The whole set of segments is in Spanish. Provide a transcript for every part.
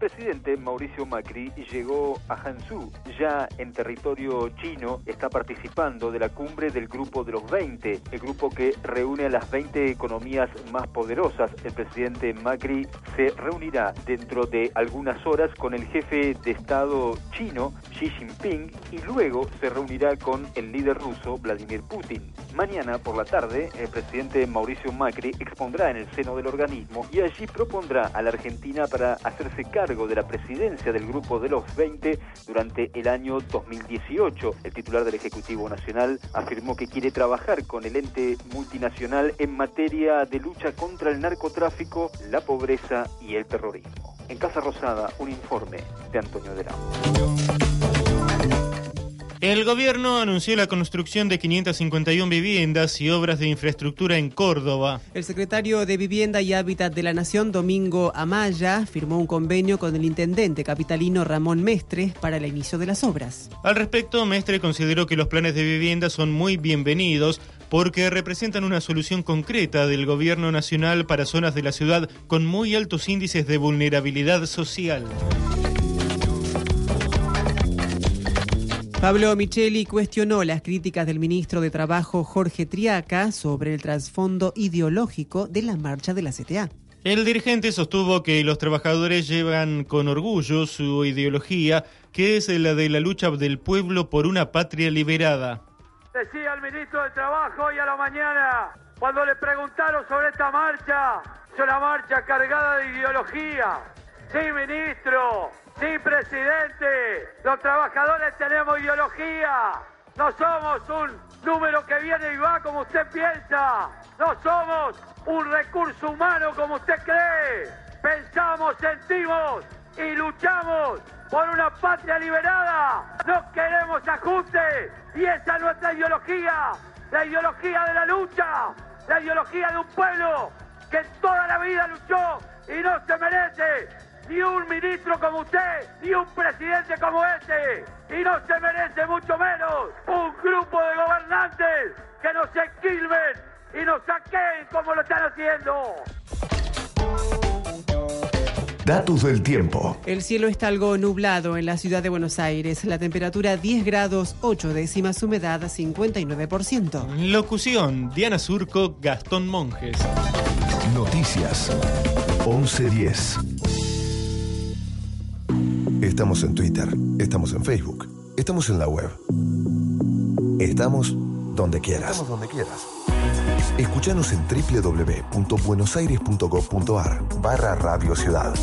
presidente Mauricio Macri llegó a Hangzhou, ya en territorio chino, está participando de la cumbre del Grupo de los 20, el grupo que reúne a las 20 economías más poderosas. El presidente Macri se reunirá dentro de algunas horas con el jefe de Estado chino, Xi Jinping, y luego se reunirá con el líder ruso, Vladimir Putin. Mañana por la tarde, el presidente Mauricio Macri expondrá en el seno del organismo y allí propondrá a la Argentina para hacerse cargo de la presidencia del Grupo de los 20 durante el año 2018. El titular del Ejecutivo Nacional afirmó que quiere trabajar con el ente multinacional en materia de lucha contra el narcotráfico, la pobreza y el terrorismo. En Casa Rosada, un informe de Antonio Derao. El gobierno anunció la construcción de 551 viviendas y obras de infraestructura en Córdoba. El secretario de Vivienda y Hábitat de la Nación, Domingo Amaya, firmó un convenio con el intendente capitalino Ramón Mestre para el inicio de las obras. Al respecto, Mestre consideró que los planes de vivienda son muy bienvenidos porque representan una solución concreta del gobierno nacional para zonas de la ciudad con muy altos índices de vulnerabilidad social. Pablo Micheli cuestionó las críticas del ministro de Trabajo Jorge Triaca sobre el trasfondo ideológico de la marcha de la CTA. El dirigente sostuvo que los trabajadores llevan con orgullo su ideología, que es la de la lucha del pueblo por una patria liberada. Decía el ministro de Trabajo hoy a la mañana, cuando le preguntaron sobre esta marcha, es una marcha cargada de ideología. Sí, ministro, Sí, presidente, los trabajadores tenemos ideología. No somos un número que viene y va como usted piensa. No somos un recurso humano como usted cree. Pensamos, sentimos y luchamos por una patria liberada. No queremos ajustes y esa es nuestra ideología. La ideología de la lucha, la ideología de un pueblo que toda la vida luchó y no se merece ni un ministro como usted, ni un presidente como este. Y no se merece mucho menos un grupo de gobernantes que nos esquilmen y nos saquen como lo están haciendo. Datos del tiempo. El cielo está algo nublado en la ciudad de Buenos Aires. La temperatura 10 grados 8 décimas, humedad 59%. Locución, Diana Surco, Gastón Monjes. Noticias, 1110. Estamos en Twitter, estamos en Facebook, estamos en la web. Estamos donde quieras. Estamos donde quieras. Escuchanos en www.buenosaires.gov.ar barra Radio Ciudad.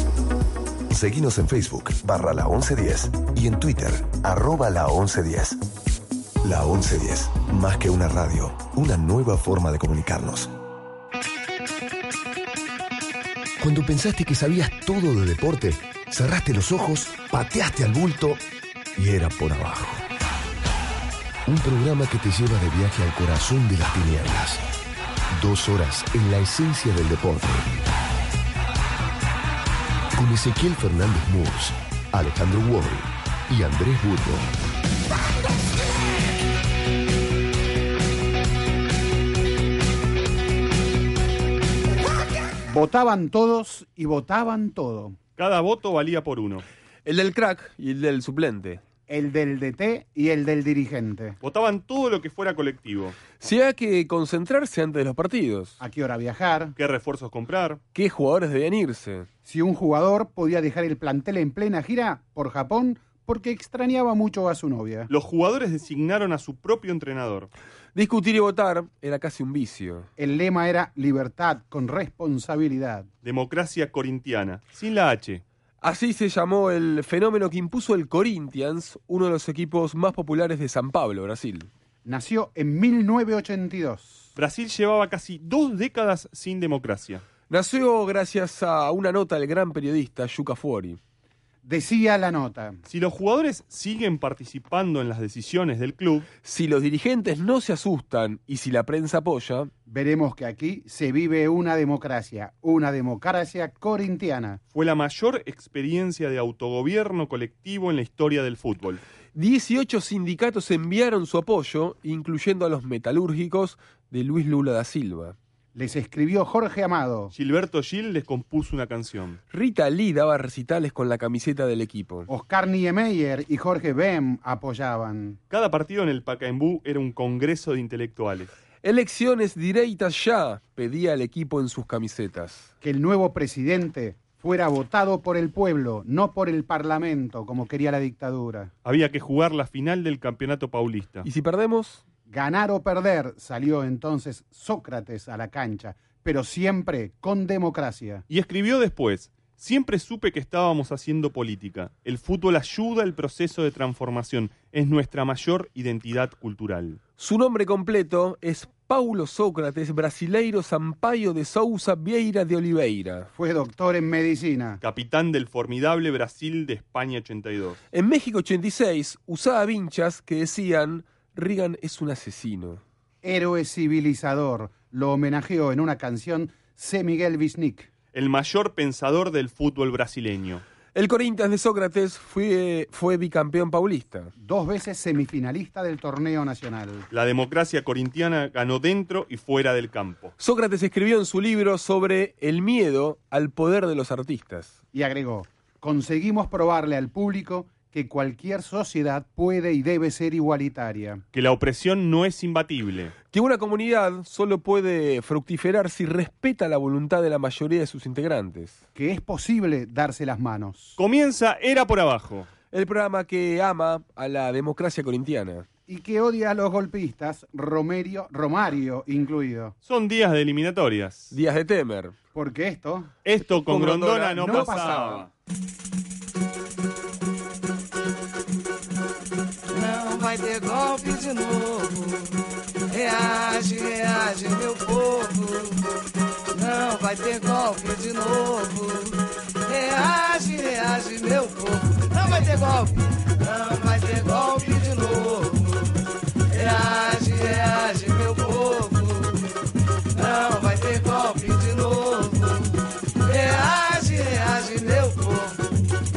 Seguinos en Facebook barra la 1110 y en Twitter arroba la 1110. La 1110, más que una radio, una nueva forma de comunicarnos. Cuando pensaste que sabías todo de deporte, cerraste los ojos, pateaste al bulto y era por abajo. Un programa que te lleva de viaje al corazón de las tinieblas. Dos horas en la esencia del deporte. Con Ezequiel Fernández Murs, Alejandro Wall y Andrés Burgo. Votaban todos y votaban todo. Cada voto valía por uno. El del crack y el del suplente. El del DT y el del dirigente. Votaban todo lo que fuera colectivo. Si hay que concentrarse antes de los partidos. ¿A qué hora viajar? ¿Qué refuerzos comprar? ¿Qué jugadores debían irse? Si un jugador podía dejar el plantel en plena gira por Japón porque extrañaba mucho a su novia. Los jugadores designaron a su propio entrenador. Discutir y votar era casi un vicio. El lema era libertad con responsabilidad. Democracia corintiana, sin la H. Así se llamó el fenómeno que impuso el Corinthians, uno de los equipos más populares de San Pablo, Brasil. Nació en 1982. Brasil llevaba casi dos décadas sin democracia. Nació gracias a una nota del gran periodista Yuka Fuori. Decía la nota. Si los jugadores siguen participando en las decisiones del club, Si los dirigentes no se asustan y si la prensa apoya, Veremos que aquí se vive una democracia, una democracia corintiana. fue la mayor experiencia de autogobierno colectivo en la historia del fútbol. 18 sindicatos enviaron su apoyo, incluyendo a los metalúrgicos de Luis Lula da Silva. Les escribió Jorge Amado. Gilberto Gil les compuso una canción. Rita Lee daba recitales con la camiseta del equipo. Oscar Niemeyer y Jorge Bem apoyaban. Cada partido en el Pacaembú era un congreso de intelectuales. Elecciones directas ya, pedía el equipo en sus camisetas. Que el nuevo presidente fuera votado por el pueblo, no por el parlamento, como quería la dictadura. Había que jugar la final del campeonato paulista. ¿Y si perdemos? Ganar o perder, salió entonces Sócrates a la cancha, pero siempre con democracia. Y escribió después, siempre supe que estábamos haciendo política. El fútbol ayuda el proceso de transformación, es nuestra mayor identidad cultural. Su nombre completo es Paulo Sócrates Brasileiro Sampaio de Souza Vieira de Oliveira. Fue doctor en medicina. Capitán del formidable Brasil de España 82. En México 86 usaba vinchas que decían Reagan es un asesino. Héroe civilizador. Lo homenajeó en una canción C. Miguel Wisnik. El mayor pensador del fútbol brasileño. El Corinthians de Sócrates fue, fue bicampeón paulista. Dos veces semifinalista del torneo nacional. La democracia corintiana ganó dentro y fuera del campo. Sócrates escribió en su libro sobre el miedo al poder de los artistas. Y agregó, conseguimos probarle al público que cualquier sociedad puede y debe ser igualitaria. Que la opresión no es imbatible. Que una comunidad solo puede fructiferar si respeta la voluntad de la mayoría de sus integrantes. Que es posible darse las manos. Comienza Era por Abajo. El programa que ama a la democracia corintiana. Y que odia a los golpistas, Romerio, Romario incluido. Son días de eliminatorias. Días de Temer. Porque esto... Esto con, con Grondona, no, no pasaba. pasaba. Vai ter golpe de novo. Reage, reage, meu povo. Não vai ter golpe de novo. Reage, reage, meu povo. Não vai ter golpe. Não vai ter golpe de novo. Reage, reage, meu povo. Não vai ter golpe de novo. Reage, reage, meu povo.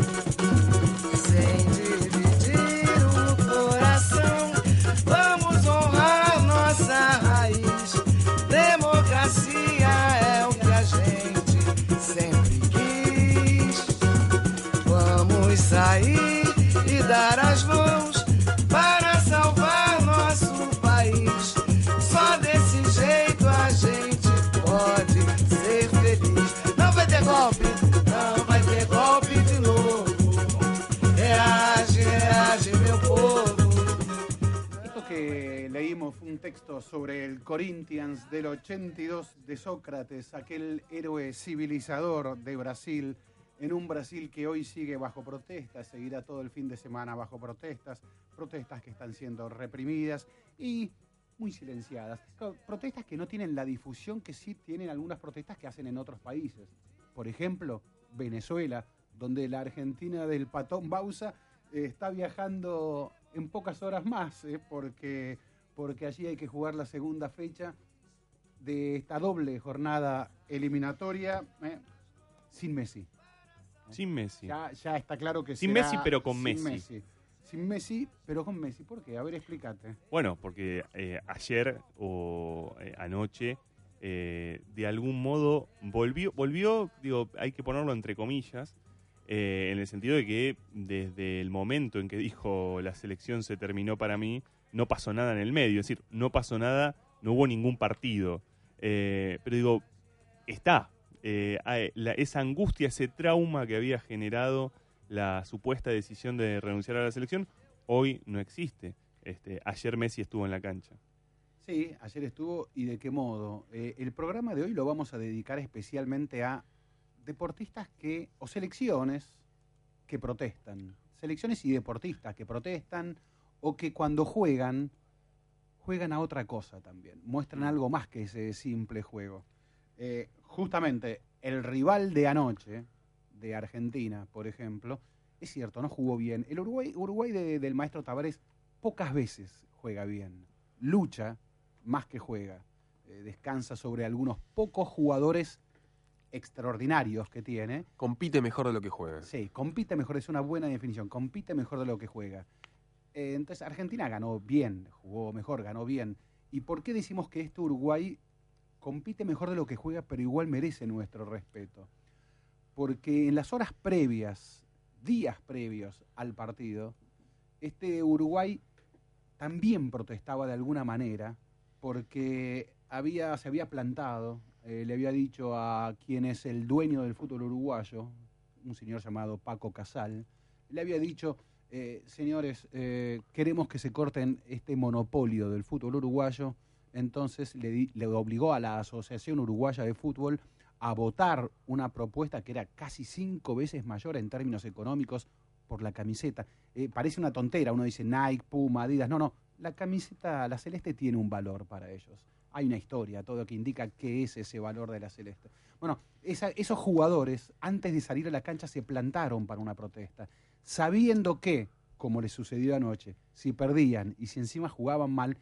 Sair e dar as mãos para salvar nosso país. Só desse jeito a gente pode ser feliz. Não vai ter golpe, não vai ter golpe de novo. Reage, reage, meu povo. Esto que leímos un texto sobre el Corinthians del 82 de Sócrates, aquel héroe civilizador de Brasil en un Brasil que hoy sigue bajo protestas, seguirá todo el fin de semana bajo protestas, protestas que están siendo reprimidas y muy silenciadas. Protestas que no tienen la difusión que sí tienen algunas protestas que hacen en otros países. Por ejemplo, Venezuela, donde la Argentina del patón Bausa eh, está viajando en pocas horas más, eh, porque, porque allí hay que jugar la segunda fecha de esta doble jornada eliminatoria eh, sin Messi. Sin Messi. Ya, ya, está claro que Sin será Messi, pero con sin Messi. Sin Messi, pero con Messi. ¿Por qué? A ver, explícate. Bueno, porque eh, ayer o eh, anoche, eh, de algún modo, volvió, volvió, digo, hay que ponerlo entre comillas, en el sentido de que desde el momento en que dijo la selección se terminó para mí, no pasó nada en el medio. Es decir, no pasó nada, no hubo ningún partido. pero digo, está, eh, la, esa angustia, ese trauma que había generado la supuesta decisión de renunciar a la selección, hoy no existe. Este, ayer Messi estuvo en la cancha. Sí, ayer estuvo y de qué modo. Eh, el programa de hoy lo vamos a dedicar especialmente a deportistas que, o selecciones que protestan. Selecciones y deportistas que protestan o que cuando juegan, juegan a otra cosa también. Muestran algo más que ese simple juego. Eh, justamente el rival de anoche, de Argentina, por ejemplo, es cierto, no jugó bien. El Uruguay, Uruguay del maestro Tavares pocas veces juega bien. Lucha más que juega. Eh, descansa sobre algunos pocos jugadores extraordinarios que tiene. Compite mejor de lo que juega. Sí, compite mejor, es una buena definición. Compite mejor de lo que juega. Eh, entonces, Argentina ganó bien, jugó mejor, ganó bien. ¿Y por qué decimos que este Uruguay compite mejor de lo que juega, pero igual merece nuestro respeto. Porque en las horas previas, días previos al partido, este Uruguay también protestaba de alguna manera porque había, se había plantado, eh, le había dicho a quien es el dueño del fútbol uruguayo, un señor llamado Paco Casal, le había dicho, eh, señores, eh, queremos que se corten este monopolio del fútbol uruguayo, entonces le, obligó a la Asociación Uruguaya de Fútbol a votar una propuesta que era casi cinco veces mayor en términos económicos por la camiseta. Eh, parece una tontera, uno dice Nike, Puma, Adidas, no, no, la camiseta, la celeste tiene un valor para ellos. Hay una historia, todo que indica qué es ese valor de la celeste. Bueno, esos jugadores, antes de salir a la cancha, se plantaron para una protesta, sabiendo que, como les sucedió anoche, si perdían y si encima jugaban mal,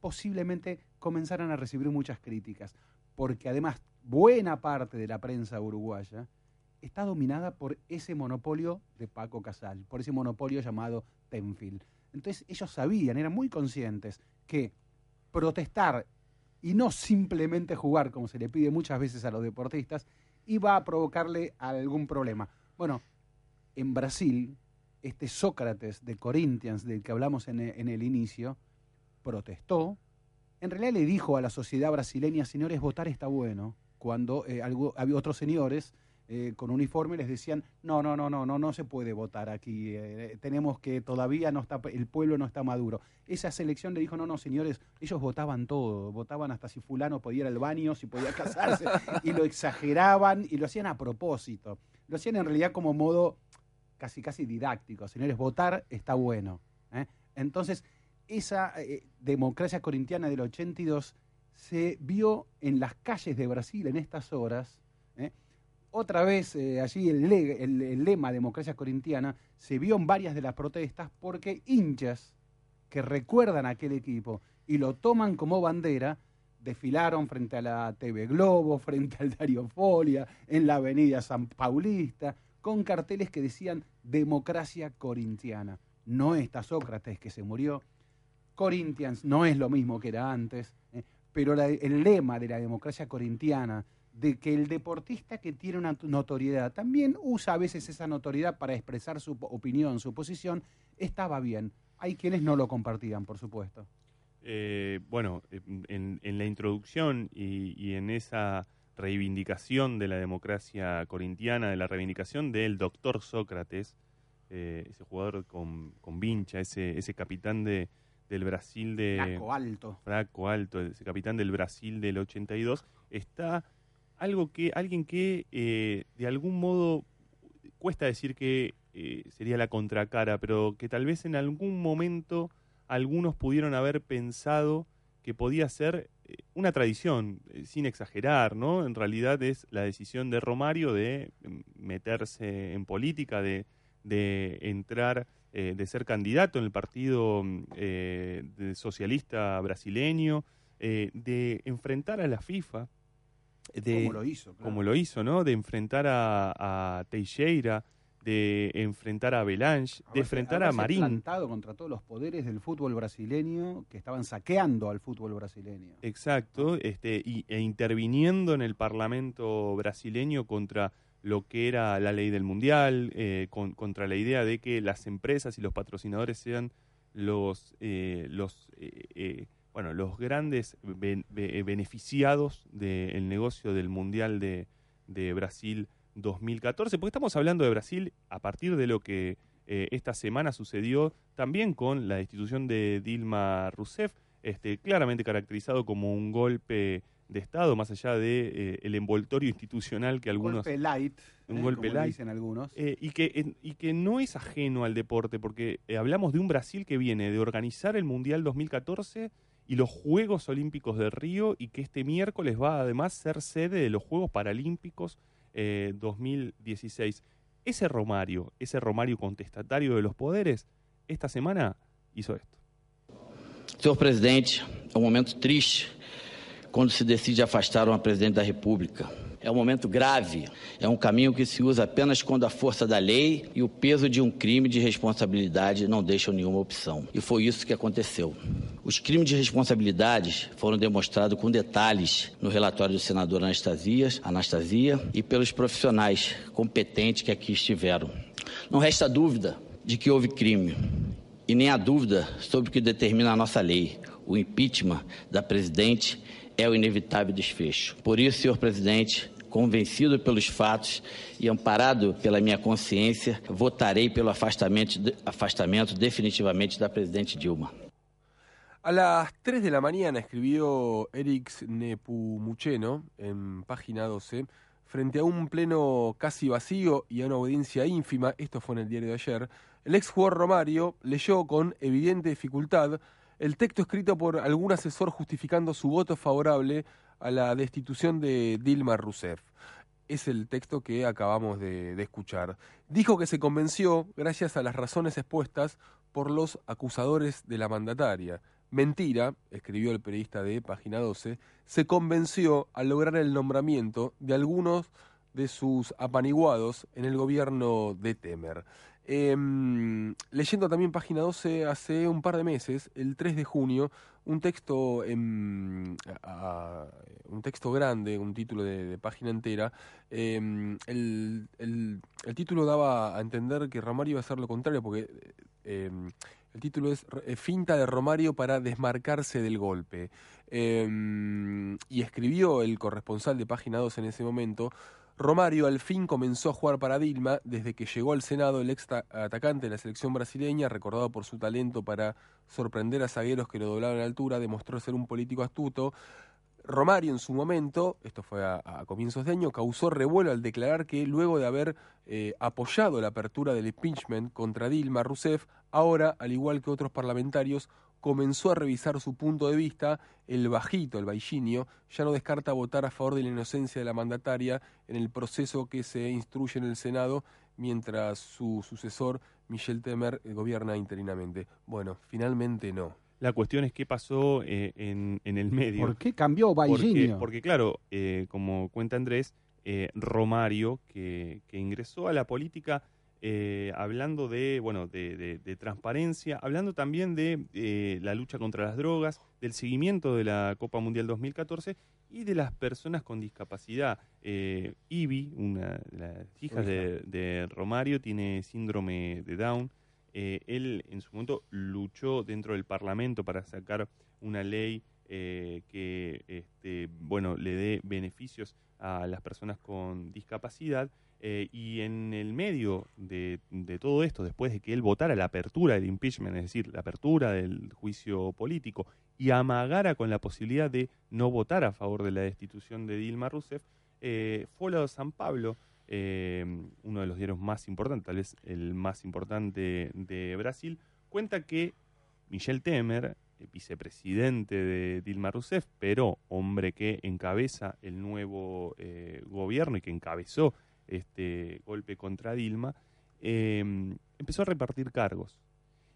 posiblemente comenzaran a recibir muchas críticas, porque además buena parte de la prensa uruguaya está dominada por ese monopolio de Paco Casal, por ese monopolio llamado Tenfield. Entonces ellos sabían, eran muy conscientes que protestar y no simplemente jugar, como se le pide muchas veces a los deportistas, iba a provocarle algún problema. Bueno, en Brasil, este Sócrates de Corinthians, del que hablamos en en el inicio, protestó, en realidad le dijo a la sociedad brasileña, señores, votar está bueno, cuando eh, algo- había otros señores eh, con uniforme les decían, no, no, no, no, no, no se puede votar aquí, eh, tenemos que, todavía no está, el pueblo no está maduro. Esa selección le dijo, no, no, señores, ellos votaban todo, votaban hasta si fulano podía ir al baño, si podía casarse, y lo exageraban y lo hacían a propósito. Lo hacían en realidad como modo casi, casi didáctico, señores, votar está bueno. ¿eh? Entonces, esa eh, democracia corintiana del 82 se vio en las calles de Brasil en estas horas. ¿eh? Otra vez eh, allí el, le- el- el lema democracia corintiana se vio en varias de las protestas porque hinchas que recuerdan a aquel equipo y lo toman como bandera, desfilaron frente a la TV Globo, frente al Dario Folia, en la avenida San Paulista, con carteles que decían democracia corintiana. No está Sócrates que se murió, Corinthians no es lo mismo que era antes, ¿eh? pero el lema de la democracia corintiana, de que el deportista que tiene una notoriedad también usa a veces esa notoriedad para expresar su opinión, su posición, estaba bien. Hay quienes no lo compartían, por supuesto. Eh, bueno, en, la introducción y, en esa reivindicación de la democracia corintiana, de la reivindicación del doctor Sócrates, eh, ese jugador con, vincha, ese capitán de, del Brasil de... Flaco, alto. Flaco, alto, ese capitán del Brasil del 82, está algo que, alguien que eh, de algún modo cuesta decir que eh, sería la contracara, pero que tal vez en algún momento algunos pudieron haber pensado que podía ser eh, una tradición, sin exagerar, ¿no? En realidad es la decisión de Romario de mm, meterse en política, de, de entrar, eh, de ser candidato en el Partido mm, eh, Socialista brasileño, eh, de enfrentar a la FIFA. De, Como lo hizo, claro. como lo hizo, ¿no? De enfrentar a, a Teixeira, de enfrentar a Belange, de enfrentar a Marín. contra todos los poderes del fútbol brasileño que estaban saqueando al fútbol brasileño. Exacto, este, y, e interviniendo en el Parlamento brasileño contra lo que era la ley del Mundial, eh, con- contra la idea de que las empresas y los patrocinadores sean los, eh, los, eh, eh, bueno, los grandes be- beneficiados del negocio del Mundial de, de Brasil 2014, porque estamos hablando de Brasil a partir de lo que eh, esta semana sucedió también con la destitución de Dilma Rousseff, este, claramente caracterizado como un golpe de Estado, más allá de eh, el envoltorio institucional que algunos... golpe light, un eh, golpe como light. dicen algunos. Eh, y, que, y que no es ajeno al deporte, porque eh, hablamos de un Brasil que viene de organizar el Mundial 2014 y los Juegos Olímpicos de Río, y que este miércoles va además a ser sede de los Juegos Paralímpicos eh, 2016. Ese Romario, ese Romario contestatario de los poderes, esta semana hizo esto. Senhor presidente, um momento triste quando se decide afastar uma presidente da República. É um momento grave. É um caminho que se usa apenas quando a força da lei e o peso de um crime de responsabilidade não deixam nenhuma opção. E foi isso que aconteceu. Os crimes de responsabilidade foram demonstrados com detalhes no relatório do senador Anastasias, Anastasia e pelos profissionais competentes que aqui estiveram. Não resta dúvida de que houve crime e nem há dúvida sobre o que determina a nossa lei. O impeachment da presidente é o inevitável desfecho. Por isso, senhor presidente, convencido pelos fatos e amparado pela minha consciência, votarei pelo afastamento, afastamento definitivamente da presidente Dilma. A las 3 de la mañana escribió Erix Nepumucheno en página 12, frente a un pleno casi vacío y a una audiencia ínfima, esto fue en el diario de ayer, el ex jugador Romario leyó con evidente dificultad el texto escrito por algún asesor justificando su voto favorable a la destitución de Dilma Rousseff. Es el texto que acabamos de, escuchar. Dijo que se convenció gracias a las razones expuestas por los acusadores de la mandataria. Mentira, escribió el periodista de Página 12, se convenció al lograr el nombramiento de algunos de sus apaniguados en el gobierno de Temer. Eh, leyendo también página 12 hace un par de meses, el 3 de junio, un texto, a, un texto grande, un título de, página entera. Eh, el, el, título daba a entender que Romario iba a hacer lo contrario, porque eh, el título es Finta de Romario para desmarcarse del golpe. y escribió el corresponsal de página 12 en ese momento. Romario al fin comenzó a jugar para Dilma desde que llegó al Senado el ex atacante de la selección brasileña, recordado por su talento para sorprender a zagueros que lo doblaban a altura, demostró ser un político astuto. Romario en su momento, esto fue a, a, comienzos de año, causó revuelo al declarar que luego de haber eh, apoyado la apertura del impeachment contra Dilma Rousseff, ahora, al igual que otros parlamentarios, comenzó a revisar su punto de vista, el bajito, el baillinio, ya no descarta votar a favor de la inocencia de la mandataria en el proceso que se instruye en el Senado, mientras su sucesor, Michel Temer, gobierna interinamente. Bueno, finalmente no. La cuestión es qué pasó eh, en, en, el medio. ¿Por qué cambió Baillinio? Porque, porque claro, eh, como cuenta Andrés, eh, Romario, que, que ingresó a la política eh, hablando de, bueno, de, de, de, transparencia, hablando también de eh, la lucha contra las drogas, del seguimiento de la Copa Mundial 2014 y de las personas con discapacidad. Eh, Ivy, una de las hijas de, de, Romario, tiene síndrome de Down. él en su momento luchó dentro del Parlamento para sacar una ley que este, bueno, le dé beneficios a las personas con discapacidad. Eh, y en el medio de, todo esto, después de que él votara la apertura del impeachment, es decir, la apertura del juicio político, y amagara con la posibilidad de no votar a favor de la destitución de Dilma Rousseff, eh, de San Pablo, eh, uno de los diarios más importantes, tal vez el más importante de Brasil, cuenta que Michel Temer, vicepresidente de Dilma Rousseff, pero hombre que encabeza el nuevo eh, gobierno y que encabezó este golpe contra Dilma, eh, empezó a repartir cargos.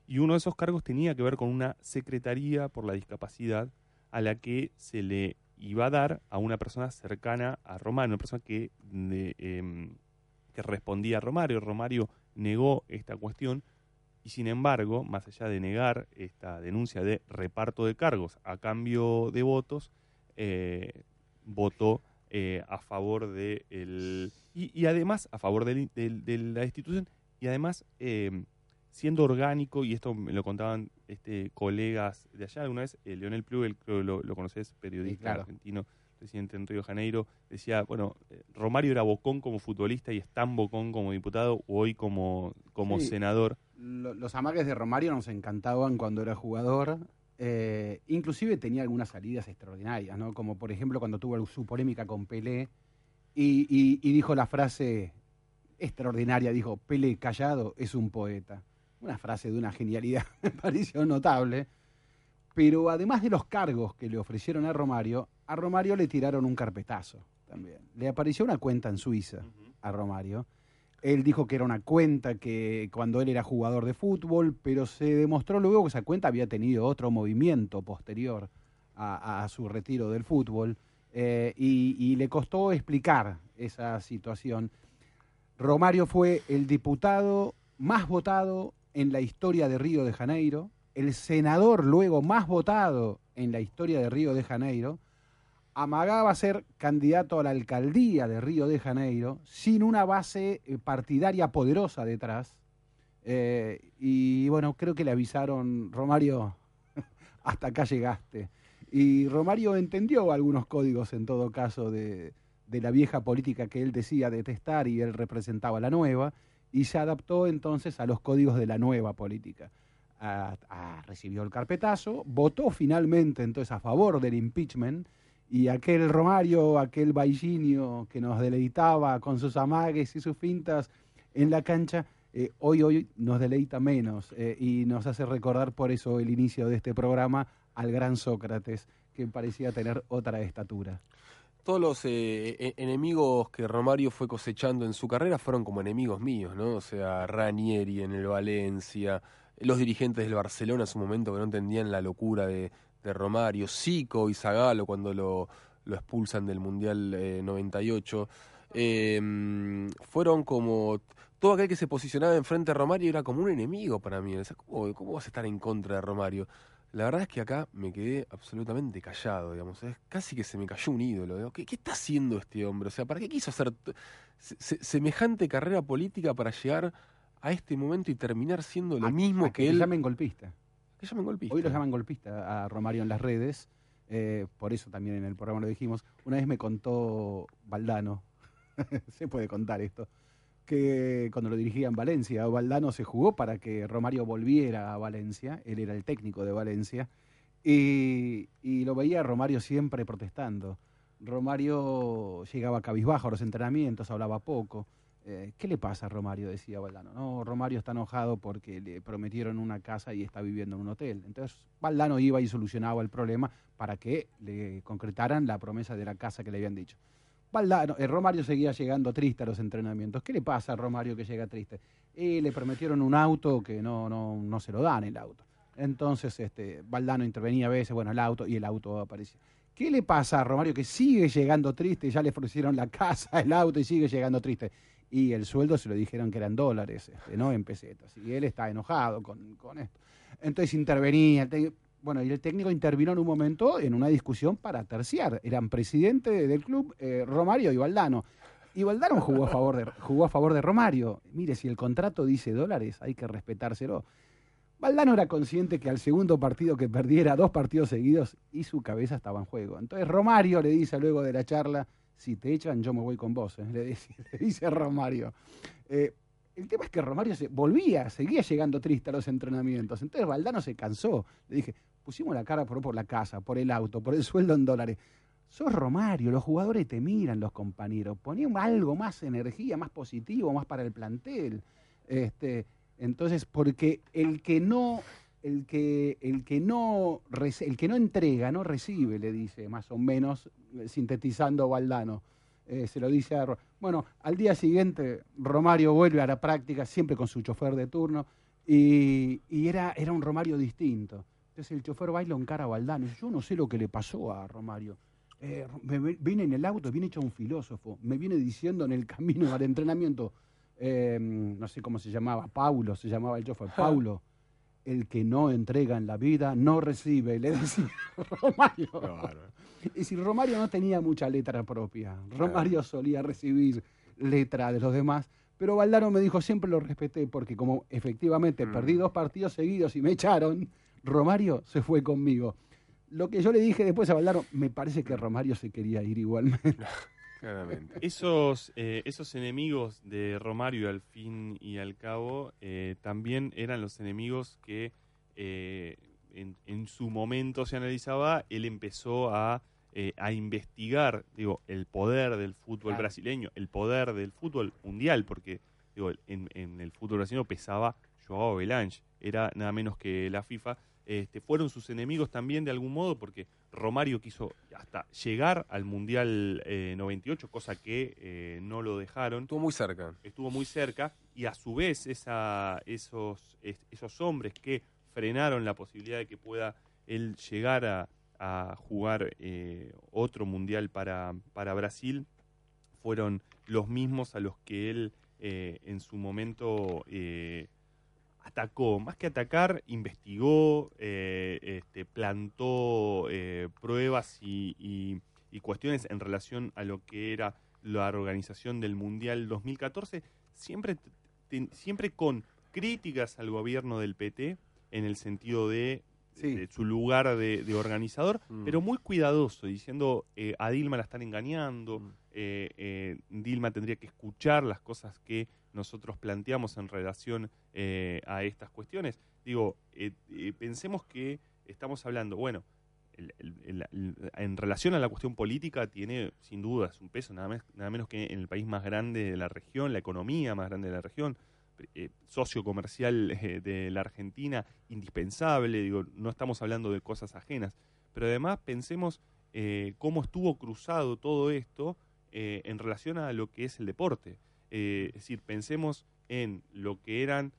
Y uno de esos cargos tenía que ver con una secretaría por la discapacidad a la que se le iba a dar a una persona cercana a Romario, una persona que, eh, que respondía a Romario. Romario negó esta cuestión y sin embargo, más allá de negar esta denuncia de reparto de cargos a cambio de votos, eh, votó eh, a favor de el y, y, además a favor de, de, de, la institución y además eh, siendo orgánico y esto me lo contaban este colegas de allá alguna vez eh, Leonel Plugel lo, lo, lo conoces periodista sí, claro. argentino residente en Río de Janeiro decía bueno eh, Romario era bocón como futbolista y es tan bocón como diputado hoy como como sí. senador los amagues de Romario nos encantaban cuando era jugador eh, inclusive tenía algunas salidas extraordinarias, ¿no? Como por ejemplo cuando tuvo su polémica con Pelé y, y, y, dijo la frase extraordinaria, dijo, Pelé callado es un poeta. Una frase de una genialidad, me pareció notable. Pero además de los cargos que le ofrecieron a Romario, a Romario le tiraron un carpetazo también. Le apareció una cuenta en Suiza uh -huh. a Romario. Él dijo que era una cuenta que cuando él era jugador de fútbol, pero se demostró luego que esa cuenta había tenido otro movimiento posterior a, su retiro del fútbol. eh, y le costó explicar esa situación. Romario fue el diputado más votado en la historia de Río de Janeiro, el senador luego más votado en la historia de Río de Janeiro, amagaba ser candidato a la alcaldía de Río de Janeiro sin una base eh, partidaria poderosa detrás. Eh, y bueno, creo que le avisaron, Romario, hasta acá llegaste. Y Romario entendió algunos códigos en todo caso de, de la vieja política que él decía detestar y él representaba la nueva, y se adaptó entonces a los códigos de la nueva política. Ah, ah, recibió el carpetazo, votó finalmente entonces a favor del impeachment, y aquel Romario, aquel Baiginio que nos deleitaba con sus amagues y sus fintas en la cancha, eh, hoy, hoy nos deleita menos eh, y nos hace recordar por eso el inicio de este programa al gran Sócrates, que parecía tener otra estatura. Todos los eh, e- enemigos que Romario fue cosechando en su carrera fueron como enemigos míos, ¿no? O sea, Ranieri en el Valencia, los dirigentes del Barcelona en su momento que no entendían la locura de, de Romario, Zico y Zagalo cuando lo, lo expulsan del Mundial eh, 98. Eh, fueron como todo aquel que se posicionaba enfrente a Romario era como un enemigo para mí. O sea, ¿cómo, ¿Cómo vas a estar en contra de Romario? La verdad es que acá me quedé absolutamente callado, digamos. Es casi que se me cayó un ídolo. digo, ¿Qué, qué está haciendo este hombre? O sea, ¿para qué quiso hacer t- se- se- semejante carrera política para llegar a este momento y terminar siendo lo A- mismo a que que él? llamen golpista. Hoy lo llaman golpista a Romario en las redes, eh, por eso también en el programa lo dijimos. Una vez me contó Valdano, se puede contar esto, que cuando lo dirigía en Valencia, Valdano se jugó para que Romario volviera a Valencia, él era el técnico de Valencia, y, y lo veía Romario siempre protestando. Romario llegaba cabizbajo a los entrenamientos, hablaba poco. Eh, ¿Qué le pasa a Romario? Decía Valdano. No, Romario está enojado porque le prometieron una casa y está viviendo en un hotel. Entonces Valdano iba y solucionaba el problema para que le concretaran la promesa de la casa que le habían dicho. Valdano, eh, Romario seguía llegando triste a los entrenamientos. ¿Qué le pasa a Romario que llega triste? Y le prometieron un auto que no, no, no se lo dan el auto. Entonces este, Valdano intervenía a veces, bueno, el auto y el auto aparecía. ¿Qué le pasa a Romario que sigue llegando triste? Ya le ofrecieron la casa, el auto y sigue llegando triste. Y el sueldo se lo dijeron que eran dólares, este, no en pesetas. Y él está enojado con, con esto. Entonces intervenía. bueno, y el técnico intervino en un momento en una discusión para terciar. Eran presidente del club eh, Romario y Valdano. Y Valdano jugó a, favor de, jugó a favor de Romario. Mire, si el contrato dice dólares, hay que respetárselo. Valdano era consciente que al segundo partido que perdiera dos partidos seguidos y su cabeza estaba en juego. Entonces Romario le dice luego de la charla, si te echan yo me voy con vos, ¿eh? le, dice, le Romario. Eh, el tema es que Romario se, volvía, seguía llegando triste a los entrenamientos. Entonces Valdano se cansó. Le dije, pusimos la cara por, por la casa, por el auto, por el sueldo en dólares. Sos Romario, los jugadores te miran, los compañeros. Poné algo más energía, más positivo, más para el plantel. Este, entonces, porque el que no, el que, el que no, el que no entrega, no recibe, le dice, más o menos, eh, sintetizando Valdano. Eh, se lo dice a Bueno, al día siguiente Romario vuelve a la práctica, siempre con su chofer de turno, y, y era, era un Romario distinto. Entonces el chofer va y lo encara a Valdano. Yo no sé lo que le pasó a Romario. Eh, me, me- viene en el auto, viene hecho un filósofo. Me viene diciendo en el camino al entrenamiento, eh, no sé cómo se llamaba, Paulo, se llamaba el chofer, Paulo. El que no entrega en la vida no recibe, le decía Romario. Y si Romario no tenía mucha letra propia, Romario solía recibir letra de los demás, pero Valdano me dijo, siempre lo respeté, porque como efectivamente perdí dos partidos seguidos y me echaron, Romario se fue conmigo. Lo que yo le dije después a Valdano, me parece que Romario se quería ir igualmente. Claramente. Esos, eh, esos enemigos de Romario al fin y al cabo eh, también eran los enemigos que eh, en, en su momento se analizaba, él empezó a, eh, a investigar digo, el poder del fútbol Claro. brasileño, el poder del fútbol mundial, porque digo, en, en el fútbol brasileño pesaba Joao Belange, era nada menos que la FIFA. Este, fueron sus enemigos también de algún modo porque Romario quiso hasta llegar al Mundial eh, 98, cosa que eh, no lo dejaron. Estuvo muy cerca. Estuvo muy cerca y a su vez esa, esos, es- esos hombres que frenaron la posibilidad de que pueda él llegar a, a jugar eh, otro mundial para, para Brasil fueron los mismos a los que él eh, en su momento atacó. Más que atacar, investigó, eh, este, plantó eh, pruebas y, cuestiones en relación a lo que era la organización del Mundial 2014, siempre, te- siempre con críticas al gobierno del PT en el sentido de, de su lugar de, de organizador, Mm. pero muy cuidadoso, diciendo eh, a Dilma la están engañando, Mm. eh, eh, Dilma tendría que escuchar las cosas que nosotros planteamos en relación a estas cuestiones. Digo, pensemos que estamos hablando, bueno, el- el- el- el- en relación a la cuestión política tiene sin dudas un peso, nada, más, nada menos que en el país más grande de la región, la economía más grande de la región, eh, socio comercial eh, de la Argentina, indispensable, digo, no estamos hablando de cosas ajenas, pero además pensemos eh, cómo estuvo cruzado todo esto eh, en relación a lo que es el deporte. Es decir, pensemos en lo que eran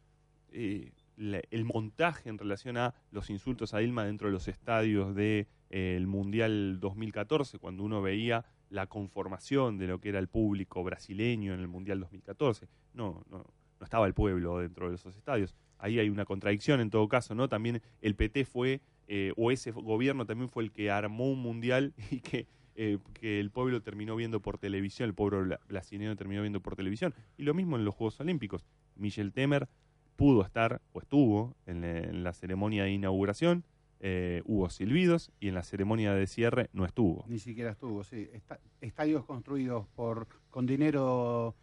la- el montaje en relación a los insultos a Dilma dentro de los estadios del Mundial 2014, cuando uno veía la conformación de lo que era el público brasileño en el Mundial 2014. No, no, no estaba el pueblo dentro de esos estadios. Ahí hay una contradicción en todo caso, ¿no? También el PT fue, eh, o ese gobierno también fue el que armó un mundial y que, eh, que el pueblo terminó viendo por televisión, el pueblo brasileño terminó viendo por televisión. Y lo mismo en los Juegos Olímpicos. Michel Temer pudo estar, o estuvo, en la, ceremonia de inauguración, eh, hubo silbidos, y en la ceremonia de cierre no estuvo. Ni siquiera estuvo, sí. Esta- estadios construidos por con dinero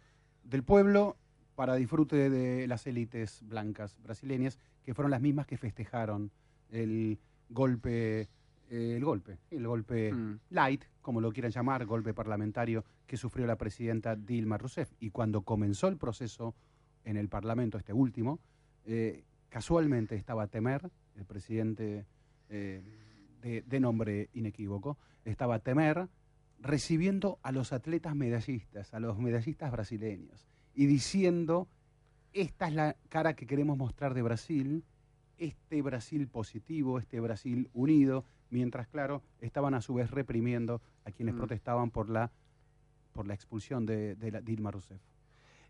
del pueblo para disfrute de las élites blancas brasileñas, que fueron las mismas que festejaron el golpe, eh, el golpe, el golpe Mm. light, como lo quieran llamar, golpe parlamentario que sufrió la presidenta Dilma Rousseff. Y cuando comenzó el proceso en el Parlamento, este último, eh, casualmente estaba Temer, el presidente eh, de, de nombre inequívoco, estaba Temer recibiendo a los atletas medallistas, a los medallistas brasileños, y diciendo, esta es la cara que queremos mostrar de Brasil, este Brasil positivo, este Brasil unido, mientras, claro, estaban a su vez reprimiendo a quienes Mm. protestaban por la, por la expulsión de, de la Dilma Rousseff.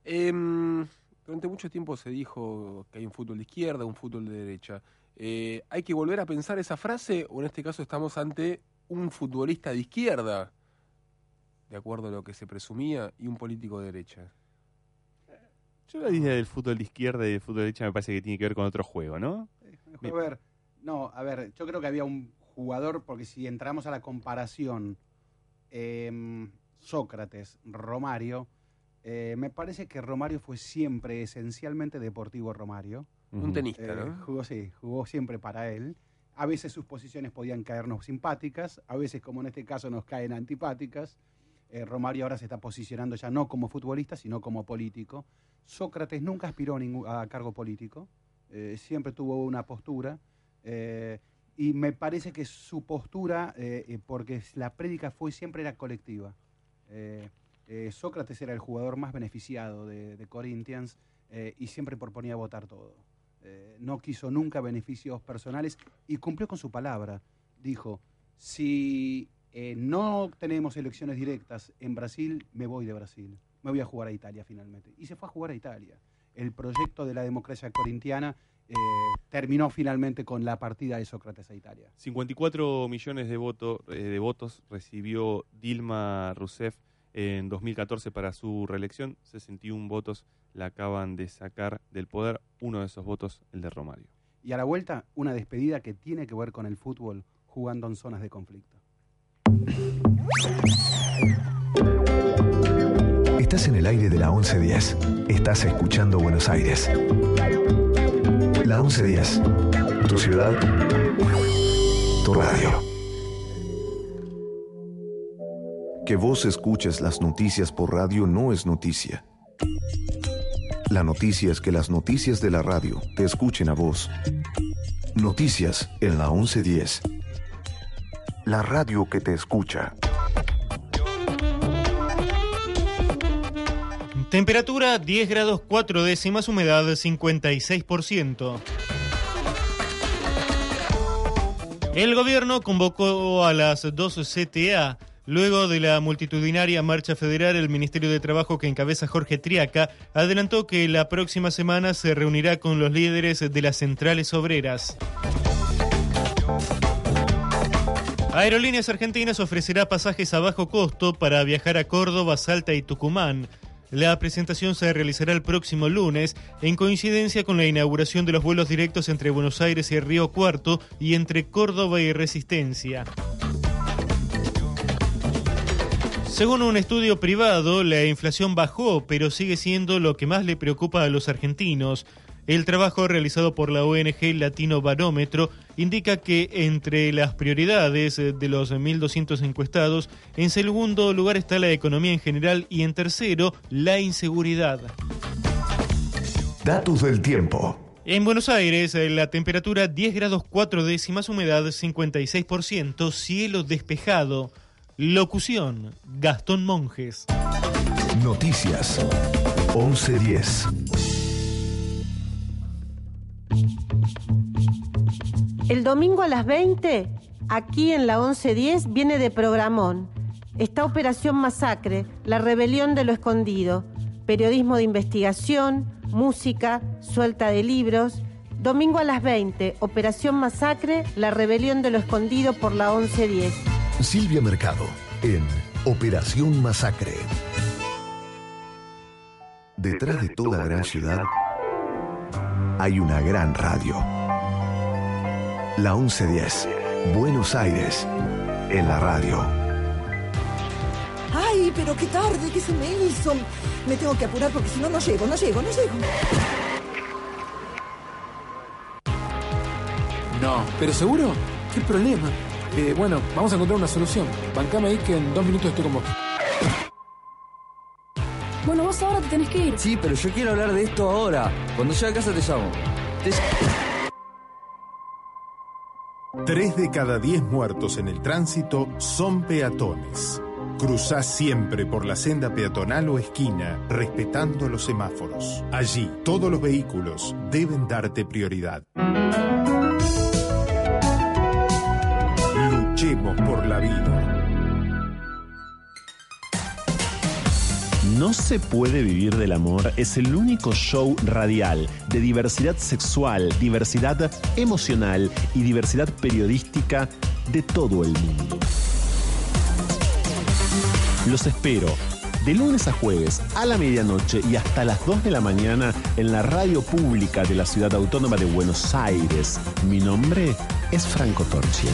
Em, durante mucho tiempo se dijo que hay un fútbol de izquierda, un fútbol de derecha. Eh, ¿Hay que volver a pensar esa frase o en este caso estamos ante un futbolista de izquierda, de acuerdo a lo que se presumía, y un político de derecha? Yo la idea del fútbol de izquierda y del fútbol de derecha me parece que tiene que ver con otro juego, ¿no? A ver, no, a ver, yo creo que había un jugador, porque si entramos a la comparación, em, Sócrates, Romario, eh, me parece que Romario fue siempre esencialmente deportivo Romario. Un tenista, Eh, ¿no? Jugó, sí, jugó siempre para él. A veces sus posiciones podían caernos simpáticas, a veces, como en este caso, nos caen antipáticas. Eh, Romario ahora se está posicionando ya no como futbolista, sino como político. Sócrates nunca aspiró a, cargo político, eh, siempre tuvo una postura. eh, y me parece que su postura, porque la prédica fue siempre era colectiva. Sócrates era el jugador más beneficiado de, de Corinthians y siempre proponía votar todo. No quiso nunca beneficios personales y cumplió con su palabra. Dijo, si eh, no tenemos elecciones directas en Brasil, me voy de Brasil. Me voy a jugar a Italia finalmente. Y se fue a jugar a Italia. El proyecto de la democracia corintiana eh, terminó finalmente con la partida de Sócrates a Italia. 54 millones de, voto- eh, de votos recibió Dilma Rousseff en 2014 para su reelección. 61 votos la acaban de sacar del poder. Uno de esos votos, el de Romario. Y a la vuelta, una despedida que tiene que ver con el fútbol jugando en zonas de conflicto. Estás en el aire de la 1110. Estás escuchando Buenos Aires. La 1110. Tu ciudad. Tu radio. Que vos escuches las noticias por radio no es noticia. La noticia es que las noticias de la radio te escuchen a vos. Noticias en la 1110. La radio que te escucha. Temperatura 10 grados 4 décimas, humedad 56%. El gobierno convocó a las dos CTA. Luego de la multitudinaria marcha federal, el Ministerio de Trabajo que encabeza Jorge Triaca adelantó que la próxima semana se reunirá con los líderes de las centrales obreras. Aerolíneas Argentinas ofrecerá pasajes a bajo costo para viajar a Córdoba, Salta y Tucumán. La presentación se realizará el próximo lunes en coincidencia con la inauguración de los vuelos directos entre Buenos Aires y Río Cuarto y entre Córdoba y Resistencia. Según un estudio privado, la inflación bajó, pero sigue siendo lo que más le preocupa a los argentinos. El trabajo realizado por la ONG Latino Barómetro indica que entre las prioridades de los 1.200 encuestados, en segundo lugar está la economía en general y en tercero, la inseguridad. Datos del tiempo. En Buenos Aires, la temperatura 10 grados 4 décimas, humedad 56%, cielo despejado. Locución, Gastón Monjes. Noticias. 1110. El domingo a las 20, aquí en la 1110, viene de programón. Está Operación Masacre, la rebelión de lo escondido. Periodismo de investigación, música, suelta de libros. Domingo a las 20, Operación Masacre, la rebelión de lo escondido por la 1110. Silvia Mercado en Operación Masacre. Detrás de toda gran ciudad hay una gran radio. La 1110, Buenos Aires, en la radio. Ay, pero qué tarde, ¿qué se me hizo? Me tengo que apurar porque si no, no llego, no llego, no llego. No, pero seguro, ¿qué problema? Eh, bueno, vamos a encontrar una solución. Bancame ahí que en dos minutos estoy con vos. Bueno, vos ahora te tenés que ir. Sí, pero yo quiero hablar de esto ahora. Cuando llegue a casa te llamo. Te- Tres de cada diez muertos en el tránsito son peatones. Cruzá siempre por la senda peatonal o esquina, respetando los semáforos. Allí, todos los vehículos deben darte prioridad. Luchemos por la vida. No se puede vivir del amor es el único show radial de diversidad sexual, diversidad emocional y diversidad periodística de todo el mundo. Los espero de lunes a jueves a la medianoche y hasta las 2 de la mañana en la radio pública de la Ciudad Autónoma de Buenos Aires. Mi nombre es Franco Torchia.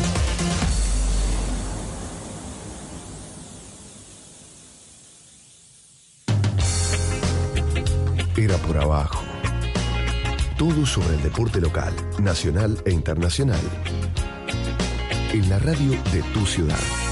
Por abajo. Todo sobre el deporte local, nacional e internacional. En la radio de tu ciudad.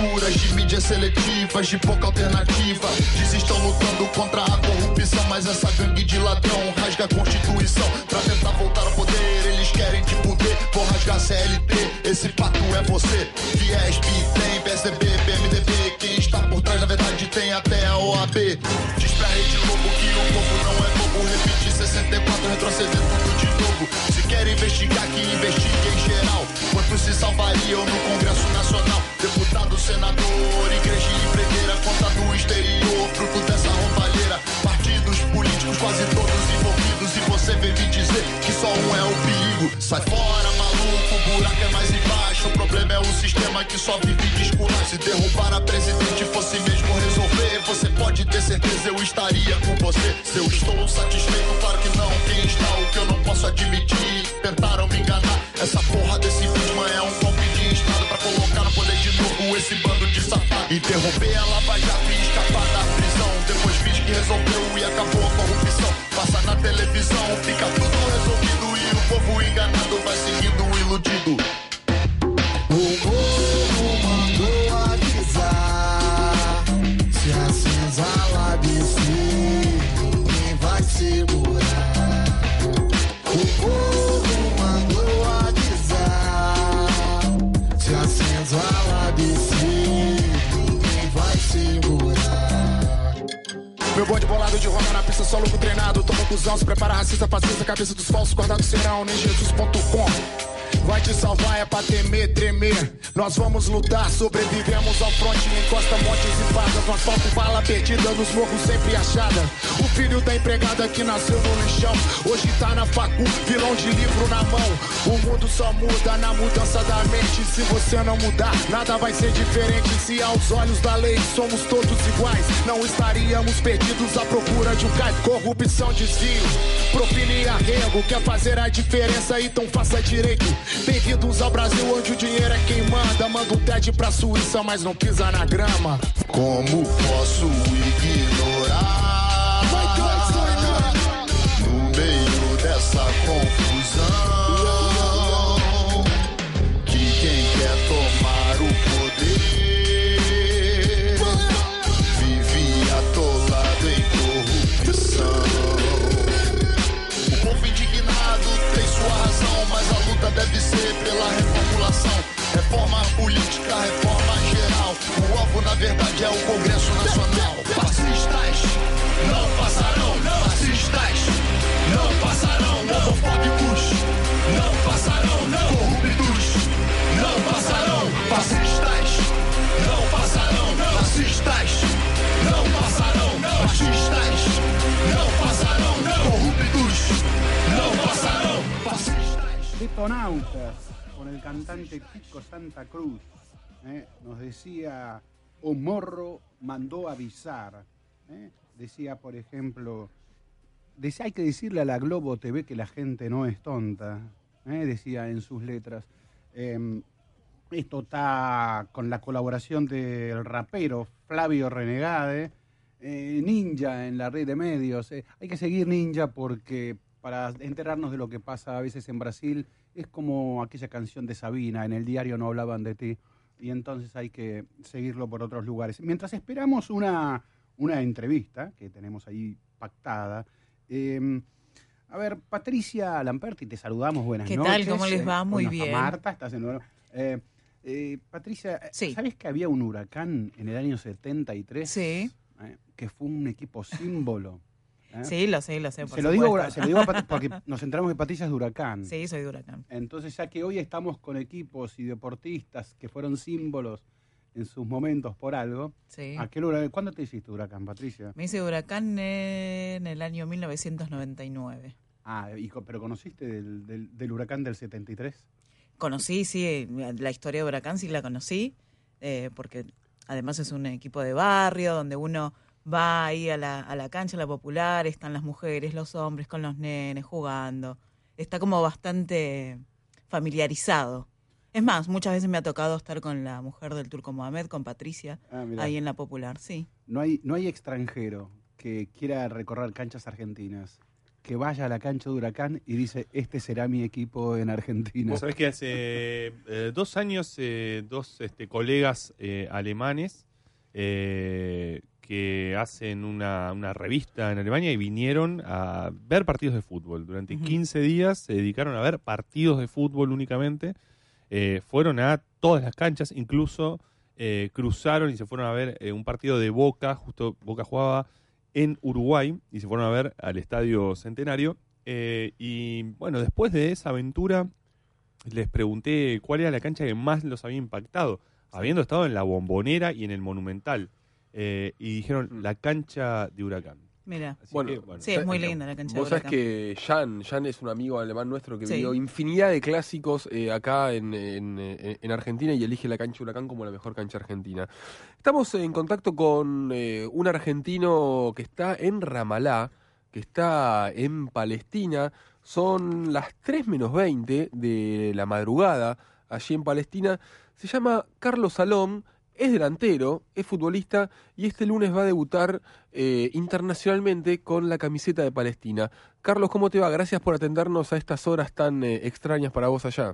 De mídias seletivas, de pouca alternativa. Diz estão lutando contra a corrupção, mas essa gangue de ladrão rasga a Constituição pra tentar voltar ao poder. Eles querem te fuder, vou rasgar CLT. Esse pato é você. Fiesp, tem PSDB, PMDB. Quem está por trás, na verdade, tem até a OAB. Diz pra Rede Globo que o povo não é bobo. Repetir 64, retroceder tudo de novo. Se quer investigar, que investigue em geral. Quantos se salvariam no Congresso Nacional? Deputado, senador, igreja e empreiteira, conta do exterior, fruto dessa roubalheira. Partidos políticos, quase todos envolvidos. E você vem me dizer que só um é o perigo. Sai fora, maluco, o buraco é mais embaixo. O problema é o sistema que só vive de escurar. Se derrubar a presidente fosse mesmo resolver, você pode ter certeza eu estaria com você. Se eu estou satisfeito, claro que não. Quem está o que eu não posso admitir? Tentaram me enganar. Essa porra desse vítima é um esse bando de safado. Interromper a Lava Jato e escapar da prisão. Depois finge que resolveu e acabou a corrupção. Passa na televisão, fica tudo resolvido e o povo enganado vai seguindo iludido. O Meu bonde bolado de Roma na pista, só louco treinado. Toma cuzão, se prepara racista, fascista, cabeça dos falsos, guardados serão, nem Jesus.com. Vai te salvar, é pra temer, tremer. Nós vamos lutar, sobrevivemos ao fronte, encosta montes e fadas. No asfalto, bala perdida, nos morros sempre achada. O filho da empregada que nasceu no lixão, hoje tá na facu, vilão de livro na mão. O mundo só muda na mudança da mente. Se você não mudar, nada vai ser diferente. Se aos olhos da lei somos todos iguais, não estaríamos perdidos à procura de um cais. Corrupção, desvio, propina e arrego. Quer fazer a diferença, então faça direito. Bem-vindos ao Brasil, onde o dinheiro é quem manda. Manda um TED pra Suíça, mas não pisa na grama. Como posso ignorar? No meio dessa confusão, deve ser pela reformulação. Reforma política, reforma geral. O alvo, na verdade, é o Congresso Nacional. Fascistas não passarão, fascistas não passarão. Homofóbicos Con el cantante Pico Santa Cruz, ¿eh? nos decía, o Morro mandó avisar. ¿eh? Decía, por ejemplo, decía, hay que decirle a la Globo TV que la gente no es tonta, ¿eh? decía en sus letras. Em, esto está con la colaboración del rapero Flavio Renegade, Ninja en la red de medios. hay que seguir Ninja porque para enterarnos de lo que pasa a veces en Brasil es como aquella canción de Sabina, en el diario no hablaban de ti, y entonces hay que seguirlo por otros lugares. Mientras esperamos una, una entrevista que tenemos ahí pactada, eh, a ver, Patricia Lamperti, te saludamos, buenas ¿Qué noches. tal? ¿Cómo les va? Eh, Muy bueno, bien. Marta, estás en eh, eh, Patricia, ¿sabes que había un huracán en el año 73? Sí. Eh, que fue un equipo símbolo. ¿Eh? Sí, lo sé, lo sé. por Se lo, digo, se lo digo a Pat- porque nos enteramos que Patricia es de Huracán. Sí, soy de Huracán. Entonces, ya que hoy estamos con equipos y deportistas que fueron símbolos en sus momentos por algo, Sí. ¿a qué huracán- ¿cuándo te hiciste Huracán, Patricia? Me hice Huracán en el año 1999. Ah, y pero conociste del, del- del Huracán del 73? Conocí, sí, la historia de Huracán sí la conocí, eh, porque además es un equipo de barrio donde uno va ahí a la, a la cancha, a la popular, están las mujeres, los hombres con los nenes jugando. Está como bastante familiarizado. Es más, muchas veces me ha tocado estar con la mujer del Turco Mohamed, con Patricia, Ah, ahí en la popular, sí. No hay, no hay extranjero que quiera recorrer canchas argentinas que vaya a la cancha de Huracán y dice, este será mi equipo en Argentina. Vos sabés que hace eh, dos años eh, dos este, colegas eh, alemanes eh, que hacen una, una revista en Alemania y vinieron a ver partidos de fútbol. Durante Ujú. 15 días se dedicaron a ver partidos de fútbol únicamente. Eh, fueron a todas las canchas, incluso eh, cruzaron y se fueron a ver eh, un partido de Boca, justo Boca jugaba en Uruguay y se fueron a ver al Estadio Centenario. Y bueno, después de esa aventura les pregunté cuál era la cancha que más los había impactado, habiendo estado en la Bombonera y en el Monumental. Eh, y dijeron la cancha de Huracán. Mira. Así que, bueno, sí, es muy linda la cancha de Vos sabés que Jan, Jan es un amigo alemán nuestro que Sí. vivió infinidad de clásicos eh, acá en, en, eh, en Argentina y elige la cancha Huracán como la mejor cancha argentina. Estamos en contacto con eh, un argentino que está en Ramalá, que está en Palestina. Son las 3 menos 20 de la madrugada allí en Palestina. Se llama Carlos Salom, es delantero, es futbolista y este lunes va a debutar eh, internacionalmente con la camiseta de Palestina. Carlos, ¿cómo te va? Gracias por atendernos a estas horas tan eh, extrañas para vos allá.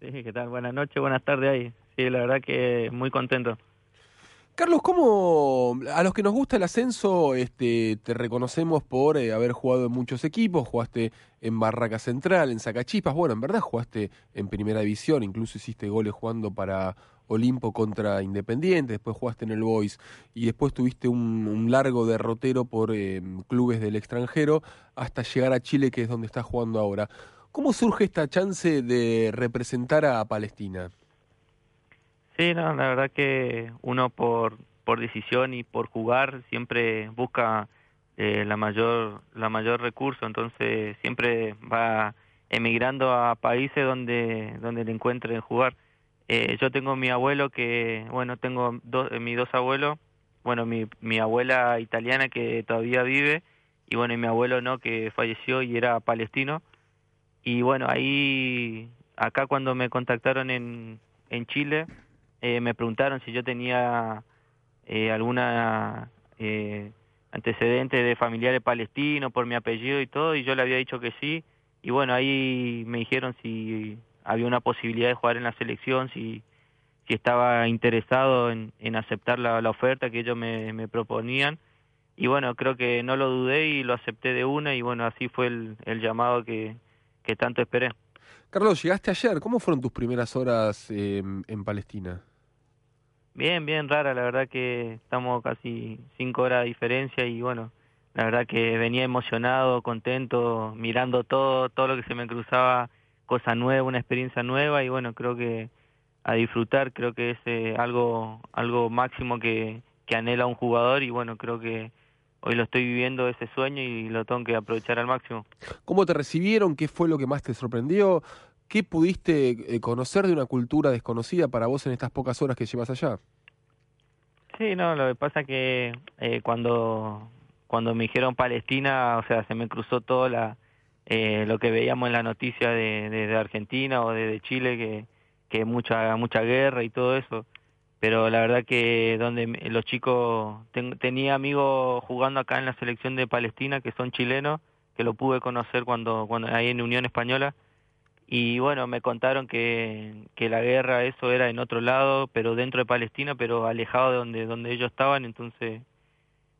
Sí, ¿qué tal? Buenas noches, buenas tardes ahí. Sí, la verdad que muy contento. Carlos, ¿cómo a los que nos gusta el ascenso este, te reconocemos por eh, haber jugado en muchos equipos? Jugaste en Barraca Central, en Sacachipas, bueno, en verdad jugaste en Primera División, incluso hiciste goles jugando para Olimpo contra Independiente, después jugaste en el Boys y después tuviste un, largo derrotero por eh, clubes del extranjero hasta llegar a Chile, que es donde estás jugando ahora. ¿Cómo surge esta chance de representar a Palestina? Sí, no, la verdad que uno por, por decisión y por jugar siempre busca eh, la mayor la mayor recurso, entonces siempre va emigrando a países donde donde le encuentren jugar. Eh, yo tengo mi abuelo que, bueno, tengo dos, mis dos abuelos, bueno, mi, mi abuela italiana que todavía vive y bueno, y mi abuelo no, que falleció y era palestino. Y bueno, ahí, acá cuando me contactaron en, en Chile, eh, me preguntaron si yo tenía eh, alguna eh, antecedente de familiares palestinos por mi apellido y todo, y yo le había dicho que sí. Y bueno, ahí me dijeron si había una posibilidad de jugar en la selección, si, si estaba interesado en, en aceptar la, la oferta que ellos me, me proponían. Y bueno, creo que no lo dudé y lo acepté de una y bueno, así fue el, el llamado que, que tanto esperé. Carlos, llegaste ayer, ¿cómo fueron tus primeras horas eh, en Palestina? Bien, bien rara, la verdad que estamos casi cinco horas de diferencia y bueno, la verdad que venía emocionado, contento, mirando todo, todo lo que se me cruzaba, cosa nueva, una experiencia nueva y bueno, creo que a disfrutar, creo que es eh, algo, algo máximo que, que anhela un jugador y bueno, creo que hoy lo estoy viviendo ese sueño y lo tengo que aprovechar al máximo. ¿Cómo te recibieron? ¿Qué fue lo que más te sorprendió? ¿Qué pudiste eh, conocer de una cultura desconocida para vos en estas pocas horas que llevas allá? Sí, no, lo que pasa que eh, cuando cuando me dijeron Palestina, o sea, se me cruzó todo la, eh, lo que veíamos en la noticia de, Argentina o de, Chile, que, que mucha mucha guerra y todo eso. Pero la verdad que donde los chicos, ten- tenía amigos jugando acá en la selección de Palestina que son chilenos, que lo pude conocer cuando, cuando ahí en Unión Española. Y bueno, me contaron que, que la guerra, eso era en otro lado, pero dentro de Palestina, pero alejado de donde, donde ellos estaban. Entonces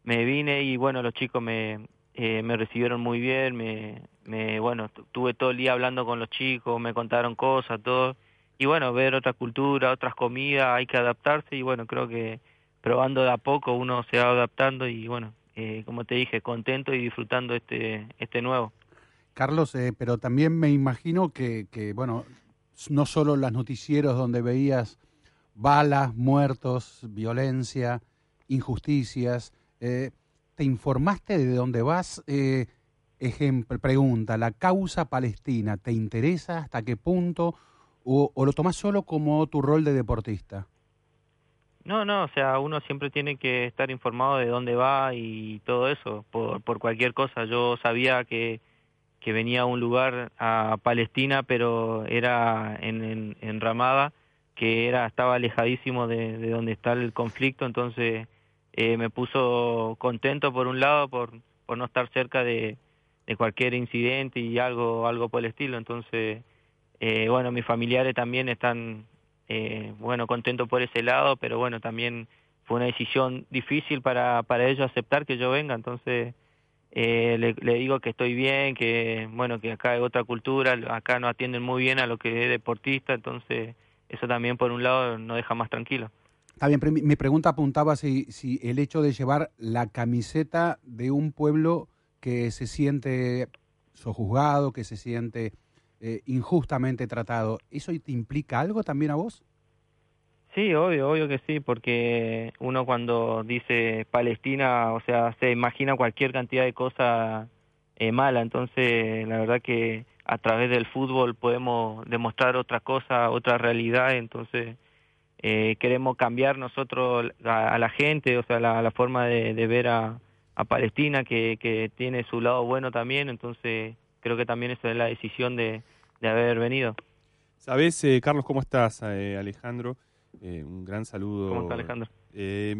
me vine y bueno, los chicos me, eh, me recibieron muy bien. Me, me, bueno, tu- tuve todo el día hablando con los chicos, me contaron cosas, todo. Y bueno, ver otra cultura, otras comidas, hay que adaptarse y bueno, creo que probando de a poco uno se va adaptando y bueno, eh, como te dije, contento y disfrutando este, este nuevo. Carlos, eh, pero también me imagino que, que, bueno, no solo los noticieros donde veías balas, muertos, violencia, injusticias, eh, ¿te informaste de dónde vas? Eh, ejemplo, pregunta, ¿la causa palestina te interesa? ¿Hasta qué punto? ¿O, lo tomás solo como tu rol de deportista? No, no, o sea, uno siempre tiene que estar informado de dónde va y todo eso, por, por cualquier cosa. Yo sabía que, que venía a un lugar, a Palestina, pero era en, en, en Ramada, que era estaba alejadísimo de, de donde está el conflicto, entonces eh, me puso contento por un lado por, por no estar cerca de, de cualquier incidente y algo, algo por el estilo. Entonces, eh, bueno, mis familiares también están eh, bueno, contento por ese lado, pero bueno, también fue una decisión difícil para, para ellos aceptar que yo venga, entonces eh, le, digo que estoy bien, que bueno, que acá hay otra cultura, acá nos atienden muy bien a lo que es deportista, entonces eso también por un lado nos deja más tranquilo. Está bien, pero mi pregunta apuntaba si, si el hecho de llevar la camiseta de un pueblo que se siente sojuzgado, que se siente eh, injustamente tratado, ¿eso te implica algo también a vos? Sí, obvio, obvio que sí, porque uno cuando dice Palestina, o sea, se imagina cualquier cantidad de cosas eh, mala, entonces la verdad que a través del fútbol podemos demostrar otra cosa, otra realidad, entonces eh, queremos cambiar nosotros a, la gente, o sea, la, la forma de, de ver a, a Palestina, que, que tiene su lado bueno también, entonces creo que también esa es la decisión de, de haber venido. Sabes, eh, Carlos, ¿cómo estás? Eh, Alejandro, eh, un gran saludo. ¿Cómo está Alejandro? Eh,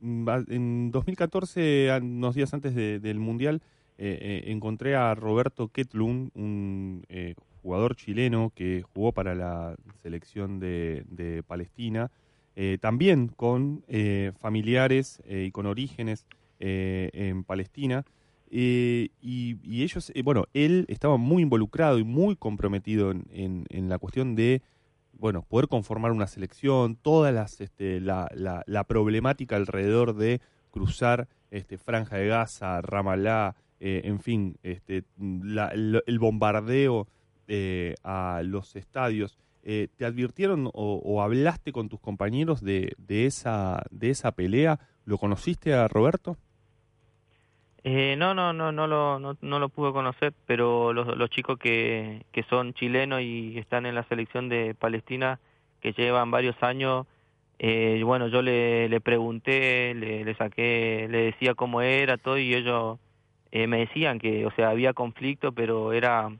va- en 2014, a- unos días antes de- del Mundial, encontré a Roberto Ketlun, un eh, jugador chileno que jugó para la selección de, de Palestina, también con eh, familiares y con orígenes eh, en Palestina. Eh, y, ellos, eh, bueno, él estaba muy involucrado y muy comprometido en, en- la cuestión de, bueno, poder conformar una selección, toda las, este, la, la, la problemática alrededor de cruzar este, Franja de Gaza, Ramallah, eh, en fin, este, la- lo- el bombardeo eh, a los estadios. ¿Te advirtieron o, o hablaste con tus compañeros de, de, esa, de esa pelea? ¿Lo conociste a Roberto? Eh, no, no, no, no lo, no, no lo pude conocer, pero los, los chicos que, que son chilenos y están en la selección de Palestina, que llevan varios años, eh, bueno, yo le, le pregunté, le, le saqué, le decía cómo era todo y ellos eh, me decían que, o sea, había conflicto, pero era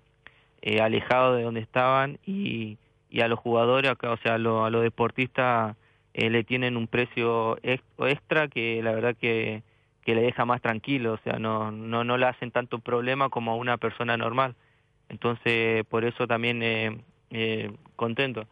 eh, alejado de donde estaban y, y a los jugadores, o sea, a, lo- a los deportistas eh, le tienen un precio ex- extra que la verdad que que le deja más tranquilo, o sea, no, no, no le hacen tanto problema como a una persona normal. Entonces, por eso también eh, eh, contento.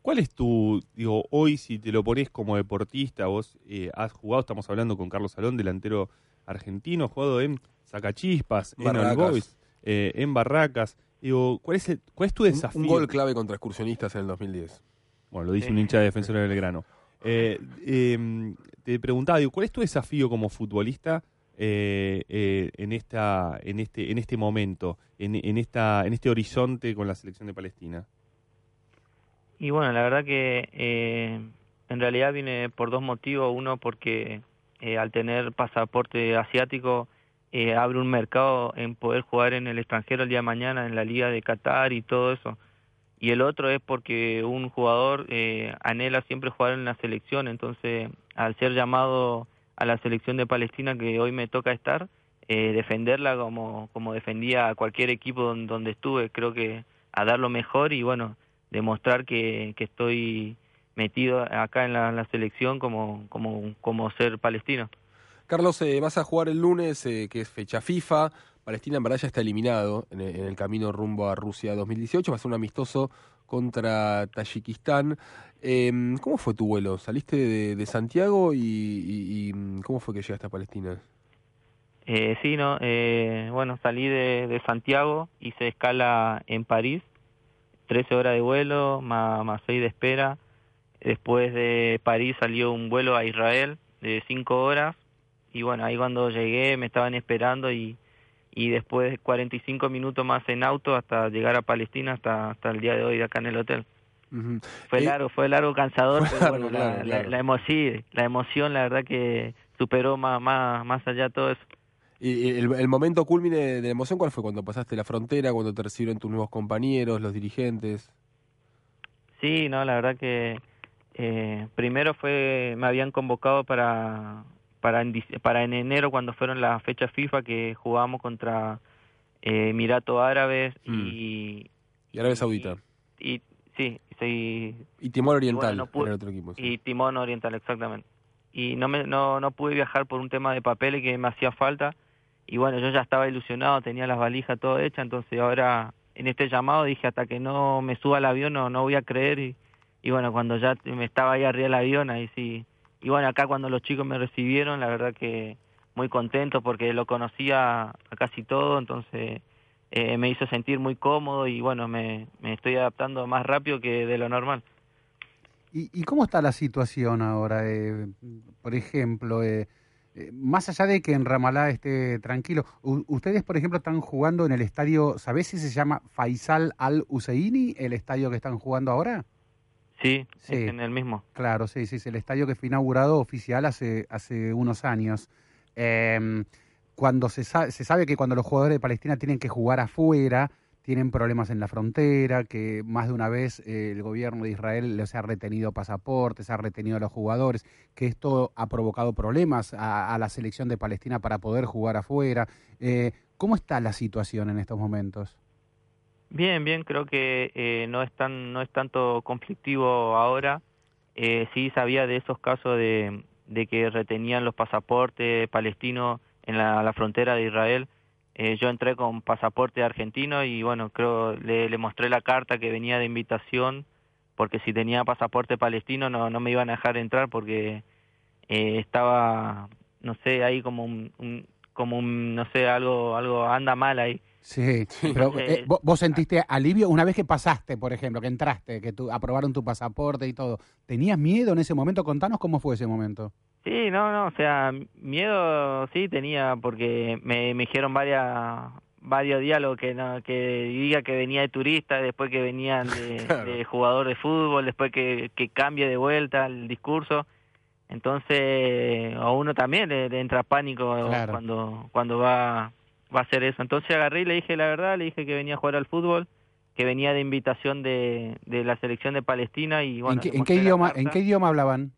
¿Cuál es tu, digo, hoy si te lo pones como deportista, vos eh, has jugado, estamos hablando con Carlos Salón, delantero argentino, jugado en Sacachispas, en Barracas. All Boys, eh, en Barracas. Digo, ¿cuál es, el- ¿cuál es tu desafío? Un, gol clave contra excursionistas en el 2010. Bueno, lo dice un hincha de defensor de Belgrano. Eh, eh, te preguntaba, ¿cuál es tu desafío como futbolista eh, eh, en esta, en este, en este momento, en, en esta, en este horizonte con la selección de Palestina? Y bueno, la verdad que eh, en realidad viene por dos motivos. Uno, porque eh, al tener pasaporte asiático abre un mercado en poder jugar en el extranjero el día de mañana en la Liga de Qatar y todo eso. Y el otro es porque un jugador eh, anhela siempre jugar en la selección. Entonces, al ser llamado a la selección de Palestina, que hoy me toca estar, eh, defenderla como, como defendía a cualquier equipo don- donde estuve. Creo que a dar lo mejor y bueno, demostrar que, que estoy metido acá en la, en la selección como, como, como ser palestino. Carlos, eh, vas a jugar el lunes, eh, que es fecha FIFA. Palestina en verdad ya está eliminado en el, en el camino rumbo a Rusia 2018. Va a ser un amistoso contra Tayikistán. Eh, ¿Cómo fue tu vuelo? ¿Saliste de, Santiago y, mm, cómo fue que llegaste a Palestina? Eh, sí, no, eh, bueno, salí de, de Santiago, hice escala en París, 13 horas de vuelo, más, más 6 de espera. Después de París salió un vuelo a Israel de 5 horas. Y bueno, ahí cuando llegué me estaban esperando y, y después de 45 minutos más en auto hasta llegar a Palestina, hasta, hasta el día de hoy acá en el hotel. Fue Eh, largo, fue largo, cansador, fue pero largo, bueno, la, claro, la- emoción, la verdad que superó más, más, más allá todo eso. Y el, el momento culmine de la emoción, ¿cuál fue? Cuando pasaste la frontera, cuando te recibieron tus nuevos compañeros, los dirigentes. Sí, no, la verdad que eh, primero fue, me habían convocado para, para, en, para en enero cuando fueron las fechas FIFA que jugábamos contra eh, Emiratos Árabes y, Y Arabia Saudita. y sí, sí, Y Timor Oriental, bueno, no pude- otro equipo. sí. y Timón Oriental, exactamente. Y no, me, no, no pude viajar por un tema de papeles que me hacía falta. Y bueno, yo ya estaba ilusionado, tenía las valijas todo hechas, entonces ahora en este llamado dije hasta que no me suba al avión no, no voy a creer. Y, y bueno, cuando ya me estaba ahí arriba del avión, ahí sí. Y bueno, acá cuando los chicos me recibieron, la verdad que muy contento porque lo conocía a casi todo, entonces eh, me hizo sentir muy cómodo y bueno, me, me estoy adaptando más rápido que de lo normal. ¿Y, y cómo está la situación ahora? Eh, por ejemplo, eh, eh, más allá de que en Ramalá esté tranquilo, ustedes, por ejemplo, están jugando en el estadio, ¿sabés si se llama Faisal Al Husseini, el estadio que están jugando ahora? Sí, Sí. en el mismo. Claro, sí, sí, es el estadio que fue inaugurado oficial hace, hace unos años. Eh, cuando se, sa- se sabe que cuando los jugadores de Palestina tienen que jugar afuera, tienen problemas en la frontera, que más de una vez eh, el gobierno de Israel les ha retenido pasaportes, ha retenido a los jugadores, que esto ha provocado problemas a, a la selección de Palestina para poder jugar afuera. Eh, ¿Cómo está la situación en estos momentos? Bien, bien, creo que eh, no es tan, no es tanto conflictivo ahora. Eh, sí sabía de esos casos de, de que retenían los pasaportes palestinos en la, frontera de Israel. Eh, yo entré con pasaporte argentino y bueno, creo le, le mostré la carta que venía de invitación porque si tenía pasaporte palestino no, no me iban a dejar entrar porque eh, estaba, no sé, ahí como un, un- como un, no sé, algo, algo anda mal ahí. Sí, pero Eh, ¿vo- ¿vos sentiste alivio una vez que pasaste, por ejemplo, que entraste, que tu, aprobaron tu pasaporte y todo? ¿Tenías miedo en ese momento? Contanos cómo fue ese momento. Sí, no, no, o sea, miedo sí tenía porque me, me dijeron varias varios diálogos que no, que diga que venía de turista, después que venían de, Claro. de jugador de fútbol, después que, que cambie de vuelta el discurso. Entonces, a uno también le, le entra pánico Claro. cuando cuando va va a hacer eso. Entonces agarré y le dije la verdad, le dije que venía a jugar al fútbol, que venía de invitación de, de la selección de Palestina y bueno, ¿En, qué, en qué idioma. ¿En qué idioma hablaban?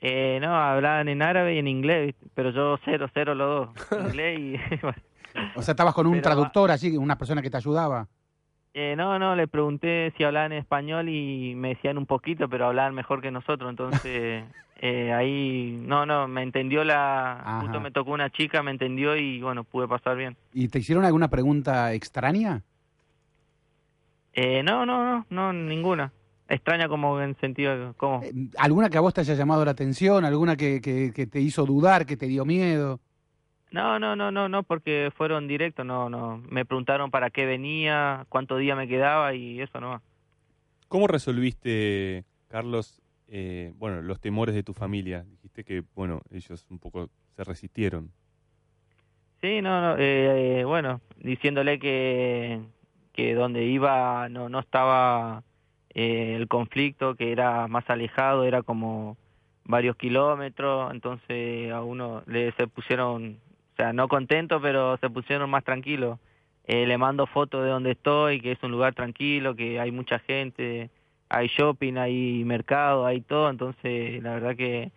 Eh, no, hablaban en árabe y en inglés, pero yo cero, cero los dos. Inglés y... bueno. O sea, estabas con un Pero, traductor allí, una persona que te ayudaba. Eh, no, no, le pregunté si hablaban español y me decían un poquito, pero hablaban mejor que nosotros, entonces eh, ahí, no, no, me entendió la... Ajá. Justo me tocó una chica, me entendió y bueno, pude pasar bien. ¿Y te hicieron alguna pregunta extraña? Eh, no, no, no, no, ninguna. Extraña como en sentido, ¿cómo? ¿Alguna que a vos te haya llamado la atención? ¿Alguna que, que, que te hizo dudar, que te dio miedo? No, no, no, no, no, porque fueron directos, no, no. Me preguntaron para qué venía, cuánto día me quedaba y eso no. ¿Cómo resolviste, Carlos, eh, bueno, los temores de tu familia? Dijiste que, bueno, ellos un poco se resistieron. Sí, no, no, eh, eh, bueno, diciéndole que, que donde iba no, no estaba eh, el conflicto, que era más alejado, era como varios kilómetros, entonces a uno le se pusieron, o sea, no contentos, pero se pusieron más tranquilos. Eh, le mando fotos de donde estoy, que es un lugar tranquilo, que hay mucha gente, hay shopping, hay mercado, hay todo, entonces la verdad que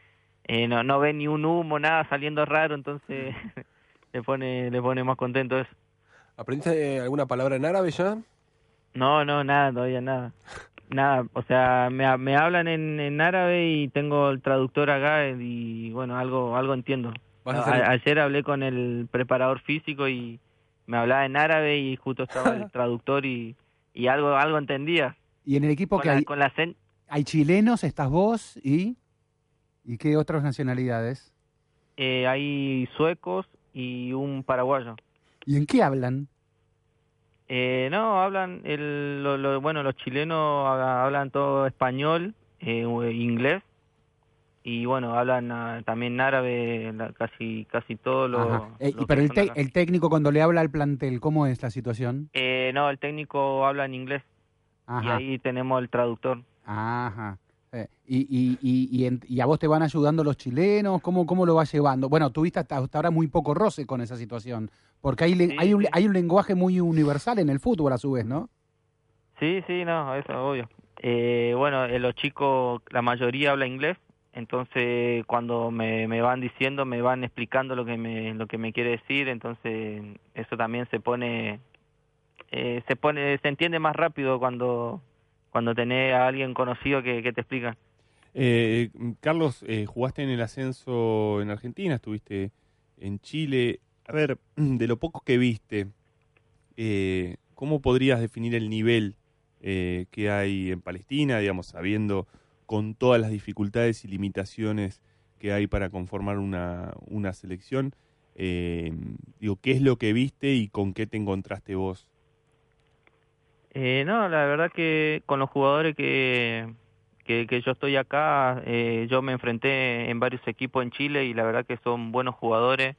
eh, no, no ven ni un humo, nada saliendo raro, entonces le pone le pone más contento eso. ¿Aprendiste alguna palabra en árabe ya? No, no, nada, todavía nada. Nada, o sea, me, me hablan en, en árabe y tengo el traductor acá y bueno, algo algo entiendo. Vas a A- hacer- ayer hablé con el preparador físico y me hablaba en árabe y justo estaba el traductor y, y algo algo entendía. ¿Y en el equipo Con que la- hay, con la cen- hay chilenos, estás vos y... ¿Y qué otras nacionalidades? eh, hay suecos y un paraguayo. ¿Y en qué hablan? Eh, no, hablan, el, lo, lo- bueno, los chilenos ha- hablan todo español, eh, inglés, y bueno, hablan ah, también árabe, la- casi casi todo lo... Eh, lo pero el, te- el técnico cuando le habla al plantel, ¿cómo es la situación? Eh, no, el técnico habla en inglés, y ahí tenemos el traductor. Ajá. Eh, y, y, y, y, en- y a vos te van ayudando los chilenos? ¿Cómo, cómo lo vas llevando? Bueno, tuviste hasta, hasta ahora muy poco roce con esa situación, porque hay, Sí, hay, un, sí. hay un lenguaje muy universal en el fútbol a su vez, ¿no? Sí, sí, no, eso es obvio. Eh, bueno, eh, los chicos, la mayoría habla inglés, entonces cuando me, van diciendo, me van explicando lo que me, lo que me quiere decir, entonces eso también se pone, eh, se pone, se entiende más rápido cuando, cuando tenés a alguien conocido que, que te explica. Eh, Carlos, eh, jugaste en el ascenso en Argentina, estuviste en Chile. A ver, de lo poco que viste, eh, ¿cómo podrías definir el nivel eh, que hay en Palestina, digamos, sabiendo con todas las dificultades y limitaciones que hay para conformar una, una selección? Eh, digo, ¿qué es lo que viste y con qué te encontraste vos? Eh, no, la verdad que con los jugadores que, que, yo estoy acá, eh, yo me enfrenté en varios equipos en Chile y la verdad que son buenos jugadores.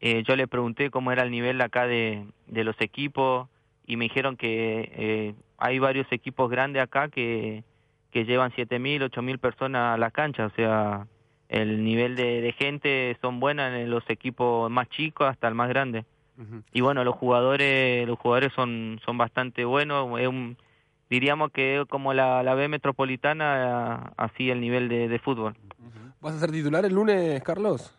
Eh, yo le pregunté cómo era el nivel acá de, de los equipos y me dijeron que hay varios equipos grandes acá que, que llevan 7.000, 8.000 personas a la cancha, o sea, el nivel de, de gente son buenas en los equipos más chicos hasta el más grande. Y bueno, los jugadores los jugadores son son bastante buenos, es un, diríamos que es como la, la B metropolitana, así el nivel de, de fútbol. ¿Vas a ser titular el lunes, Carlos?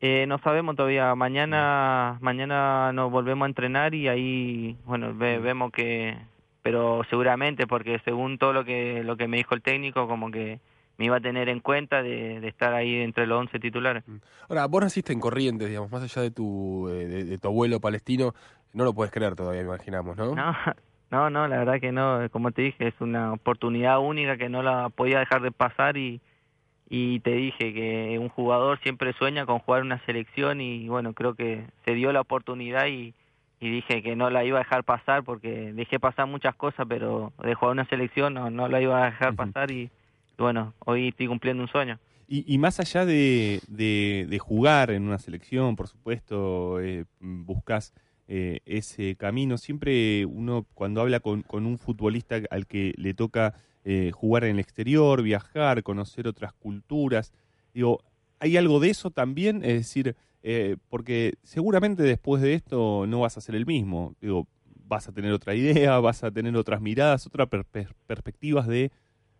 Eh, no sabemos todavía. Mañana, mañana nos volvemos a entrenar y ahí, bueno, ve- vemos que, pero seguramente, porque según todo lo que lo que me dijo el técnico, como que me iba a tener en cuenta de, de estar ahí entre los 11 titulares. Ahora, vos naciste en Corrientes, digamos, más allá de tu, eh, de, de tu abuelo palestino, no lo puedes creer todavía, imaginamos, ¿no? No, no, no, la verdad que no. Como te dije, es una oportunidad única que no la podía dejar de pasar y y te dije que un jugador siempre sueña con jugar una selección y bueno, creo que se dio la oportunidad y, y dije que no la iba a dejar pasar porque dejé pasar muchas cosas, pero de jugar una selección no, no la iba a dejar pasar y, y bueno, hoy estoy cumpliendo un sueño. Y, y más allá de, de- de jugar en una selección, por supuesto, eh, buscas eh, ese camino. Siempre uno, cuando habla con, con un futbolista al que le toca eh, jugar en el exterior, viajar, conocer otras culturas, digo, ¿hay algo de eso también? Es decir, eh, porque seguramente después de esto no vas a ser el mismo. Digo, vas a tener otra idea, vas a tener otras miradas, otras per- per- perspectivas de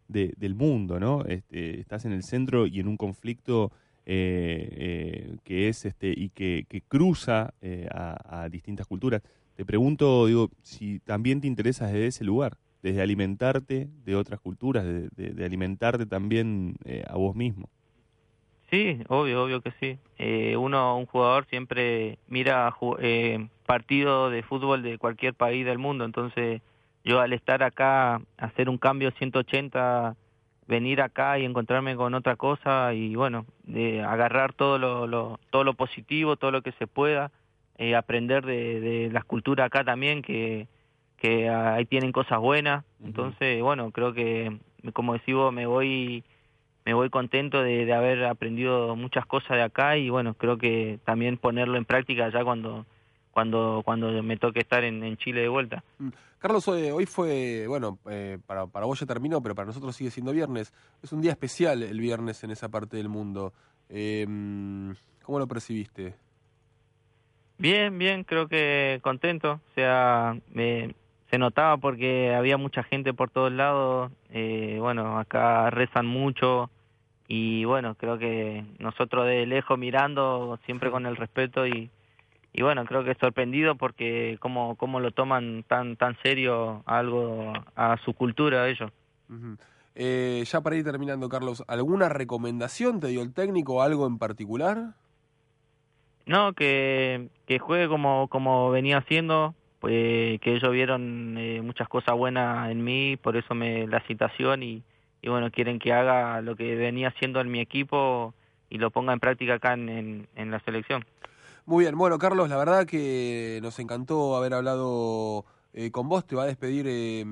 de- del mundo, ¿no? Este, estás en el centro y en un conflicto eh, eh, que es este y que, que cruza eh, a, a distintas culturas. Te pregunto, digo, si también te interesa desde ese lugar, desde alimentarte de otras culturas, de alimentarte también eh, a vos mismo. Sí, obvio, obvio que sí. Eh, uno, un jugador siempre mira eh, partidos de fútbol de cualquier país del mundo, entonces yo al estar acá, hacer un cambio 180, venir acá y encontrarme con otra cosa y bueno, de agarrar todo lo, lo- todo lo positivo, todo lo que se pueda, eh, aprender de, de las culturas acá también, que, que ahí tienen cosas buenas, entonces bueno, creo que como decís vos, me voy me voy contento de, de haber aprendido muchas cosas de acá y bueno, creo que también ponerlo en práctica ya cuando cuando cuando me toque estar en, en Chile de vuelta. Carlos, hoy, hoy fue, bueno, eh, para, para vos ya terminó, pero para nosotros sigue siendo viernes. Es un día especial el viernes en esa parte del mundo. Eh, ¿Cómo lo percibiste? Bien, bien, creo que contento. O sea, me, se notaba porque había mucha gente por todos lados. Eh, bueno, acá rezan mucho y bueno, creo que nosotros de lejos mirando, siempre con el respeto y, y bueno, creo que sorprendido porque cómo, cómo lo toman tan tan serio algo a su cultura ellos. Eh, ya para ir terminando, Carlos, ¿alguna recomendación te dio el técnico, algo en particular? No, que, que juegue como, como venía haciendo, pues que ellos vieron eh, muchas cosas buenas en mí, por eso me la citación y, y bueno, quieren que haga lo que venía haciendo en mi equipo y lo ponga en práctica acá en, en, la selección. Muy bien, bueno, Carlos, la verdad que nos encantó haber hablado eh, con vos. Te va a despedir, eh,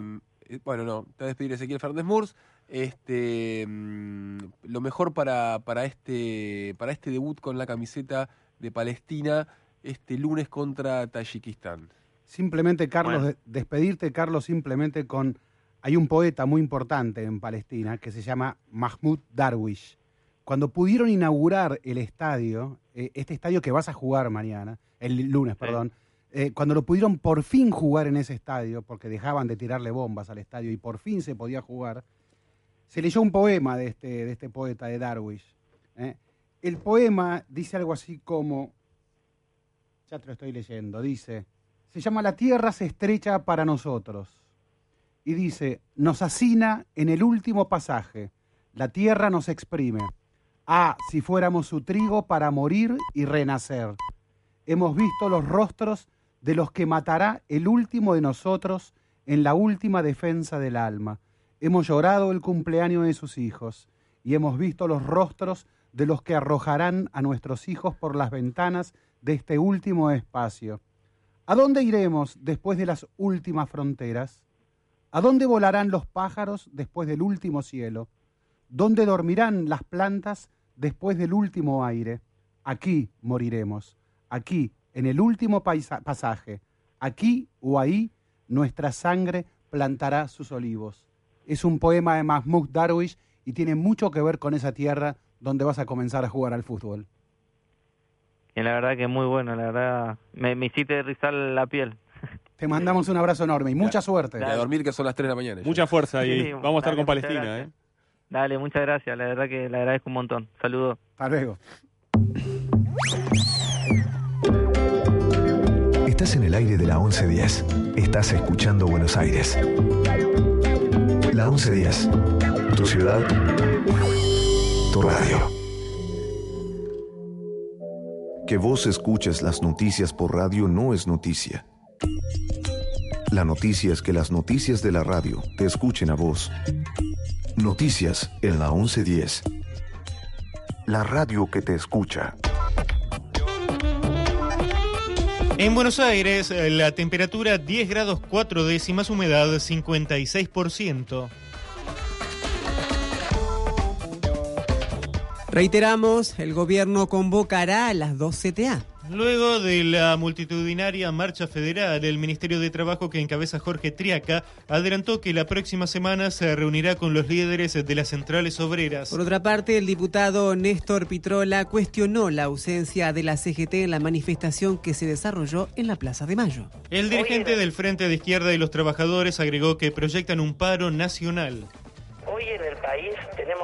eh, bueno, no, te va a despedir Ezequiel Fernández Murs. Este, mm, lo mejor para, para, este, para este debut con la camiseta de Palestina este lunes contra Tayikistán. Simplemente, Carlos, Bueno. despedirte, Carlos, simplemente con... Hay un poeta muy importante en Palestina que se llama Mahmoud Darwish. Cuando pudieron inaugurar el estadio, eh, este estadio que vas a jugar mañana, el lunes, perdón, eh, cuando lo pudieron por fin jugar en ese estadio, porque dejaban de tirarle bombas al estadio y por fin se podía jugar, se leyó un poema de este, de este poeta de Darwish. ¿eh? El poema dice algo así como, ya te lo estoy leyendo, dice, se llama La tierra se estrecha para nosotros. Y dice, nos hacina en el último pasaje, la tierra nos exprime. Ah, si fuéramos su trigo para morir y renacer. Hemos visto los rostros de los que matará el último de nosotros en la última defensa del alma. Hemos llorado el cumpleaños de sus hijos y hemos visto los rostros de los que arrojarán a nuestros hijos por las ventanas de este último espacio. ¿A dónde iremos después de las últimas fronteras? ¿A dónde volarán los pájaros después del último cielo? ¿Dónde dormirán las plantas después del último aire? Aquí moriremos, aquí, en el último pasaje. Aquí o ahí nuestra sangre plantará sus olivos. Es un poema de Mahmoud Darwish y tiene mucho que ver con esa tierra donde vas a comenzar a jugar al fútbol. Y la verdad que muy bueno, la verdad me, me hiciste rizar la piel. Te mandamos un abrazo enorme y mucha suerte. Y a dormir que son las 3 de la mañana. ya. Mucha fuerza y Sí, vamos a estar dale, con Palestina. ¿eh? Dale, muchas gracias, la verdad que le agradezco un montón. Saludos. Hasta luego. Estás en el aire de la 1110. Estás escuchando Buenos Aires. La 1110. Tu ciudad. Tu radio. Que vos escuches las noticias por radio no es noticia. La noticia es que las noticias de la radio te escuchen a vos. Noticias en la 1110. La radio que te escucha. En Buenos Aires, eh, la temperatura 10 grados 4 décimas, humedad 56%. Reiteramos, el gobierno convocará a las dos CTA. Luego de la multitudinaria marcha federal, el Ministerio de Trabajo que encabeza Jorge Triaca adelantó que la próxima semana se reunirá con los líderes de las centrales obreras. Por otra parte, el diputado Néstor Pitrola cuestionó la ausencia de la CGT en la manifestación que se desarrolló en la Plaza de Mayo. El dirigente del Frente de Izquierda y los Trabajadores agregó que proyectan un paro nacional. Hoy en el país tenemos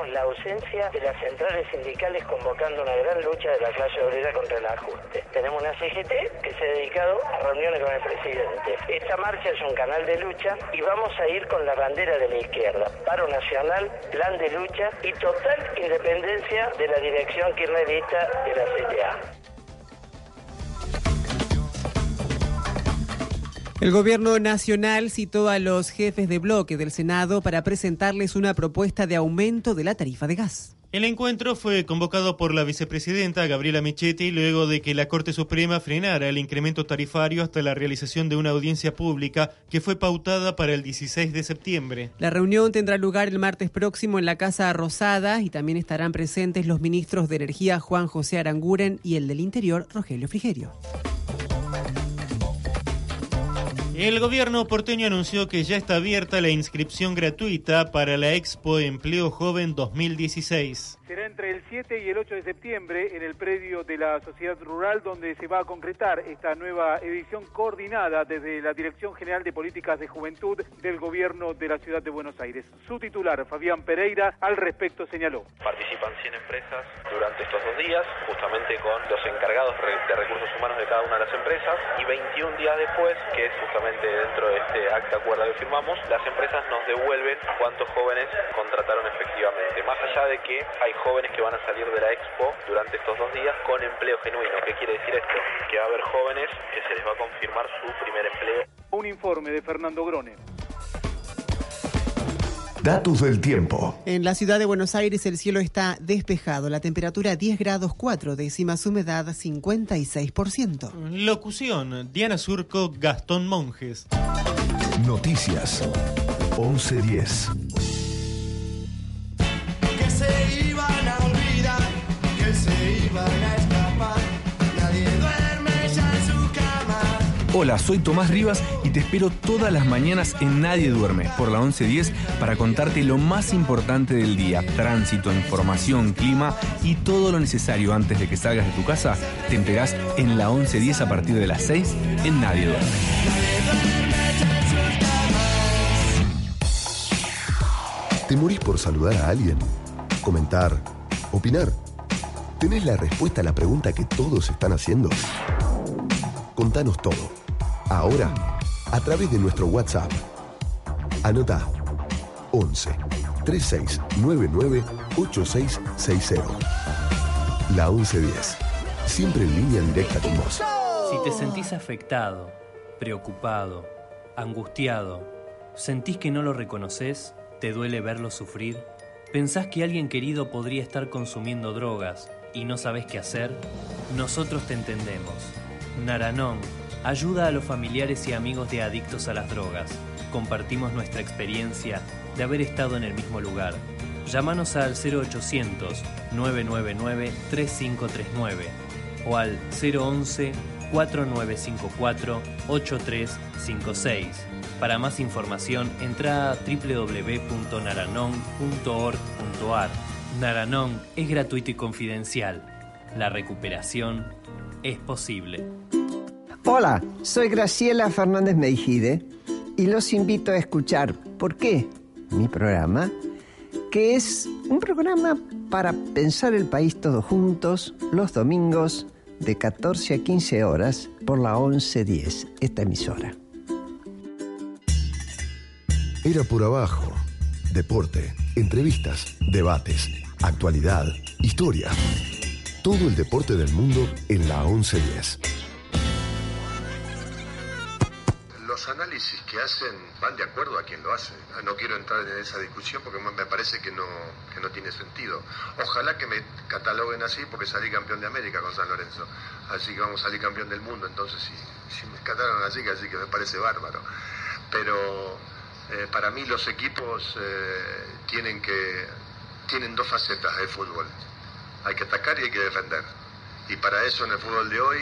de las centrales sindicales convocando una gran lucha de la clase obrera contra el ajuste. Tenemos una CGT que se ha dedicado a reuniones con el presidente. Esta marcha es un canal de lucha y vamos a ir con la bandera de la izquierda. Paro nacional, plan de lucha y total independencia de la dirección kirchnerista de la CTA. El gobierno nacional citó a los jefes de bloque del Senado para presentarles una propuesta de aumento de la tarifa de gas. El encuentro fue convocado por la vicepresidenta Gabriela Michetti luego de que la Corte Suprema frenara el incremento tarifario hasta la realización de una audiencia pública que fue pautada para el 16 de septiembre. La reunión tendrá lugar el martes próximo en la Casa Rosada y también estarán presentes los ministros de Energía Juan José Aranguren y el del Interior Rogelio Frigerio. El gobierno porteño anunció que ya está abierta la inscripción gratuita para la Expo Empleo Joven 2016. Será entre el 7 y el 8 de septiembre en el predio de la Sociedad Rural donde se va a concretar esta nueva edición coordinada desde la Dirección General de Políticas de Juventud del Gobierno de la Ciudad de Buenos Aires. Su titular, Fabián Pereira, al respecto señaló. Participan 100 empresas durante estos dos días, justamente con los encargados de recursos humanos de cada una de las empresas, y 21 días después, que es justamente dentro de este acta acuerdo que firmamos, las empresas nos devuelven cuántos jóvenes contrataron efectivamente. Más allá de que hay jóvenes que van a salir de la expo durante estos dos días con empleo genuino. ¿Qué quiere decir esto? Que va a haber jóvenes que se les va a confirmar su primer empleo. Un informe de Fernando Grone. Datos del tiempo. En la ciudad de Buenos Aires el cielo está despejado, la temperatura 10 grados 4 décimas, humedad 56%. Locución, Diana Surco, Gastón Monjes. Noticias. 1110. que se Hola, soy Tomás Rivas y te espero todas las mañanas en Nadie Duerme por la 1110 para contarte lo más importante del día, tránsito, información, clima y todo lo necesario antes de que salgas de tu casa. Te enterás en la 1110 a partir de las 6 en Nadie Duerme. ¿Te morís por saludar a alguien? ¿Comentar? ¿Opinar? ¿Tenés la respuesta a la pregunta que todos están haciendo? Contanos todo. Ahora, a través de nuestro WhatsApp. Anota 11 3699 8660. La 1110. Siempre en línea directa con vos. Si te sentís afectado, preocupado, angustiado, sentís que no lo reconoces, te duele verlo sufrir, pensás que alguien querido podría estar consumiendo drogas y no sabes qué hacer, nosotros te entendemos. Naranón ayuda a los familiares y amigos de adictos a las drogas. Compartimos nuestra experiencia de haber estado en el mismo lugar. Llámanos al 0800 999 3539 o al 011 4954-8356. Para más información, entra a www.naranon.org.ar. Naranón es gratuito y confidencial. La recuperación es posible. Hola, soy Graciela Fernández Meijide y los invito a escuchar ¿Por qué? Mi programa, que es un programa para pensar el país todos juntos los domingos de 14 a 15 horas por la 1110, esta emisora. Era por abajo. Deporte, entrevistas, debates, actualidad, historia. Todo el deporte del mundo en la 1110. Los análisis que hacen van de acuerdo a quien lo hace. No quiero entrar en esa discusión porque me parece que no, que no tiene sentido. Ojalá que me cataloguen así porque salí campeón de América con San Lorenzo. Así que vamos a salir campeón del mundo. Entonces, si, me catalogan así, así que me parece bárbaro. Pero eh, para mí los equipos eh, tienen que tienen dos facetas del fútbol. Hay que atacar y hay que defender. Y para eso en el fútbol de hoy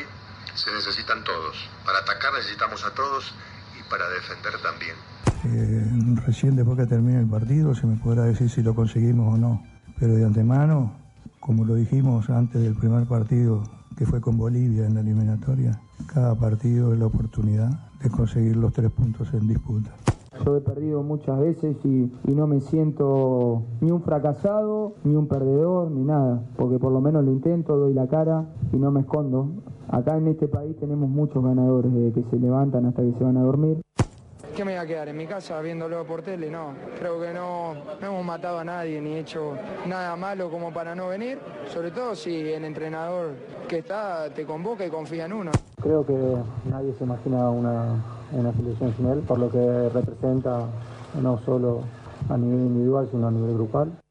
se necesitan todos. Para atacar necesitamos a todos y para defender también. Eh, recién después que termine el partido se me podrá decir si lo conseguimos o no. Pero de antemano, como lo dijimos antes del primer partido que fue con Bolivia en la eliminatoria, cada partido es la oportunidad de conseguir los tres puntos en disputa. Yo he perdido muchas veces y, y, no me siento ni un fracasado, ni un perdedor, ni nada, porque por lo menos lo intento, doy la cara y no me escondo. Acá en este país tenemos muchos ganadores, desde que se levantan hasta que se van a dormir. ¿Qué me voy a quedar en mi casa viéndolo por tele? No, creo que no, hemos matado a nadie ni hecho nada malo como para no venir, sobre todo si el entrenador que está te convoca y confía en uno. Creo que nadie se imagina una, una selección sin él, por lo que representa no solo a nivel individual, sino a nivel grupal.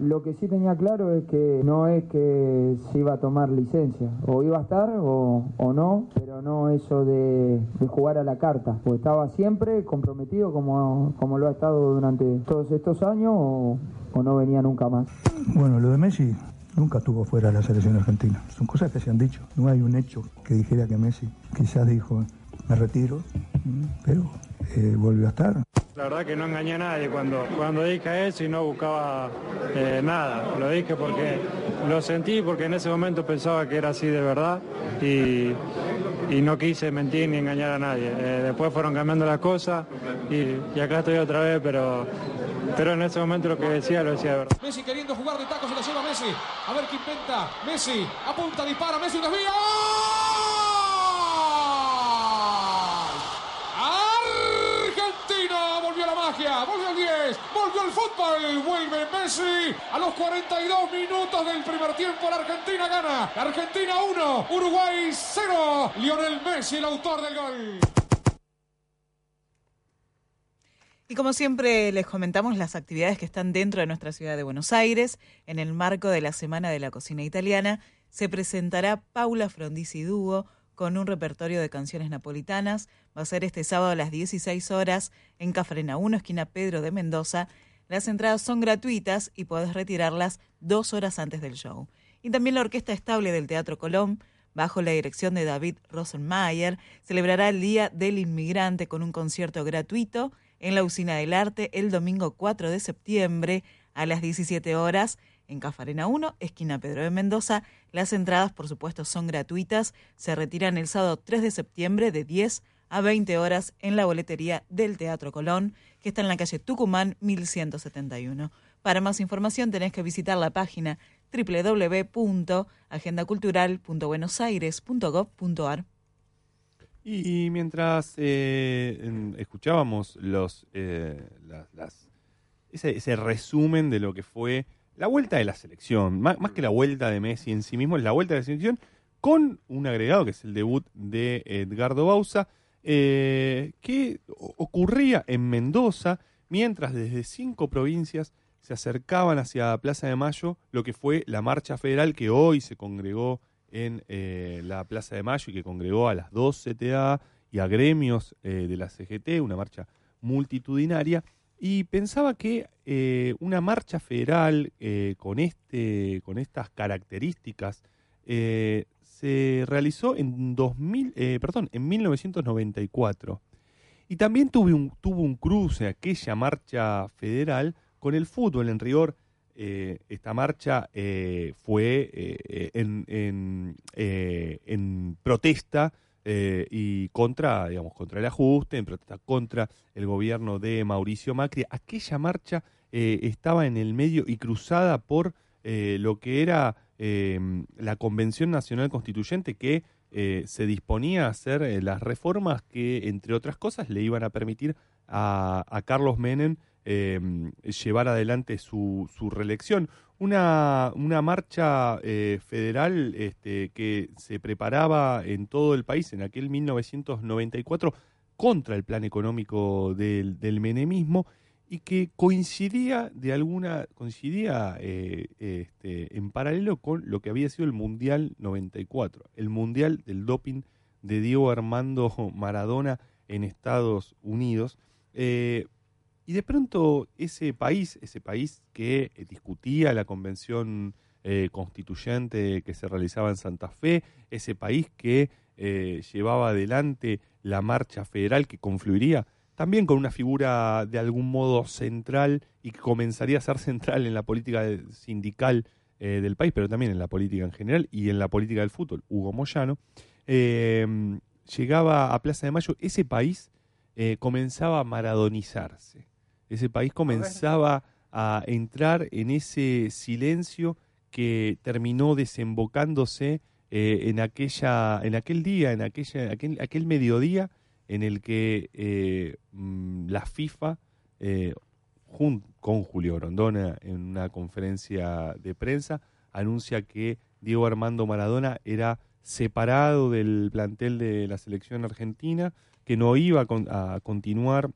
Lo que sí tenía claro es que no es que se iba a tomar licencia, o iba a estar o, o no, pero no eso de, jugar a la carta, porque estaba siempre comprometido como, como lo ha estado durante todos estos años o, o no venía nunca más. Bueno, lo de Messi nunca estuvo fuera de la selección argentina, son cosas que se han dicho, no hay un hecho que dijera que Messi quizás dijo me retiro, pero eh, volvió a estar. La verdad que no engañé a nadie cuando, cuando dije eso y no buscaba eh, nada. Lo dije porque lo sentí, porque en ese momento pensaba que era así de verdad y, y no quise mentir ni engañar a nadie. Eh, después fueron cambiando las cosas y, y, acá estoy otra vez, pero, pero en ese momento lo que decía lo decía de verdad. Messi queriendo jugar de tacos y la lleva Messi. A ver qué inventa. Messi apunta, dispara, Messi desvía. volvió la magia, volvió el 10, volvió el fútbol, vuelve Messi. A los 42 minutos del primer tiempo, la Argentina gana, Argentina 1, Uruguay 0, Lionel Messi el autor del gol. Y como siempre les comentamos las actividades que están dentro de nuestra ciudad de Buenos Aires, en el marco de la Semana de la Cocina Italiana, se presentará Paula Frondizi Dúo, con un repertorio de canciones napolitanas. Va a ser este sábado a las 16 horas en Cafrena 1, esquina Pedro de Mendoza. Las entradas son gratuitas y podés retirarlas dos horas antes del show. Y también la Orquesta Estable del Teatro Colón, bajo la dirección de David Rosenmayer, celebrará el Día del Inmigrante con un concierto gratuito en la Usina del Arte el domingo 4 de septiembre a las 17 horas en Cafarena 1, esquina Pedro de Mendoza. Las entradas, por supuesto, son gratuitas. Se retiran el sábado 3 de septiembre de 10 a 20 horas en la boletería del Teatro Colón, que está en la calle Tucumán 1171. Para más información tenés que visitar la página www.agendacultural.buenosaires.gov.ar. Y, y, mientras eh, escuchábamos los, eh, ese resumen de lo que fue la vuelta de la selección, más, que la vuelta de Messi en sí mismo, es la vuelta de la selección con un agregado que es el debut de Edgardo Bausa, eh, que ocurría en Mendoza, mientras desde cinco provincias se acercaban hacia Plaza de Mayo lo que fue la marcha federal que hoy se congregó en eh, la Plaza de Mayo y que congregó a las dos CTA y a gremios eh, de la CGT, una marcha multitudinaria y pensaba que eh, una marcha federal eh, con, este, con estas características eh, se realizó en 2000, eh, perdón, en 1994. Y también tuve un, tuvo un cruce aquella marcha federal con el fútbol en rigor. esta marcha fue en, en, en protesta eh, y contra, digamos, contra el ajuste, en protesta contra el gobierno de Mauricio Macri. Aquella marcha eh, estaba en el medio y cruzada por eh, lo que era eh, la Convención Nacional Constituyente que eh, se disponía a hacer eh, las reformas que, entre otras cosas, le iban a permitir a, a Carlos Menem eh, llevar adelante su, su reelección. Una, una marcha eh, federal este, que se preparaba en todo el país en aquel 1994 contra el plan económico del, del menemismo y que coincidía de alguna coincidía eh, este, en paralelo con lo que había sido el mundial 94 el mundial del doping de Diego Armando Maradona en Estados Unidos. Eh, y de pronto ese país ese país que eh, discutía la convención eh, constituyente que se realizaba en Santa Fe ese país que eh, llevaba adelante la marcha federal que confluiría también con una figura de algún modo central y que comenzaría a ser central en la política sindical eh, del país, pero también en la política en general y en la política del fútbol, Hugo Moyano, llegaba a Plaza de Mayo, ese país comenzaba a maradonizarse, ese país comenzaba a entrar en ese silencio que terminó desembocándose eh, en aquella en aquel día en aquella aquel, aquel mediodía en el que eh, mm, la FIFA eh, jun- con Julio Grondona en una conferencia de prensa anuncia que Diego Armando Maradona era separado del plantel de la selección argentina que no iba a continuar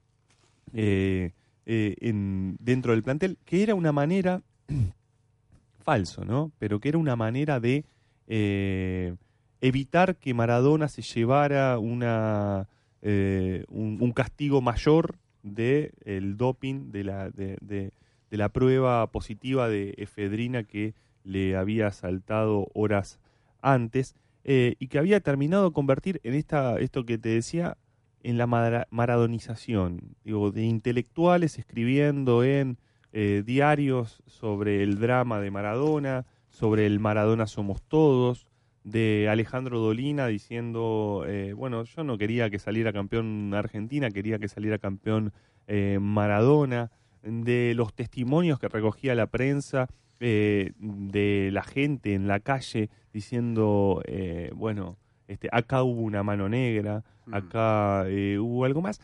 eh, eh, en, dentro del plantel, que era una manera, falso, ¿no? Pero que era una manera de eh, evitar que Maradona se llevara una, eh, un, castigo mayor de el doping, de la, de, de- de la prueba positiva de efedrina que le había saltado horas antes y que había terminado de convertir en esta, esto que te decía, en la mara- maradonización, digo, de intelectuales escribiendo en eh, diarios sobre el drama de Maradona, sobre el Maradona somos todos, de Alejandro Dolina diciendo, eh, bueno, yo no quería que saliera campeón Argentina, quería que saliera campeón eh, Maradona, de los testimonios que recogía la prensa, eh, de la gente en la calle diciendo, eh, bueno, este, acá hubo una mano negra, acá eh, hubo algo más.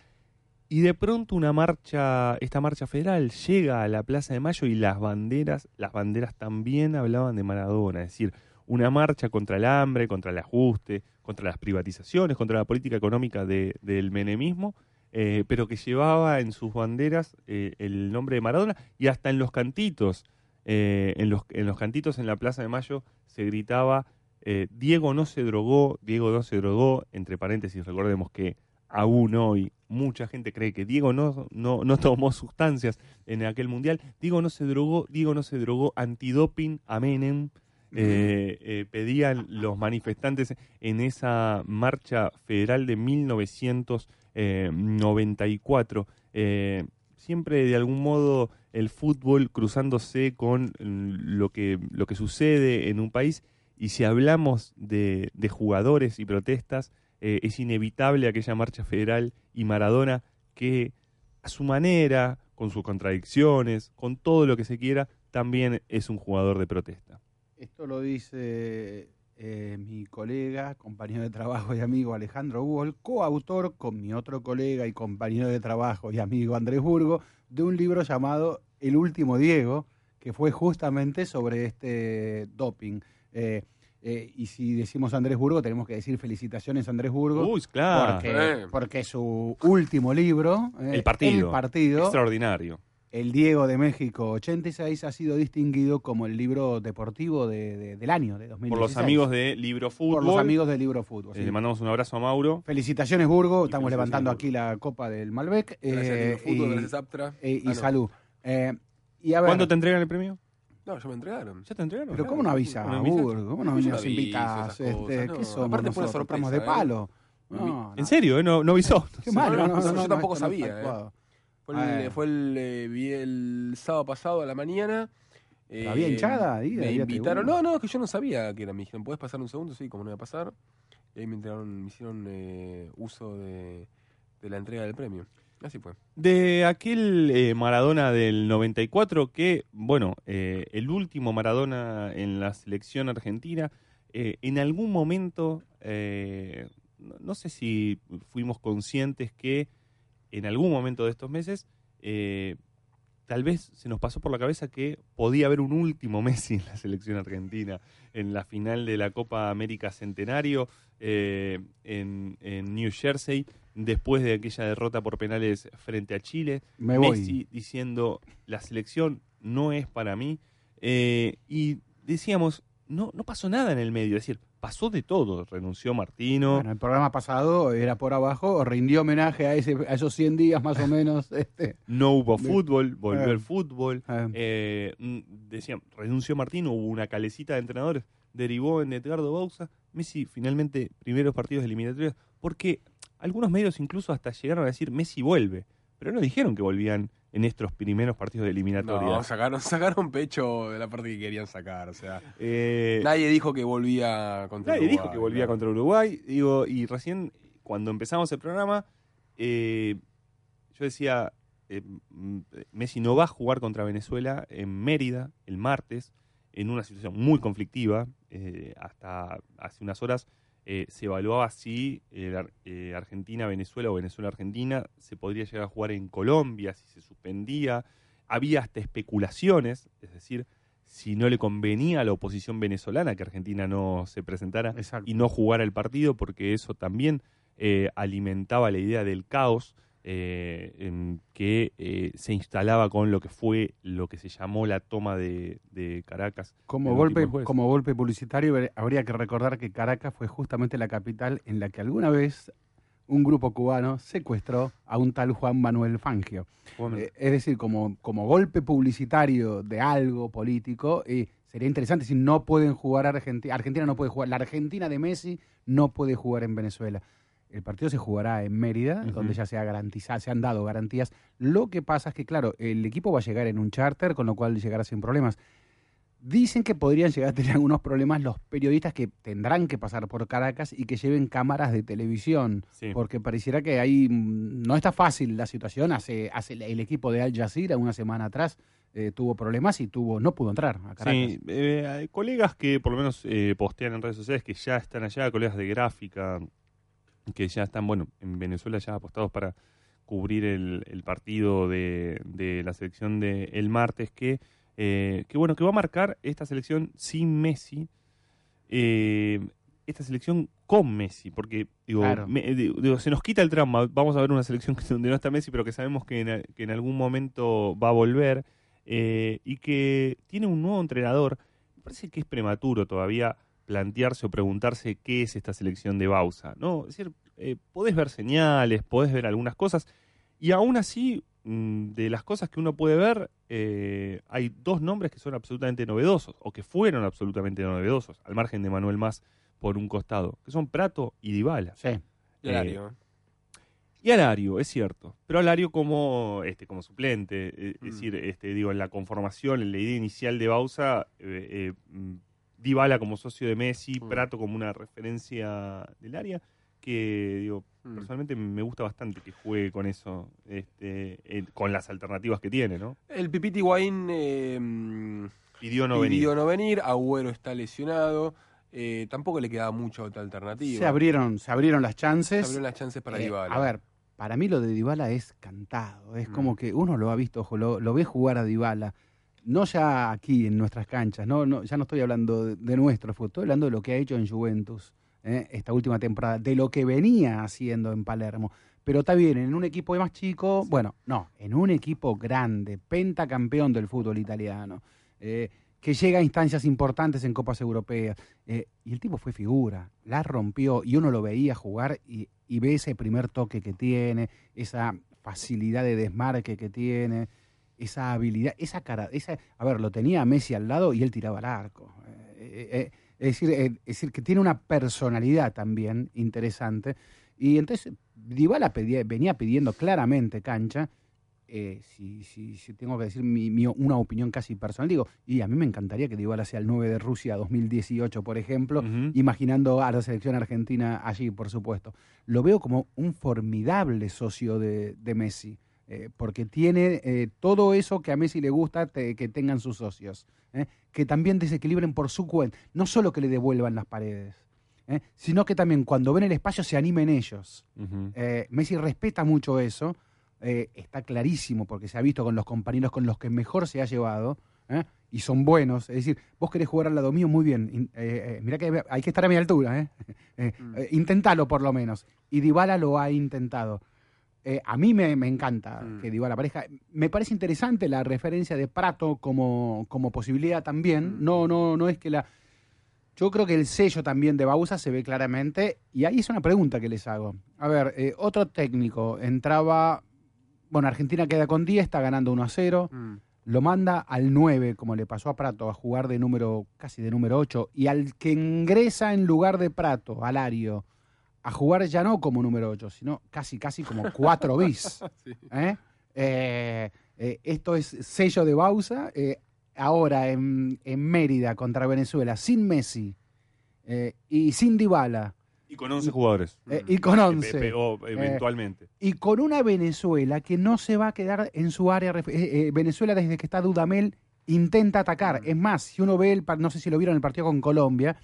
Y de pronto una marcha, esta marcha federal llega a la Plaza de Mayo y las banderas, las banderas también hablaban de Maradona, es decir, una marcha contra el hambre, contra el ajuste, contra las privatizaciones, contra la política económica de- del menemismo, eh, pero que llevaba en sus banderas eh, el nombre de Maradona y hasta en los cantitos, eh, en, los, en los cantitos en la Plaza de Mayo se gritaba eh, Diego no se drogó, Diego no se drogó, entre paréntesis recordemos que aún hoy mucha gente cree que Diego no, no, no tomó sustancias en aquel mundial, Diego no se drogó, Diego no se drogó, antidoping a Menem, eh, eh, pedían los manifestantes en esa marcha federal de 1994. Eh, siempre de algún modo el fútbol cruzándose con lo que, lo que sucede en un país y si hablamos de, jugadores y protestas, eh, es inevitable aquella marcha federal y Maradona que a su manera, con sus contradicciones, con todo lo que se quiera, también es un jugador de protesta. Esto lo dice eh, mi colega, compañero de trabajo y amigo Alejandro Hugo, coautor con mi otro colega y compañero de trabajo y amigo Andrés Burgo, de un libro llamado El último Diego, que fue justamente sobre este doping. Eh, eh, y si decimos Andrés Burgo, tenemos que decir felicitaciones a Andrés Burgo. Uy, claro. Porque, porque su último libro, eh, El partido. El partido Extraordinario. el Diego de México 86 ha sido distinguido como el libro deportivo de- de- del año, de 2016. Por los amigos de Libro Fútbol. Por los amigos de Libro Fútbol. Eh, sí. Le mandamos un abrazo a Mauro. Felicitaciones, Burgo. Estamos felicitaciones, levantando Burgo. aquí la Copa del Malbec. Gracias, eh, Libro Fútbol, y, gracias, Aptra. eh, y Ah, no. salud. Eh, y a ver, ¿Cuándo te entregan el premio? No, ya me entregaron. ¿Ya te entregaron? Pero ¿cómo no avisa, ¿No avisas? Burgo? ¿Cómo no nos invitas? Este, cosas, no. ¿Qué somos Aparte fue sorpresa, de ¿eh? palo. No, ¿En serio? eh? No, no avisó. Qué mal, no, no, yo tampoco sabía. ¿eh? Fue, el, fue el, eh, vi el sábado pasado a la mañana. eh, ¿Había hinchada ahí? Me ¿Había invitaron. No, no, es que yo no sabía que era. Me dijeron, ¿puedes pasar un segundo? Sí, como no iba a pasar. Y ahí me, entregaron, me hicieron eh, uso de, de la entrega del premio. De aquel eh, Maradona del 94 que, bueno, eh, el último Maradona en la selección argentina, eh, en algún momento, no, sé si fuimos conscientes que en algún momento de estos meses, tal vez se nos pasó por la cabeza que podía haber un último Messi en la selección argentina, en la final de la Copa América Centenario eh, en, en New Jersey, después de aquella derrota por penales frente a Chile. Me voy. Messi diciendo, la selección no es para mí. Eh, y decíamos, no, no pasó nada en el medio, es decir, pasó de todo. Renunció Martino. Bueno, el programa pasado era por abajo, rindió homenaje a, ese, a esos 100 días más o menos. Este. No hubo fútbol, volvió Eh. el fútbol. Eh, mm, decían, renunció Martino, hubo una calecita de entrenadores, derivó en Edgardo Bausa. Messi finalmente, primeros partidos de eliminatorias, porque algunos medios incluso hasta llegaron a decir Messi vuelve, pero no dijeron que volvían en estos primeros partidos de eliminatorias. No, sacaron, sacaron pecho de la parte que querían sacar. O sea, Eh, nadie dijo que volvía contra Nadie dijo Uruguay, que volvía contra Uruguay. Digo, y recién cuando empezamos el programa, eh, yo decía, eh, mm, Messi no va a jugar contra Venezuela en Mérida el martes, en una situación muy conflictiva. Hasta hace unas horas eh, se evaluaba si eh, eh, Argentina-Venezuela o Venezuela-Argentina se podría llegar a jugar en Colombia, si se suspendía. Había hasta especulaciones, es decir, si no le convenía a la oposición venezolana que Argentina no se presentara y no jugara el partido, porque eso también eh, alimentaba la idea del caos eh, en que eh, se instalaba con lo que fue lo que se llamó la toma de, de Caracas. Como golpe, como golpe publicitario, habría que recordar que Caracas fue justamente la capital en la que alguna vez un grupo cubano secuestró a un tal Juan Manuel Fangio. Bueno. Eh, es decir, como, como golpe publicitario de algo político, sería interesante si no pueden jugar Argentina. Argentina no puede jugar. La Argentina de Messi no puede jugar en Venezuela. El partido se jugará en Mérida, donde ya se ha garantizado, se han dado garantías. Lo que pasa es que, claro, el equipo va a llegar en un charter, con lo cual llegará sin problemas. Dicen que podrían llegar a tener algunos problemas los periodistas que tendrán que pasar por Caracas y que lleven cámaras de televisión, Sí. porque pareciera que ahí mm, no está fácil la situación. Hace, hace el- el equipo de Al Jazeera una semana atrás eh, tuvo problemas y tuvo no pudo entrar a Caracas. Sí, eh, hay colegas que por lo menos eh, postean en redes sociales que ya están allá, colegas de gráfica, que ya están, bueno, en Venezuela ya apostados para cubrir el, el partido de, de la selección de el martes, que, eh, que bueno, que va a marcar esta selección sin Messi, eh, esta selección con Messi, porque digo, Claro. me- digo, digo, se nos quita el trauma, vamos a ver una selección donde no está Messi, pero que sabemos que en, que en algún momento va a volver eh, y que tiene un nuevo entrenador. Me parece que es prematuro todavía plantearse o preguntarse qué es esta selección de Bausa, ¿no? Es decir, eh, podés ver señales, podés ver algunas cosas, y aún así, mm, de las cosas que uno puede ver, eh, hay dos nombres que son absolutamente novedosos, o que fueron absolutamente novedosos, al margen de Manuel Más por un costado, que son Prato y Dybala. Sí. Y Alario. Y Alario, es cierto. Pero Alario como este como suplente, eh, Mm. es decir, este digo en la conformación, en la idea inicial de Bausa, eh, eh, mm, Dybala como socio de Messi, Mm. Prato como una referencia del área, que digo, Mm. personalmente me gusta bastante que juegue con eso, este, con las alternativas que tiene, ¿no? El Pipiti Guaín eh, mm, Pidió no pidió venir. no venir, Agüero está lesionado, eh, tampoco le quedaba mucha otra alternativa. Se abrieron, se abrieron las chances. Se abrieron las chances para Eh, Dybala. A ver, para mí lo de Dybala es cantado. Es Mm. como que uno lo ha visto, ojo, lo, lo ve jugar a Dybala. No ya aquí en nuestras canchas, no, no, ya no estoy hablando de, nuestro fútbol, estoy hablando de lo que ha hecho en Juventus eh, esta última temporada, de lo que venía haciendo en Palermo. Pero está bien, en un equipo más chico, bueno, no, en un equipo grande, pentacampeón del fútbol italiano, eh, que llega a instancias importantes en Copas Europeas. eh, y el tipo fue figura, la rompió y uno lo veía jugar y, y ve ese primer toque que tiene, esa facilidad de desmarque que tiene. Esa habilidad, esa cara, esa, a ver, lo tenía Messi al lado y él tiraba al arco. Eh, eh, eh, es, decir, eh, es decir, que tiene una personalidad también interesante. Y entonces Dybala pedía- venía pidiendo claramente cancha. eh, si, si- si tengo que decir mi- mi- una opinión casi personal, digo, y a mí me encantaría que Dybala sea el 9 de Rusia 2018, por ejemplo, imaginando a la selección argentina allí, por supuesto. Lo veo como un formidable socio de, de Messi, eh, porque tiene eh, todo eso que a Messi le gusta te- que tengan sus socios, eh, que también desequilibren por su cuenta, no solo que le devuelvan las paredes, sino que también cuando ven el espacio se animen ellos. Messi respeta mucho eso, está clarísimo porque se ha visto con los compañeros con los que mejor se ha llevado. Y son buenos, es decir, vos querés jugar al lado mío, muy bien. Mirá que hay que estar a mi altura, ¿eh? Eh, eh, intentalo por lo menos. Y Dybala lo ha intentado. Eh, a mí me, me encanta que Dybala pareja. Me parece interesante la referencia de Prato como, como posibilidad también. No, no, no es que la. Yo creo que el sello también de Bausa se ve claramente. Y ahí es una pregunta que les hago. A ver, eh, otro técnico entraba. Bueno, Argentina queda con 10, está ganando 1 a 0. Lo manda al 9, como le pasó a Prato, a jugar de número, casi de número 8. Y al que ingresa en lugar de Prato, Alario, a jugar ya no como número 8, sino casi, casi como 4 bis. Sí. ¿eh? Eh, eh, esto es sello de Bausa. ahora en, en Mérida contra Venezuela, sin Messi y sin Dybala. Y con 11 jugadores. Eh, y con Eh, 11. pe- o Eh, eventualmente. y con una Venezuela que no se va a quedar en su área. eh, Venezuela, desde que está Dudamel, intenta atacar. Es más, si uno ve, el, no sé si lo vieron el partido con Colombia,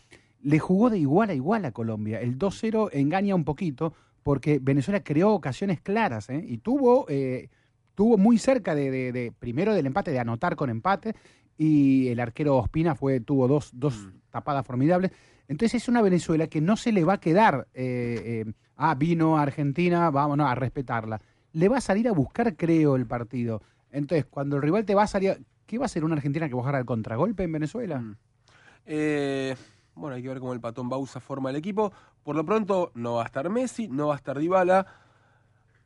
le jugó de igual a igual a Colombia. El 2-0 engaña un poquito porque Venezuela creó ocasiones claras ¿eh? y tuvo, eh, tuvo muy cerca de, de- de- primero del empate, de anotar con empate. Y el arquero Ospina fue, tuvo dos, dos tapadas formidables. Entonces es una Venezuela que no se le va a quedar, eh, eh, ah, vino a Argentina, vamos a respetarla. Le va a salir a buscar, creo, el partido. Entonces, cuando el rival te va a salir, ¿qué va a hacer una Argentina que va a jugar al contragolpe en Venezuela? Eh, bueno, hay que ver cómo el patón Bausa forma el equipo. Por lo pronto, no va a estar Messi, no va a estar Dybala.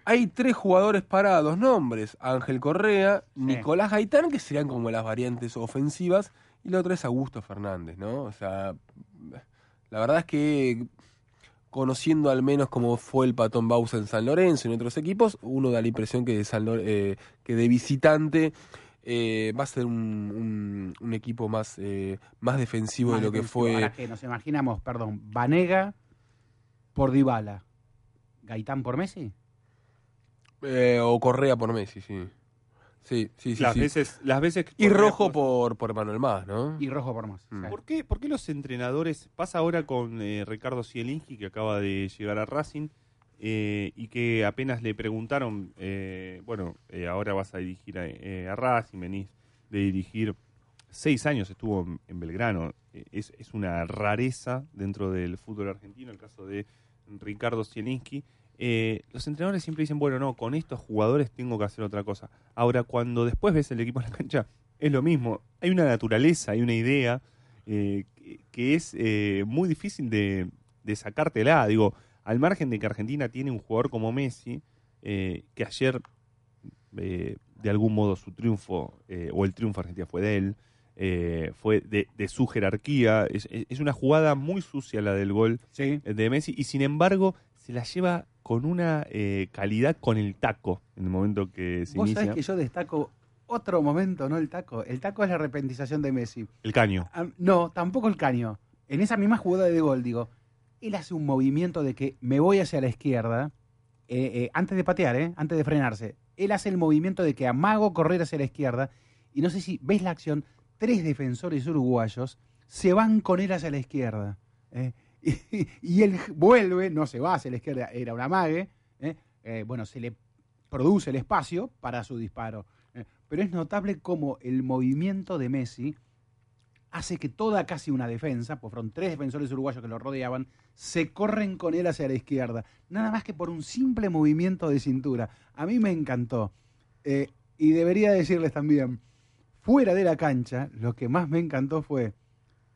Hay tres jugadores parados, nombres. Ángel Correa, Nicolás Gaitán, que serían como las variantes ofensivas. Y la otra es Augusto Fernández, ¿no? O sea, la verdad es que conociendo al menos cómo fue el patón Bausa en San Lorenzo y en otros equipos, uno da la impresión que de, San eh, que de visitante eh, va a ser un, un- un equipo más, eh, más defensivo Más de lo que fue Ahora que nos imaginamos, perdón, Vanega por Dybala, Gaitán por Messi. Eh, o Correa por Messi, sí. Sí, sí, sí. Las sí. veces- las veces que y Correa rojo por, por Manuel Más, ¿no? Y rojo por más. Mm. ¿Por qué, por qué los entrenadores, pasa ahora con eh, Ricardo Zielinski, que acaba de llegar a Racing, eh, y que apenas le preguntaron, eh, bueno, eh, ahora vas a dirigir a, a Racing, venís de dirigir, seis años estuvo en, Belgrano, es, es una rareza dentro del fútbol argentino, el caso de Ricardo Zielinski. Los entrenadores siempre dicen, bueno, no, con estos jugadores tengo que hacer otra cosa. Ahora, cuando después ves el equipo en la cancha, es lo mismo. Hay una naturaleza, hay una idea que, es muy difícil de, de sacártela. Digo, al margen de que Argentina tiene un jugador como Messi, eh, que ayer, eh, de algún modo, su triunfo, eh, o el triunfo de Argentina fue de él, fue de, de su jerarquía. Es, una jugada muy sucia la del gol de Messi, y sin embargo, se la lleva con una calidad con el taco en el momento que se Vos inicia. sabés que yo destaco otro momento, no el taco. El taco es la repentización de Messi. El caño. Ah, No, tampoco el caño. En esa misma jugada de gol, digo, él hace un movimiento de que me voy hacia la izquierda, eh, eh, antes de patear, eh, antes de frenarse. Él hace el movimiento de que amago correr hacia la izquierda, y no sé si ves la acción, tres defensores uruguayos se van con él hacia la izquierda. y, y él vuelve, no se va hacia la izquierda, era un amague, eh, eh, bueno, se le produce el espacio para su disparo. pero es notable cómo el movimiento de Messi hace que toda casi una defensa, pues fueron tres defensores uruguayos que lo rodeaban, se corren con él hacia la izquierda. Nada más que por un simple movimiento de cintura. A mí me encantó. Eh, y debería decirles también, fuera de la cancha, lo que más me encantó fue,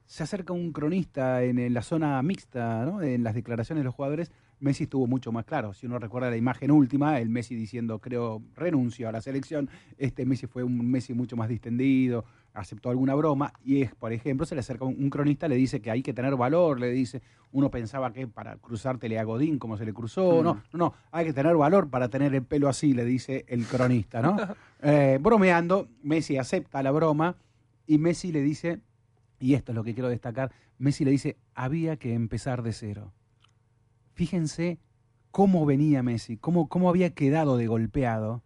se acerca un cronista en, en la zona mixta, ¿no? en las declaraciones de los jugadores, Messi estuvo mucho más claro. Si uno recuerda la imagen última, el Messi diciendo, creo, renuncio a la selección, este Messi fue un Messi mucho más distendido, aceptó alguna broma, y es, por ejemplo, se le acerca un, un cronista, le dice que hay que tener valor, le dice, uno pensaba que para cruzártele a Godín como se le cruzó, no, Mm. no, no, hay que tener valor para tener el pelo así, le dice el cronista, ¿no? Eh, bromeando, Messi acepta la broma y Messi le dice, y esto es lo que quiero destacar, Messi le dice, había que empezar de cero. Fíjense cómo venía Messi, cómo, cómo había quedado de golpeado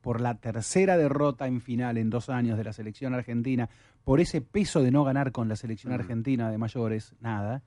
por la tercera derrota en final en dos años de la selección argentina, por ese peso de no ganar con la selección argentina de mayores, nada.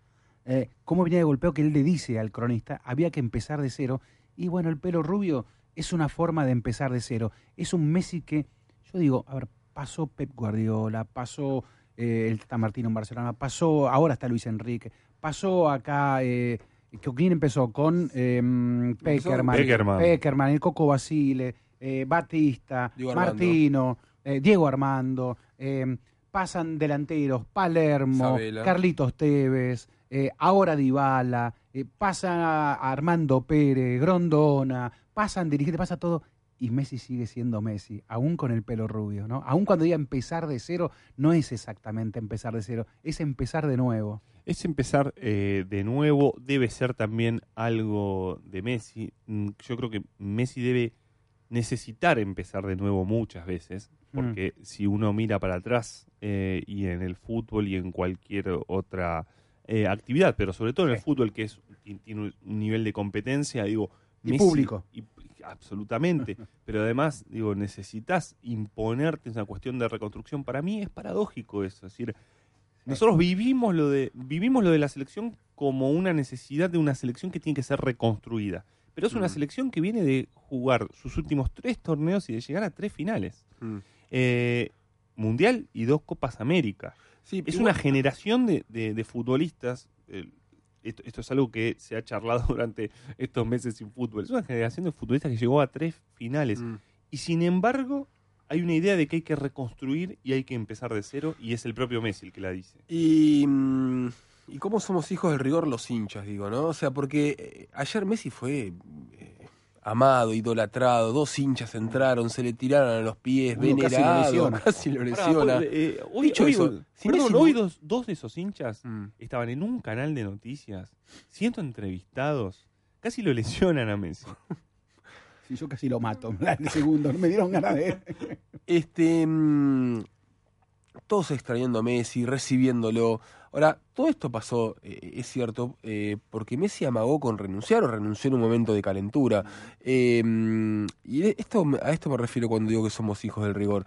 Eh, cómo venía de golpeo que él le dice al cronista, había que empezar de cero. Y bueno, el pelo rubio es una forma de empezar de cero. Es un Messi que, yo digo, a ver, pasó Pep Guardiola, pasó eh, el Tata Martino en Barcelona, pasó, ahora está Luis Enrique, pasó acá, eh, ¿con ¿quién empezó? Con Peckerman, Peckerman. Peckerman, el Coco Basile, eh, Batista, Diego. Martino, eh, Diego Armando, eh, pasan delanteros, Palermo, Sabela. Carlitos Tevez, eh, ahora Dybala, eh, pasa a Armando Pérez, Grondona, pasan dirigentes, pasa todo. Y Messi sigue siendo Messi, aún con el pelo rubio, ¿no? Aún cuando diga empezar de cero, no es exactamente empezar de cero, es empezar de nuevo. Es empezar eh, de nuevo, debe ser también algo de Messi. Mm, Yo creo que Messi debe necesitar empezar de nuevo muchas veces, porque si uno mira para atrás eh, y en el fútbol y en cualquier otra eh, actividad, pero sobre todo en el fútbol que es ti- tiene un nivel de competencia, digo, Y público. y- absolutamente, pero además digo, necesitas imponerte en una cuestión de reconstrucción. Para mí es paradójico eso, es decir, nosotros vivimos lo de vivimos lo de la selección como una necesidad de una selección que tiene que ser reconstruida. Pero es una Mm. selección que viene de jugar sus últimos tres torneos y de llegar a tres finales. Mm. Eh, mundial y dos Copas América. Sí, es una generación de, de- de futbolistas. eh, esto, esto es algo que se ha charlado durante estos meses sin fútbol. Es una generación de futbolistas que llegó a tres finales. Mm. Y sin embargo, hay una idea de que hay que reconstruir y hay que empezar de cero. Y es el propio Messi el que la dice. Y, y cómo somos hijos del rigor los hinchas, digo, ¿no? O sea, porque eh, ayer Messi fue eh, amado, idolatrado, dos hinchas entraron, se le tiraron a los pies, Uno casi lo venerado, lesiona. casi lo lesiona. eh, hoy, dos, dos de esos hinchas Mm. estaban en un canal de noticias, siendo entrevistados, casi lo lesionan a Messi. Si yo casi lo mato, en segundo, no me dieron ganas de... Este, mm, todos extrañando a Messi, recibiéndolo. Ahora, todo esto pasó, eh, es cierto, eh, porque Messi amagó con renunciar o renunció en un momento de calentura. Eh, y esto, a esto me refiero cuando digo que somos hijos del rigor.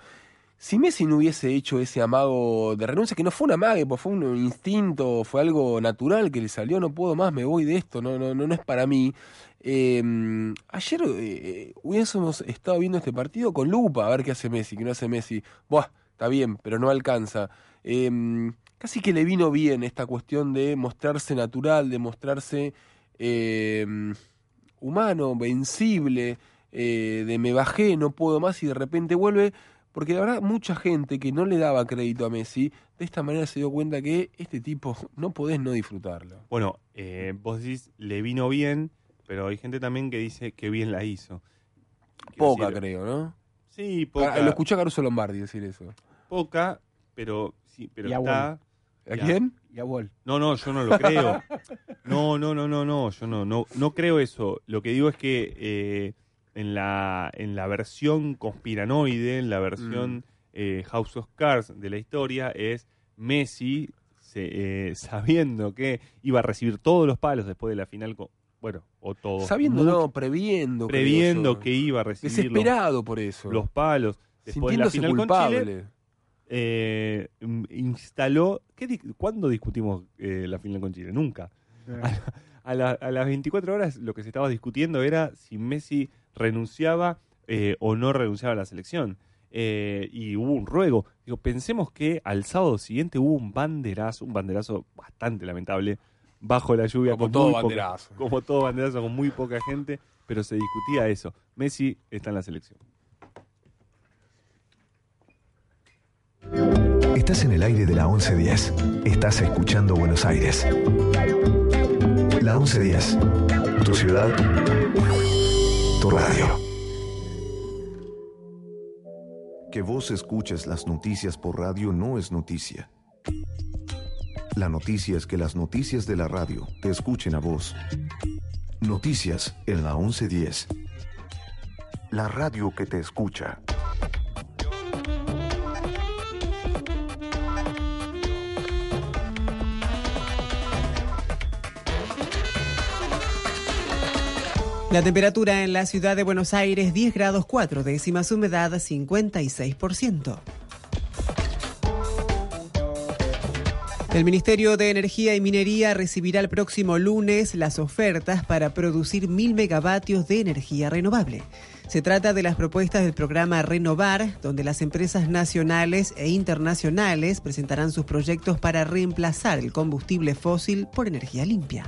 Si Messi no hubiese hecho ese amago de renuncia, que no fue un amague, pues fue un instinto, fue algo natural que le salió, no puedo más, me voy de esto, no, no, no, es para mí. Ayer hubiésemos estado viendo este partido con lupa, a ver qué hace Messi, qué no hace Messi. Buah, está bien, pero no alcanza. Casi que le vino bien esta cuestión de mostrarse natural, de mostrarse eh, humano, vencible, eh, de me bajé, no puedo más y de repente vuelve. Porque la verdad, mucha gente que no le daba crédito a Messi, de esta manera se dio cuenta que este tipo no podés no disfrutarlo. Bueno, eh, vos decís, le vino bien, pero hay gente también que dice que bien la hizo. Quiero Poca, decir, creo, ¿no? Sí, poca. Ah, Lo escuché a Caruso Lombardi decir eso. Poca, pero sí, pero Y está. ¿A quién? Y a Wall. No, no, yo no lo creo. No, no, no, no, no, yo no, no, no creo eso. Lo que digo es que eh, en la en la versión conspiranoide, en la versión Mm. eh, House of Cards de la historia, es Messi se- eh, sabiendo que iba a recibir todos los palos después de la final, con- bueno, o todos. Sabiendo, no, previendo. previendo que iba a recibir los- Desesperado por eso. los palos después de la Sintiéndose final con culpable. Chile eh, instaló. ¿qué, di- ¿Cuándo discutimos eh, la final con Chile? Nunca. A, la- a las 24 horas lo que se estaba discutiendo era si Messi renunciaba eh, o no renunciaba a la selección. Eh, y hubo un ruego. Digo, pensemos que al sábado siguiente hubo un banderazo, un banderazo bastante lamentable, bajo la lluvia. Como con todo muy poca- banderazo. como todo banderazo, con muy poca gente, pero se discutía eso. Messi está en la selección. En el aire de la 1110. Estás escuchando Buenos Aires. La 1110. Tu ciudad, tu radio. Que vos escuches las noticias por radio no es noticia. La noticia es que las noticias de la radio te escuchen a vos. Noticias en la 1110. La radio que te escucha. La temperatura en la ciudad de Buenos Aires 10 grados 4 décimas, humedad 56%. El Ministerio de Energía y Minería recibirá el próximo lunes las ofertas para producir mil megavatios de energía renovable. Se trata de las propuestas del programa Renovar, donde las empresas nacionales e internacionales presentarán sus proyectos para reemplazar el combustible fósil por energía limpia.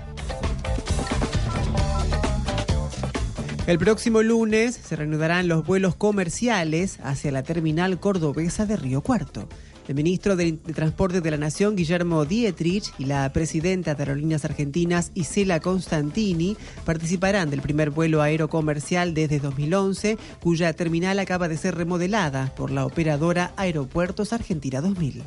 El próximo lunes se reanudarán los vuelos comerciales hacia la terminal cordobesa de Río Cuarto. El ministro de, Transporte de la Nación, Guillermo Dietrich, y la presidenta de Aerolíneas Argentinas, Isela Constantini, participarán del primer vuelo aerocomercial desde 2011, cuya terminal acaba de ser remodelada por la operadora Aeropuertos Argentina 2000.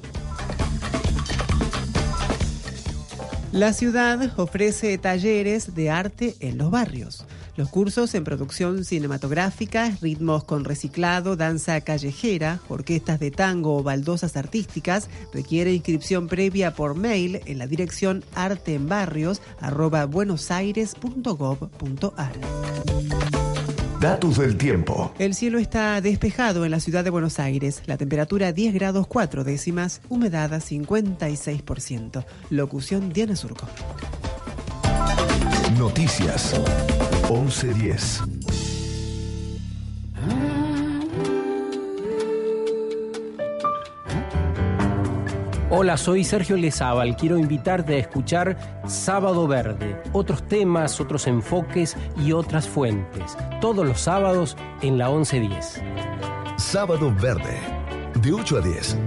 La ciudad ofrece talleres de arte en los barrios. Los cursos en producción cinematográfica, ritmos con reciclado, danza callejera, orquestas de tango o baldosas artísticas requiere inscripción previa por mail en la dirección arteenbarrios@buenosaires.gov.ar. Datos del tiempo. El cielo está despejado en la ciudad de Buenos Aires. La temperatura 10 grados 4 décimas, humedad 56%. Locución Diana Surco. Noticias 1110. Hola, soy Sergio Lezábal. Quiero invitarte a escuchar Sábado Verde. Otros temas, otros enfoques y otras fuentes. Todos los sábados en la 1110. Sábado Verde. De 8 a 10.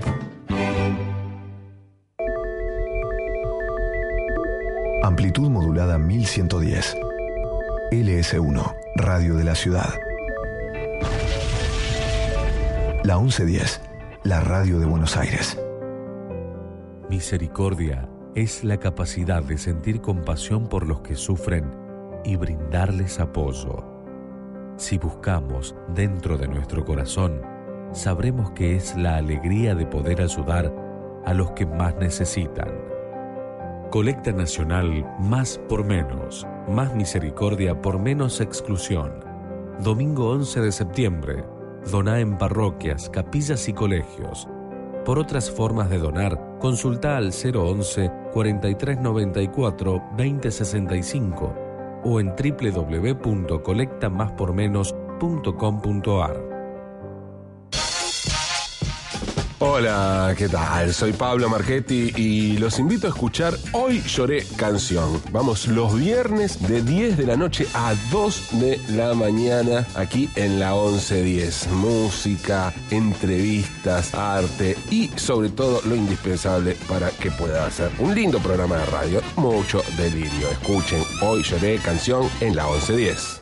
Amplitud modulada 1110. LS1, Radio de la Ciudad. La 1110, la radio de Buenos Aires. Misericordia es la capacidad de sentir compasión por los que sufren y brindarles apoyo. Si buscamos dentro de nuestro corazón, sabremos que es la alegría de poder ayudar a los que más necesitan. Colecta Nacional Más por Menos. Más misericordia por menos exclusión. Domingo 11 de septiembre. Doná en parroquias, capillas y colegios. Por otras formas de donar, consulta al 011 4394 2065 o en www.colectamáspormenos.com.ar. Hola, ¿qué tal? Soy Pablo Marchetti y los invito a escuchar Hoy Lloré Canción. Vamos los viernes de 10 de la noche a 2 de la mañana aquí en la 1110. Música, entrevistas, arte y sobre todo lo indispensable para que pueda hacer un lindo programa de radio. Mucho delirio. Escuchen Hoy Lloré Canción en la 1110.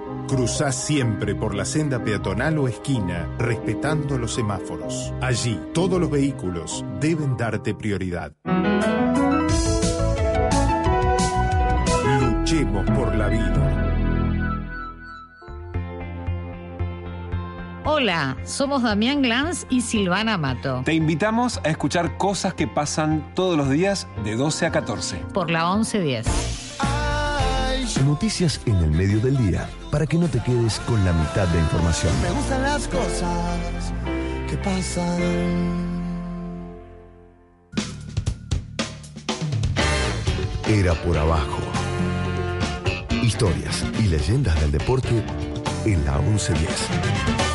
Cruzá siempre por la senda peatonal o esquina, respetando los semáforos. Allí, todos los vehículos deben darte prioridad. Luchemos por la vida. Hola, somos Damián Glanz y Silvana Mato. Te invitamos a escuchar cosas que pasan todos los días de 12 a 14. Por la 1110. Noticias en el medio del día para que no te quedes con la mitad de información. Me gustan las cosas que pasan. Era por abajo. Historias y leyendas del deporte en la 1110.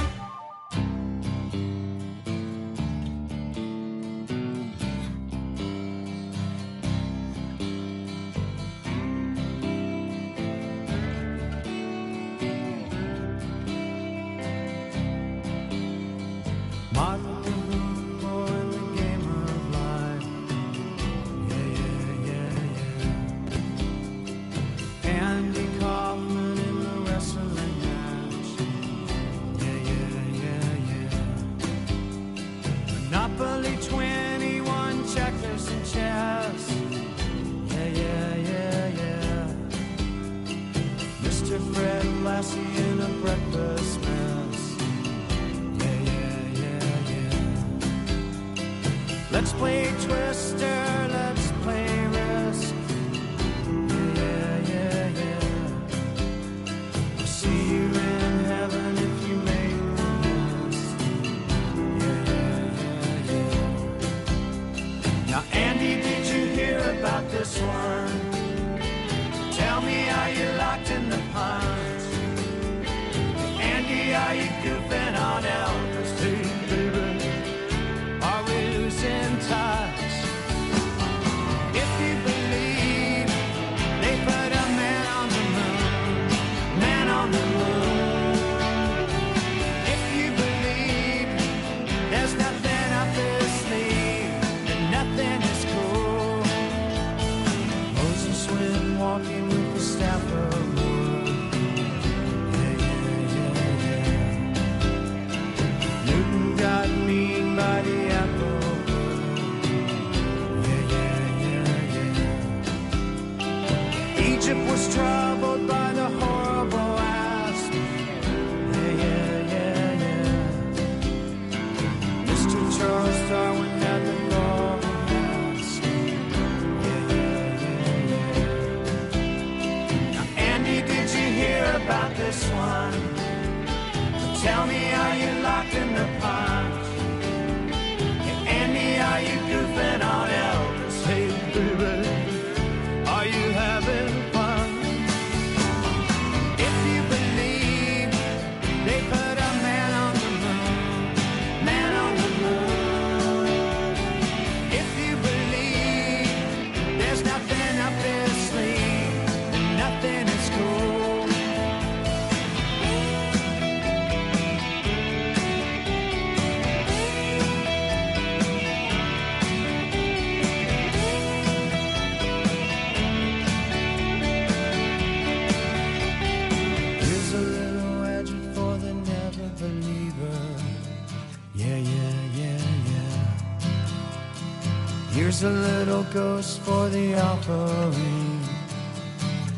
goes for the offering.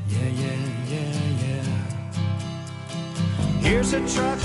Yeah, yeah, yeah, yeah. Here's a truck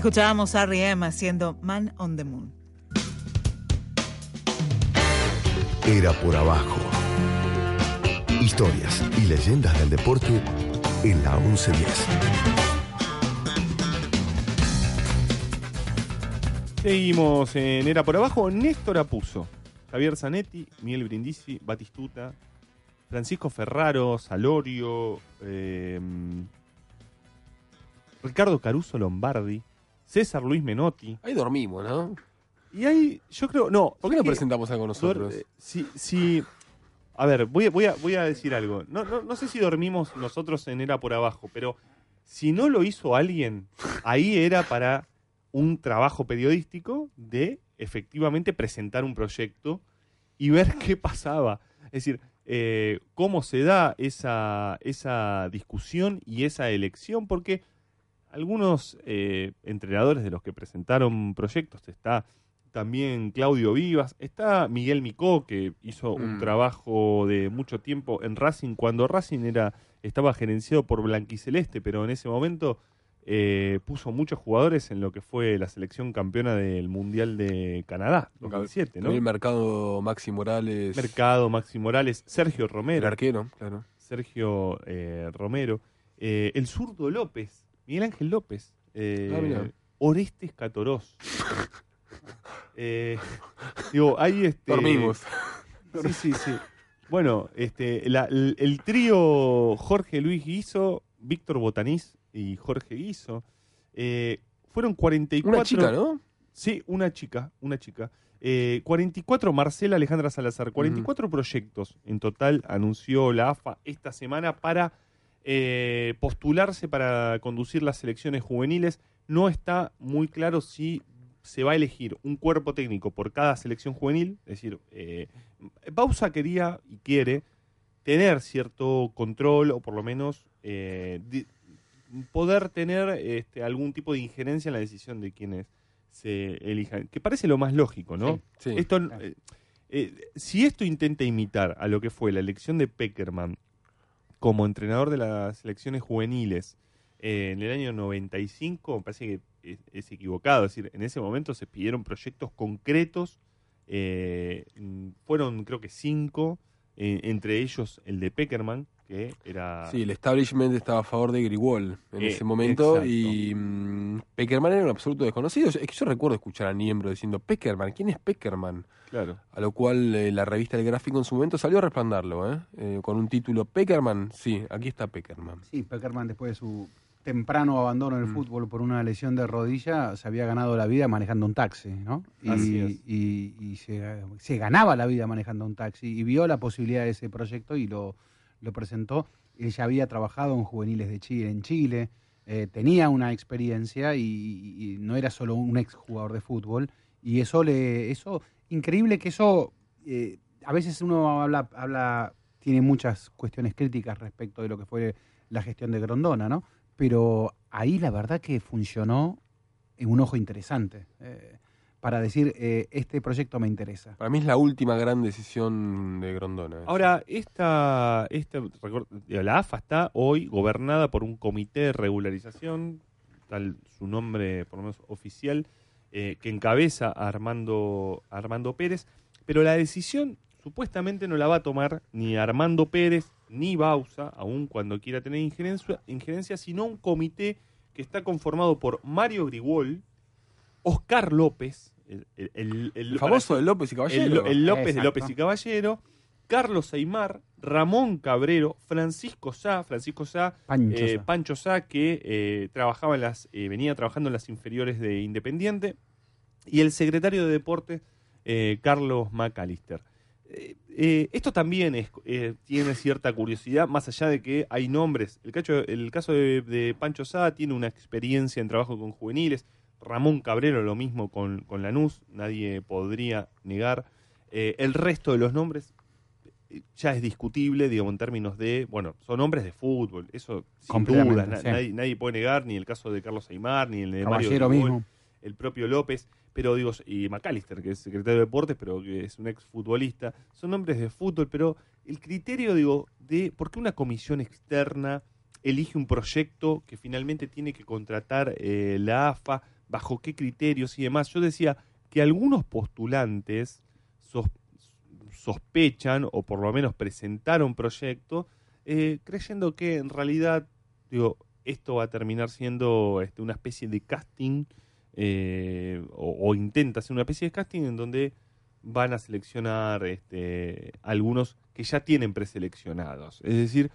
Escuchábamos a R.E.M. haciendo Man on the Moon. Era por abajo. Historias y leyendas del deporte en la 1110. Seguimos en Era por Abajo. Néstor Apuso, Javier Zanetti, Miguel Brindisi, Batistuta, Francisco Ferraro, Salorio, em, Ricardo Caruso Lombardi, César Luis Menotti. Ahí dormimos, ¿no? Y ahí, yo creo, no. ¿Por qué no ¿sabes presentamos algo nosotros? Dor- eh, Si, si, a ver, voy, a- voy, a, voy a decir algo. No, no, no sé si dormimos nosotros en Era por Abajo, pero si no lo hizo alguien, ahí era para un trabajo periodístico de efectivamente presentar un proyecto y ver qué pasaba. Es decir, eh, cómo se da esa, esa discusión y esa elección, porque algunos eh, entrenadores de los que presentaron proyectos, está también Claudio Vivas, está Miguel Micó, que hizo un Mm. trabajo de mucho tiempo en Racing, cuando Racing era estaba gerenciado por Blanquiceleste, pero en ese momento eh, puso muchos jugadores en lo que fue la selección campeona del Mundial de Canadá, 2007, ¿no? Gabriel Mercado, Maxi Morales. Mercado, Maxi Morales, Sergio Romero. El arquero, claro. Sergio eh, Romero. eh, el zurdo López, Miguel Ángel López. eh, Ah. Orestes Catorós. Eh, digo, ahí este. Dormimos. Sí, sí, sí. Bueno, este, la- el, el trío Jorge Luis Guizo, Víctor Botanís y Jorge Guizo. eh, fueron 44. Una chica, ¿no? Sí, una chica, una chica. Eh, 44, Marcela Alejandra Salazar, 44 proyectos en total anunció la AFA esta semana para eh, postularse para conducir las selecciones juveniles. No está muy claro si se va a elegir un cuerpo técnico por cada selección juvenil. Es decir, eh, Bausa quería y quiere tener cierto control o por lo menos eh, poder tener este, algún tipo de injerencia en la decisión de quienes se elijan, que parece lo más lógico, ¿no? Sí, sí. Esto, eh, si esto intenta imitar a lo que fue la elección de Peckerman como entrenador de las selecciones juveniles eh, en el año 95, me parece que es, equivocado. Es decir, en ese momento se pidieron proyectos concretos, eh, fueron creo que cinco, eh, entre ellos el de Peckerman, que era... Sí, el establishment estaba a favor de Grigol en Eh, ese momento exacto. y mm, Peckerman era un absoluto desconocido. Es que yo recuerdo escuchar a Niembro diciendo Peckerman, ¿quién es Peckerman? Claro. A lo cual eh, la revista El Gráfico en su momento salió a respaldarlo, ¿eh? Eh, con un título Peckerman, sí, aquí está Peckerman. Sí, Peckerman después de su temprano abandono Mm. del fútbol por una lesión de rodilla, se había ganado la vida manejando un taxi, ¿no? Y, Así es. y- y se, se ganaba la vida manejando un taxi y vio la posibilidad de ese proyecto y lo, lo presentó. Él ya había trabajado en juveniles de Chile, en Chile, eh, tenía una experiencia y, no era solo un exjugador de fútbol y eso le, eso, increíble que eso, eh, a veces uno habla, habla, tiene muchas cuestiones críticas respecto de lo que fue la gestión de Grondona, ¿no? Pero ahí la verdad que funcionó en un ojo interesante eh, para decir, eh, este proyecto me interesa. Para mí es la última gran decisión de Grondona. Ahora, esta, esta la AFA está hoy gobernada por un comité de regularización, tal su nombre por lo menos oficial, eh, que encabeza a Armando, a Armando Pérez, pero la decisión supuestamente no la va a tomar ni Armando Pérez ni Bausa, aun cuando quiera tener injerencia, injerencia, sino un comité que está conformado por Mario Grigol, Oscar López, el, el- el- el- El famoso de López y Caballero. el, el López de. López y Caballero, Carlos Aymar, Ramón Cabrero, Francisco Sá, Francisco Sá, Pancho eh, Sá. Pancho Sá, que eh, trabajaba en las, eh, venía trabajando en las inferiores de Independiente, y el secretario de Deportes, eh, Carlos McAllister. Eh, eh, esto también es, eh, tiene cierta curiosidad, más allá de que hay nombres. El, cacho- el caso de, de Pancho Sá tiene una experiencia en trabajo con juveniles. Ramón Cabrero lo mismo con, con Lanús, nadie podría negar. Eh, el resto de los nombres ya es discutible, digamos, en términos de, bueno, son nombres de fútbol, eso sin Completamente, duda, na- sí. nadie, nadie puede negar, ni el caso de Carlos Aymar, ni el de Caballero Mario mismo. el propio López, pero digo, y McAllister, que es secretario de deportes, pero que es un ex futbolista, son nombres de fútbol, pero el criterio, digo, de por qué una comisión externa elige un proyecto que finalmente tiene que contratar eh, la AFA, bajo qué criterios y demás. Yo decía que algunos postulantes sos- sospechan, o por lo menos presentaron proyecto, eh, creyendo que en realidad, digo, esto va a terminar siendo este, una especie de casting eh, o, o intenta hacer una especie de casting en donde van a seleccionar este, algunos que ya tienen preseleccionados. Es decir,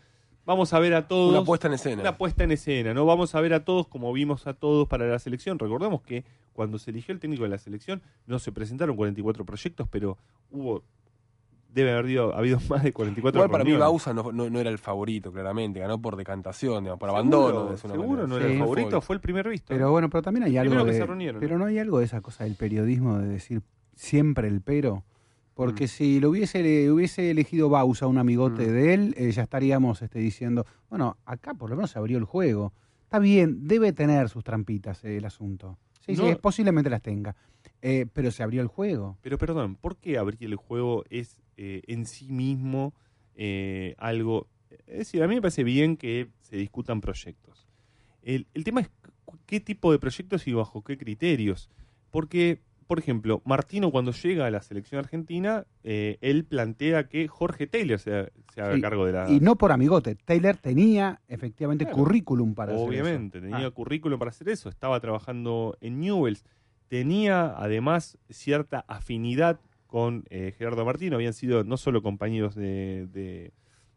vamos a ver a todos. Una puesta en escena. Una puesta en escena, ¿no? Vamos a ver a todos como vimos a todos para la selección. Recordemos que cuando se eligió el técnico de la selección no se presentaron 44 proyectos, pero hubo. Debe haber habido, habido más de 44 Igual para mí. Bausa no, no- no era el favorito, claramente. Ganó por decantación, digamos, por Seguro, abandono. de seguro manera. no era el favorito, fue el primer visto. Pero bueno, pero también hay algo primero que de, se reunieron. pero no hay algo de esa cosa del periodismo de decir siempre el pero, porque si lo hubiese le hubiese elegido Bausa, un amigote de él, eh, ya estaríamos este, diciendo, bueno, acá por lo menos se abrió el juego. Está bien, debe tener sus trampitas eh, el asunto. Sí, No. sí, posiblemente las tenga. Eh, pero se abrió el juego. Pero perdón, ¿por qué abrir el juego es en sí mismo algo... Es decir, a mí me parece bien que se discutan proyectos. El, el tema es qué tipo de proyectos y bajo qué criterios. Porque, por ejemplo, Martino cuando llega a la selección argentina, eh, él plantea que Jorge Taylor se, se haga Sí, cargo de la... Y no por amigote. Taylor tenía efectivamente Claro. currículum para hacer eso. Obviamente, tenía Ah. currículum para hacer eso. Estaba trabajando en Newells. Tenía además cierta afinidad con eh, Gerardo Martino. Habían sido no solo compañeros de, de-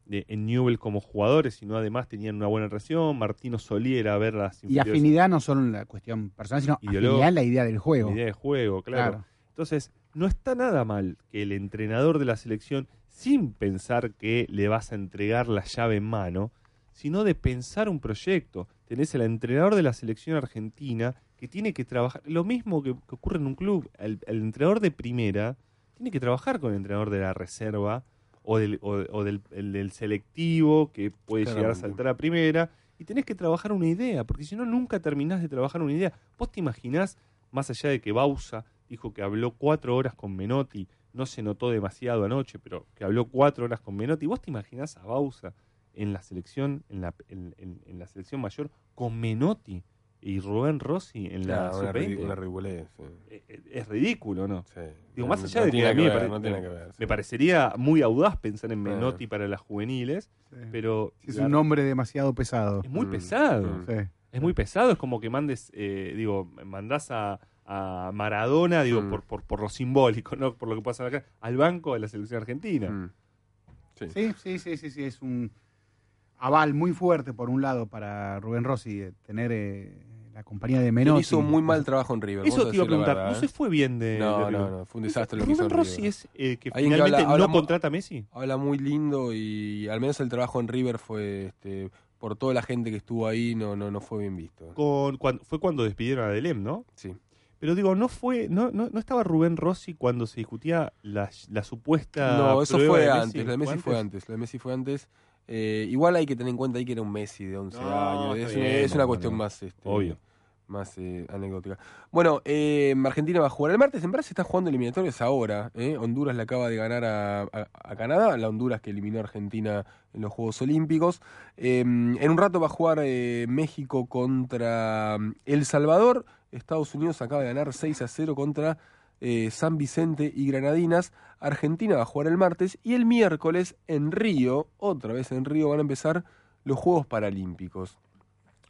de- en Newells como jugadores, sino además tenían una buena relación. Martino solía ir a ver las Y afinidad no solo en la cuestión personal, sino afinidad en la idea del juego. La idea de juego, claro. Claro. Entonces, no está nada mal que el entrenador de la selección, sin pensar que le vas a entregar la llave en mano, sino de pensar un proyecto. Tenés al entrenador de la selección argentina que tiene que trabajar, lo mismo que, que ocurre en un club, el, el entrenador de primera tiene que trabajar con el entrenador de la reserva o del, o, o del, el del selectivo que puede Claro. llegar a saltar a primera y tenés que trabajar una idea, porque si no nunca terminás de trabajar una idea. ¿Vos te imaginás, más allá de que Bausa dijo que habló cuatro horas con Menotti, no se notó demasiado anoche, pero que habló cuatro horas con Menotti, ¿vos te imaginás a Bausa en la selección, en la, en, en- en la selección mayor con Menotti y Rubén Rossi en la Claro, una, sub-20? ridi- una ridiculez. sí. Eh, eh, es ridículo, ¿no? Digo, más no allá de que a mí que me, ver, pare- no tiene me- que ver, sí. me parecería muy audaz pensar en. Menotti para las juveniles, pero es la- un nombre demasiado pesado. es muy pesado. Sí. Es muy pesado, es como que mandes, eh, digo, mandás a, a Maradona, digo, Mm. por, por, por lo simbólico, no por lo que pasa acá, al banco de la selección argentina. Mm. Sí, sí, sí, sí, sí, es un aval muy fuerte por un lado para Rubén Rossi tener eh, la compañía de Menotti. hizo muy mal trabajo en River. Eso te iba a la preguntar, verdad, ¿no ¿eh? se fue bien de- No, de no, River? no, fue un desastre lo que hizo Rubén Rossi River. es eh, que Alguien finalmente habla- habla no contrata a Messi. Habla muy lindo y al menos el trabajo en River fue, este, por toda la gente que estuvo ahí, no, no, no fue bien visto. Con, cuan- fue cuando despidieron a Delem, ¿no? Sí. Pero digo, no fue, no, no, no estaba Rubén Rossi cuando se discutía la, la supuesta. No, eso fue de antes, lo de Messi fue antes, lo de Messi fue antes. Eh, igual hay que tener en cuenta ahí que era un Messi de 11 No, años, es, bien, una, es una no, cuestión no. más este, Obvio. más eh, anecdótica. Bueno, eh, Argentina va a jugar el martes, en verdad se está jugando eliminatorias ahora. ¿eh? Honduras le acaba de ganar a, a- a Canadá, la Honduras que eliminó a Argentina en los Juegos Olímpicos. Eh, en un rato va a jugar eh, México contra mm, El Salvador. Estados Unidos acaba de ganar 6 a 0 contra eh, San Vicente y Granadinas. Argentina va a jugar el martes y el miércoles en Río, otra vez en Río, van a empezar los Juegos Paralímpicos.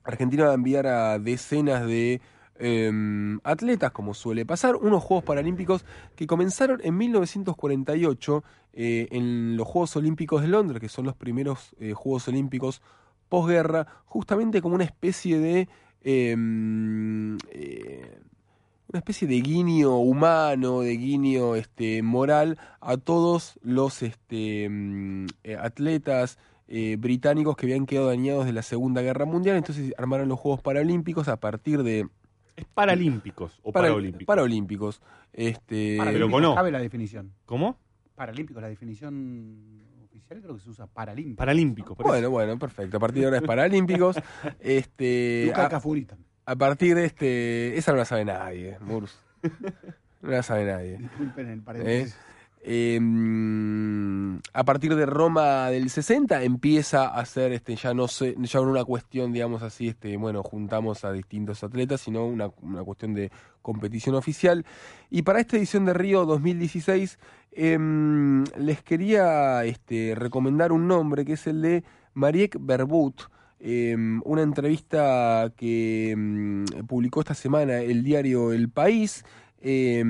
Argentina va a enviar a decenas de em, atletas, como suele pasar, unos Juegos Paralímpicos que comenzaron en 1948 eh, en los Juegos Olímpicos de Londres, que son los primeros eh, Juegos Olímpicos posguerra, justamente como una especie de em, una especie de guiño humano, de guiño este, moral a todos los este, mm, eh, atletas eh, británicos que habían quedado dañados de la Segunda Guerra Mundial. Entonces armaron los Juegos Paralímpicos a partir de... Es paralímpicos o Para- paralímpicos. Paralímpicos. Este, Pero con O. Cabe la definición. ¿Cómo? Paralímpicos, la definición oficial creo que se usa paralímpicos. Paralímpicos. por eso. Bueno, bueno, perfecto. A partir de ahora es Paralímpicos. este, Luca a, Cafurita. A partir de este... Esa no la sabe nadie, Murs. No la sabe nadie. Disculpen el ¿Eh? paréntesis. Eh, mm, a partir de Roma del 60 empieza a ser este ya no sé ya una cuestión digamos así este bueno juntamos a distintos atletas sino una, una cuestión de competición oficial y para esta edición de Río 2016 em, les quería este recomendar un nombre que es el de Mariek Berbut eh, una entrevista que mm, publicó esta semana el diario El País. eh,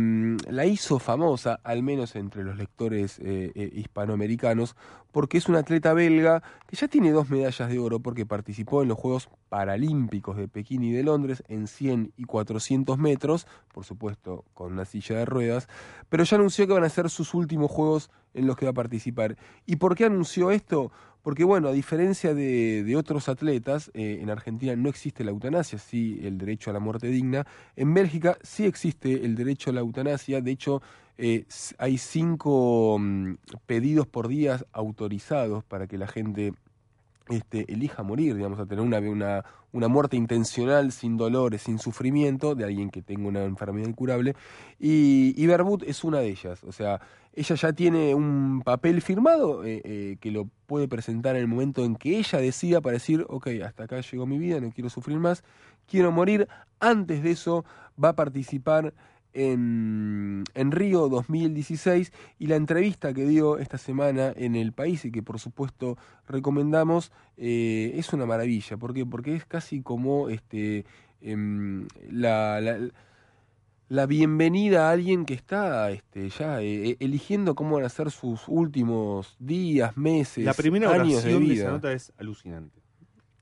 la hizo famosa, al menos entre los lectores eh, eh, hispanoamericanos, porque es una atleta belga que ya tiene dos medallas de oro porque participó en los Juegos Paralímpicos de Pekín y de Londres en 100 y 400 metros, por supuesto con una silla de ruedas, pero ya anunció que van a ser sus últimos Juegos en los que va a participar. ¿Y por qué anunció esto? Porque bueno, a diferencia de, otros atletas, eh, en Argentina no existe la eutanasia, sí el derecho a la muerte digna. En Bélgica sí existe el derecho a la eutanasia, de hecho eh, hay cinco mm, pedidos por día autorizados para que la gente este, elija morir, digamos, a tener una, una, una muerte intencional, sin dolores, sin sufrimiento, de alguien que tenga una enfermedad incurable. Y, y es una de ellas. O sea, ella ya tiene un papel firmado eh, eh, que lo puede presentar en el momento en que ella decida para decir, ok, hasta acá llegó mi vida, no quiero sufrir más, quiero morir. Antes de eso va a participar en, en Río 2016 y la entrevista que dio esta semana en El País y que por supuesto recomendamos eh, es una maravilla. ¿Por qué? Porque es casi como este, em, la, la, la bienvenida a alguien que está este, ya eh, eligiendo cómo van a ser sus últimos días, meses, La primera años de oración de, vida. esa nota es alucinante.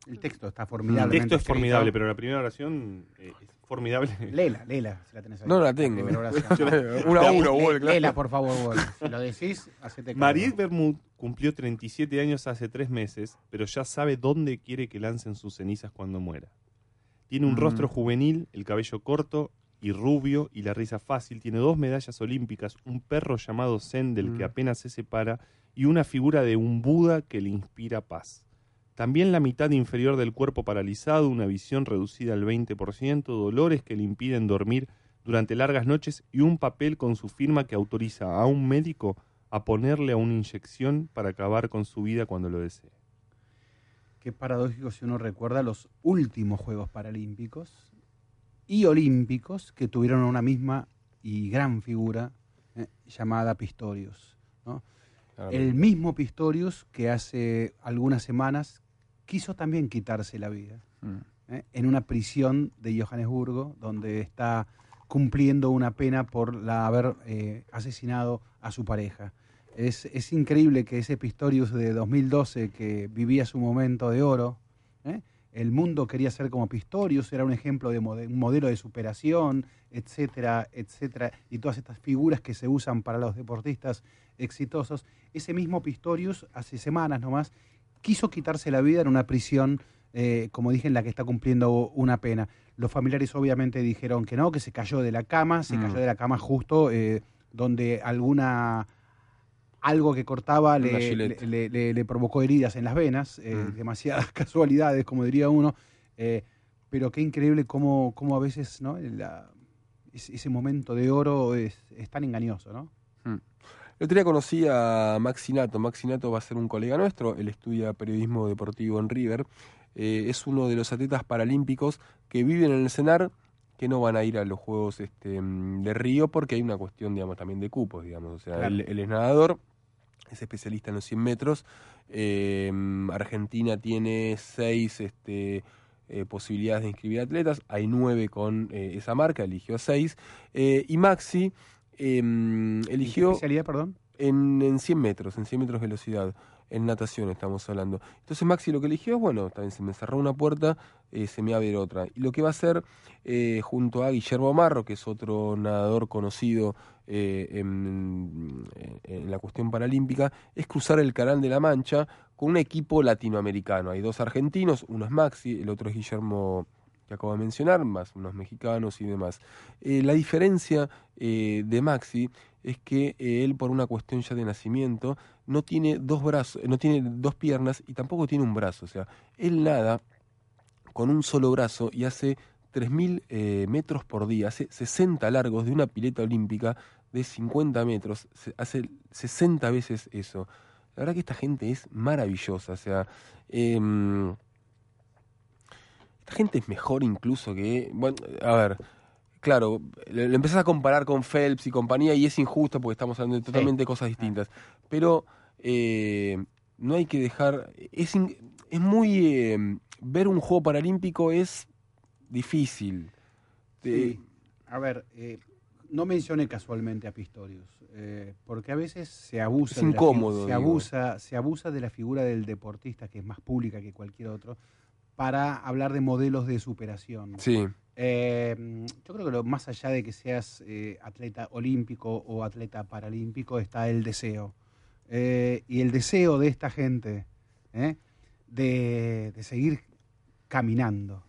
El texto está El formidable. texto es formidable, pero la primera oración eh, es formidable. Léela, léela, si la tenés ahí. No la tengo. Una a uno, Lé- Wall, claro. Léela, por favor, Wall. Si lo decís, hacete cargo. Mariette Bermud cumplió 37 años hace tres meses, pero ya sabe dónde quiere que lancen sus cenizas cuando muera. Tiene un Mm. rostro juvenil, el cabello corto y rubio y la risa fácil. Tiene dos medallas olímpicas, un perro llamado Zen del que Mm. apenas se separa y una figura de un Buda que le inspira paz. También la mitad inferior del cuerpo paralizado, una visión reducida al 20%, dolores que le impiden dormir durante largas noches y un papel con su firma que autoriza a un médico a ponerle a una inyección para acabar con su vida cuando lo desee. Qué paradójico si uno recuerda los últimos Juegos Paralímpicos y Olímpicos que tuvieron una misma y gran figura eh, llamada Pistorius. ¿no? El mismo Pistorius que hace algunas semanas quiso también quitarse la vida Mm. ¿eh? en una prisión de Johannesburgo donde está cumpliendo una pena por la haber eh, asesinado a su pareja. Es, es increíble que ese Pistorius de 2012 que vivía su momento de oro, ¿eh? el mundo quería ser como Pistorius, era un ejemplo de mode- un modelo de superación, etcétera, etcétera, y todas estas figuras que se usan para los deportistas exitosos. Ese mismo Pistorius, hace semanas nomás, quiso quitarse la vida en una prisión, eh, como dije, en la que está cumpliendo una pena. Los familiares obviamente dijeron que no, que se cayó de la cama, se Mm. cayó de la cama justo eh, donde alguna algo que cortaba le, Gillette. le- le- le provocó heridas en las venas, eh, Mm. demasiadas casualidades, como diría uno, eh, pero qué increíble cómo, cómo a veces ¿no? La- ese, ese momento de oro es, es tan engañoso, ¿no? El otro día conocí a Maxi Nato. Maxi Nato va a ser un colega nuestro. Él estudia periodismo deportivo en River. Eh, es uno de los atletas paralímpicos que viven en el CENAR, que no van a ir a los Juegos este, de Río porque hay una cuestión, digamos, también de cupos, digamos. O sea, Claro. él, él es nadador, es especialista en los 100 metros. Eh, Argentina tiene seis este, eh, posibilidades de inscribir atletas. Hay nueve con eh, esa marca, eligió seis. Y Maxi eh, eligió... especialidad, perdón? En, en 100 metros, en 100 metros de velocidad. En natación estamos hablando. Entonces Maxi lo que eligió es, bueno, también se me cerró una puerta, eh, se me va a abrir otra. Y lo que va a hacer eh, junto a Guillermo Marro, que es otro nadador conocido eh, en, en- en la cuestión paralímpica, es cruzar el Canal de la Mancha con un equipo latinoamericano. Hay dos argentinos, uno es Maxi, el otro es Guillermo que acabo de mencionar, más unos mexicanos y demás. Eh, la diferencia eh, de Maxi es que eh, él, por una cuestión ya de nacimiento, no tiene dos brazos, no tiene dos piernas y tampoco tiene un brazo. O sea, él nada con un solo brazo y hace 3.000 eh, metros por día, hace 60 largos de una pileta olímpica de 50 metros, hace 60 veces eso. La verdad que esta gente es maravillosa, o sea, em, esta gente es mejor incluso que, bueno, a ver, claro, lo, empezás a comparar con Phelps y compañía y es injusto porque estamos hablando de totalmente cosas distintas, pero eh, no hay que dejar, es, in- es muy eh, ver un juego paralímpico es difícil. Sí. A ver, eh, no mencioné casualmente a Pistorius, eh, porque a veces se abusa, Es de la fi- incómodo, se digo. abusa, se abusa de la figura del deportista, que es más pública que cualquier otro, para hablar de modelos de superación. Sí. Eh, yo creo que lo, más allá de que seas eh, atleta olímpico o atleta paralímpico, está el deseo. Eh, y el deseo de esta gente de, de seguir caminando,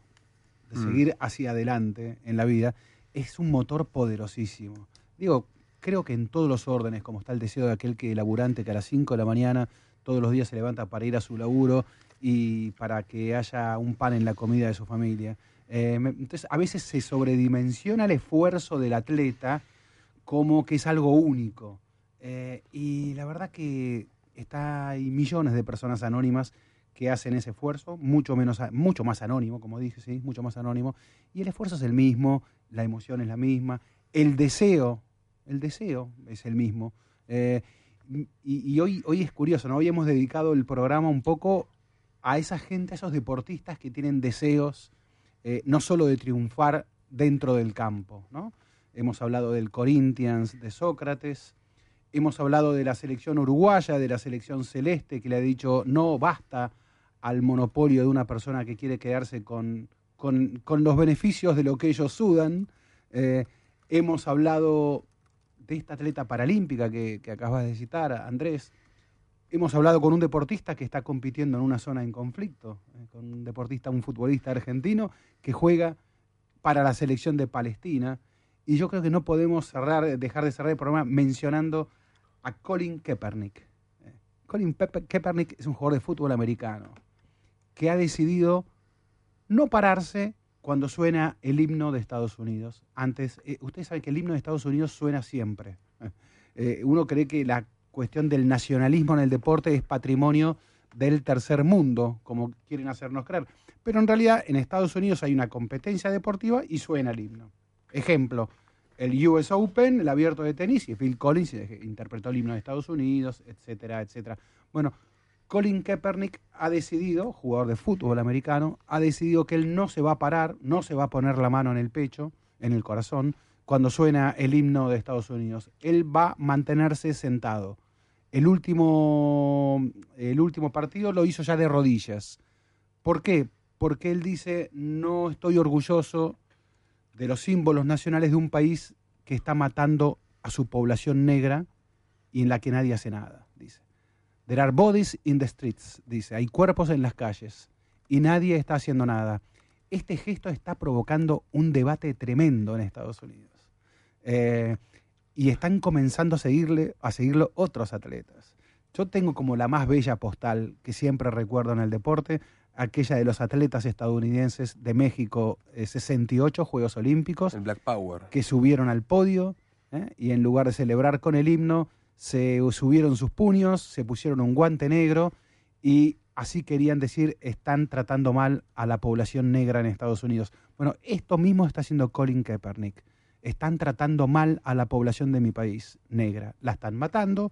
de Mm. seguir hacia adelante en la vida, es un motor poderosísimo. Digo, creo que en todos los órdenes, como está el deseo de aquel que laburante que a las 5 de la mañana todos los días se levanta para ir a su laburo y para que haya un pan en la comida de su familia. Eh, entonces, a veces se sobredimensiona el esfuerzo del atleta como que es algo único. Eh, y la verdad que está, hay millones de personas anónimas que hacen ese esfuerzo, mucho, menos, mucho más anónimo, como dije, sí, mucho más anónimo. Y el esfuerzo es el mismo, la emoción es la misma, el deseo, el deseo es el mismo. Eh, y y hoy, hoy es curioso, ¿no? Hoy hemos dedicado el programa un poco a esa gente, a esos deportistas que tienen deseos eh, no solo de triunfar dentro del campo, ¿no? Hemos hablado del Corinthians, de Sócrates, hemos hablado de la selección uruguaya, de la selección celeste, que le ha dicho no basta al monopolio de una persona que quiere quedarse con, con- con los beneficios de lo que ellos sudan. Eh, hemos hablado de esta atleta paralímpica que, que acabas de citar, Andrés. Hemos hablado con un deportista que está compitiendo en una zona en conflicto, eh, con un deportista, un futbolista argentino que juega para la selección de Palestina. Y yo creo que no podemos dejar de cerrar el programa mencionando a Colin Kaepernick. Eh, Colin Pepe- Kaepernick es un jugador de fútbol americano que ha decidido no pararse cuando suena el himno de Estados Unidos. Antes, eh, ustedes saben que el himno de Estados Unidos suena siempre. Uno cree que la cuestión del nacionalismo en el deporte es patrimonio del tercer mundo, como quieren hacernos creer. Pero en realidad en Estados Unidos hay una competencia deportiva y suena el himno. Ejemplo, el US Open, el abierto de tenis, y Phil Collins interpretó el himno de Estados Unidos, etcétera, etcétera. Bueno, Colin Kaepernick ha decidido, jugador de fútbol americano, ha decidido que él no se va a parar, no se va a poner la mano en el pecho, en el corazón, cuando suena el himno de Estados Unidos. Él va a mantenerse sentado. El último, el último partido lo hizo ya de rodillas. ¿Por qué? Porque él dice, no estoy orgulloso de los símbolos nacionales de un país que está matando a su población negra y en la que nadie hace nada, dice. There are bodies in the streets, dice. Hay cuerpos en las calles y nadie está haciendo nada. Este gesto está provocando un debate tremendo en Estados Unidos. Eh, y están comenzando a seguirle, a seguirlo otros atletas. Yo tengo como la más bella postal que siempre recuerdo en el deporte, aquella de los atletas estadounidenses de México eh, 68 Juegos Olímpicos. El Black Power. Que subieron al podio ¿eh? y en lugar de celebrar con el himno, se subieron sus puños, se pusieron un guante negro y así querían decir están tratando mal a la población negra en Estados Unidos. Bueno, esto mismo está haciendo Colin Kaepernick. Están tratando mal a la población de mi país negra. La están matando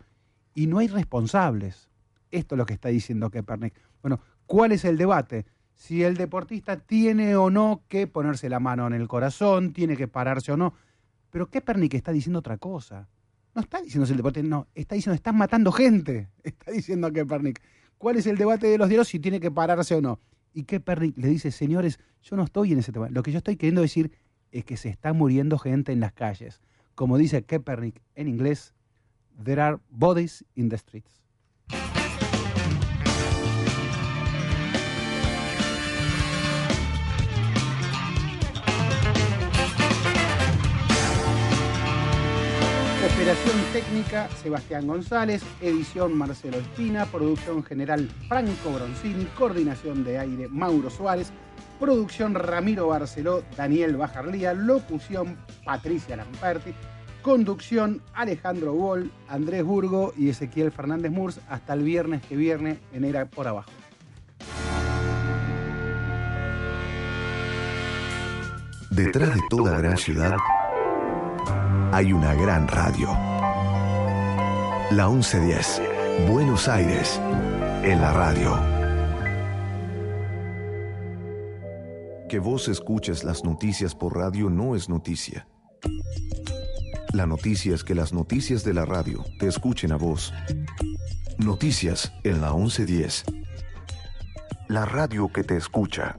y no hay responsables. Esto es lo que está diciendo Kaepernick. Bueno, ¿cuál es el debate? Si el deportista tiene o no que ponerse la mano en el corazón, tiene que pararse o no. Pero Kaepernick está diciendo otra cosa. No está diciendo si el deporte, no, está diciendo están matando gente. Está diciendo Kaepernick. ¿Cuál es el debate de los diarios si tiene que pararse o no? Y Kaepernick le dice, señores, yo no estoy en ese tema. Lo que yo estoy queriendo decir es que se está muriendo gente en las calles. Como dice Kaepernick en inglés, there are bodies in the streets. Operación técnica Sebastián González, edición Marcelo Espina, producción general Franco Bronzini, coordinación de aire Mauro Suárez, producción Ramiro Barceló, Daniel Bajarlía, locución Patricia Lamperti, conducción Alejandro Wall, Andrés Burgo y Ezequiel Fernández Murs. Hasta el viernes que viene en Era por Abajo. Detrás de toda gran ciudad hay una gran radio. La 1110, Buenos Aires, en la radio. Que vos escuches las noticias por radio no es noticia. La noticia es que las noticias de la radio te escuchen a vos. Noticias en la 1110. La radio que te escucha.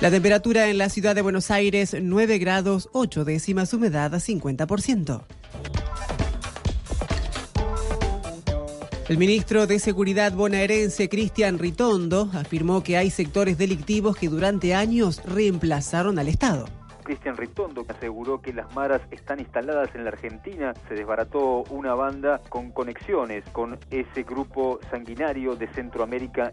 La temperatura en la ciudad de Buenos Aires 9 grados 8 décimas, humedad 50%. El ministro de Seguridad bonaerense, Cristian Ritondo, afirmó que hay sectores delictivos que durante años reemplazaron al Estado. Cristian Ritondo aseguró que las maras están instaladas en la Argentina. Se desbarató una banda con conexiones con ese grupo sanguinario de Centroamérica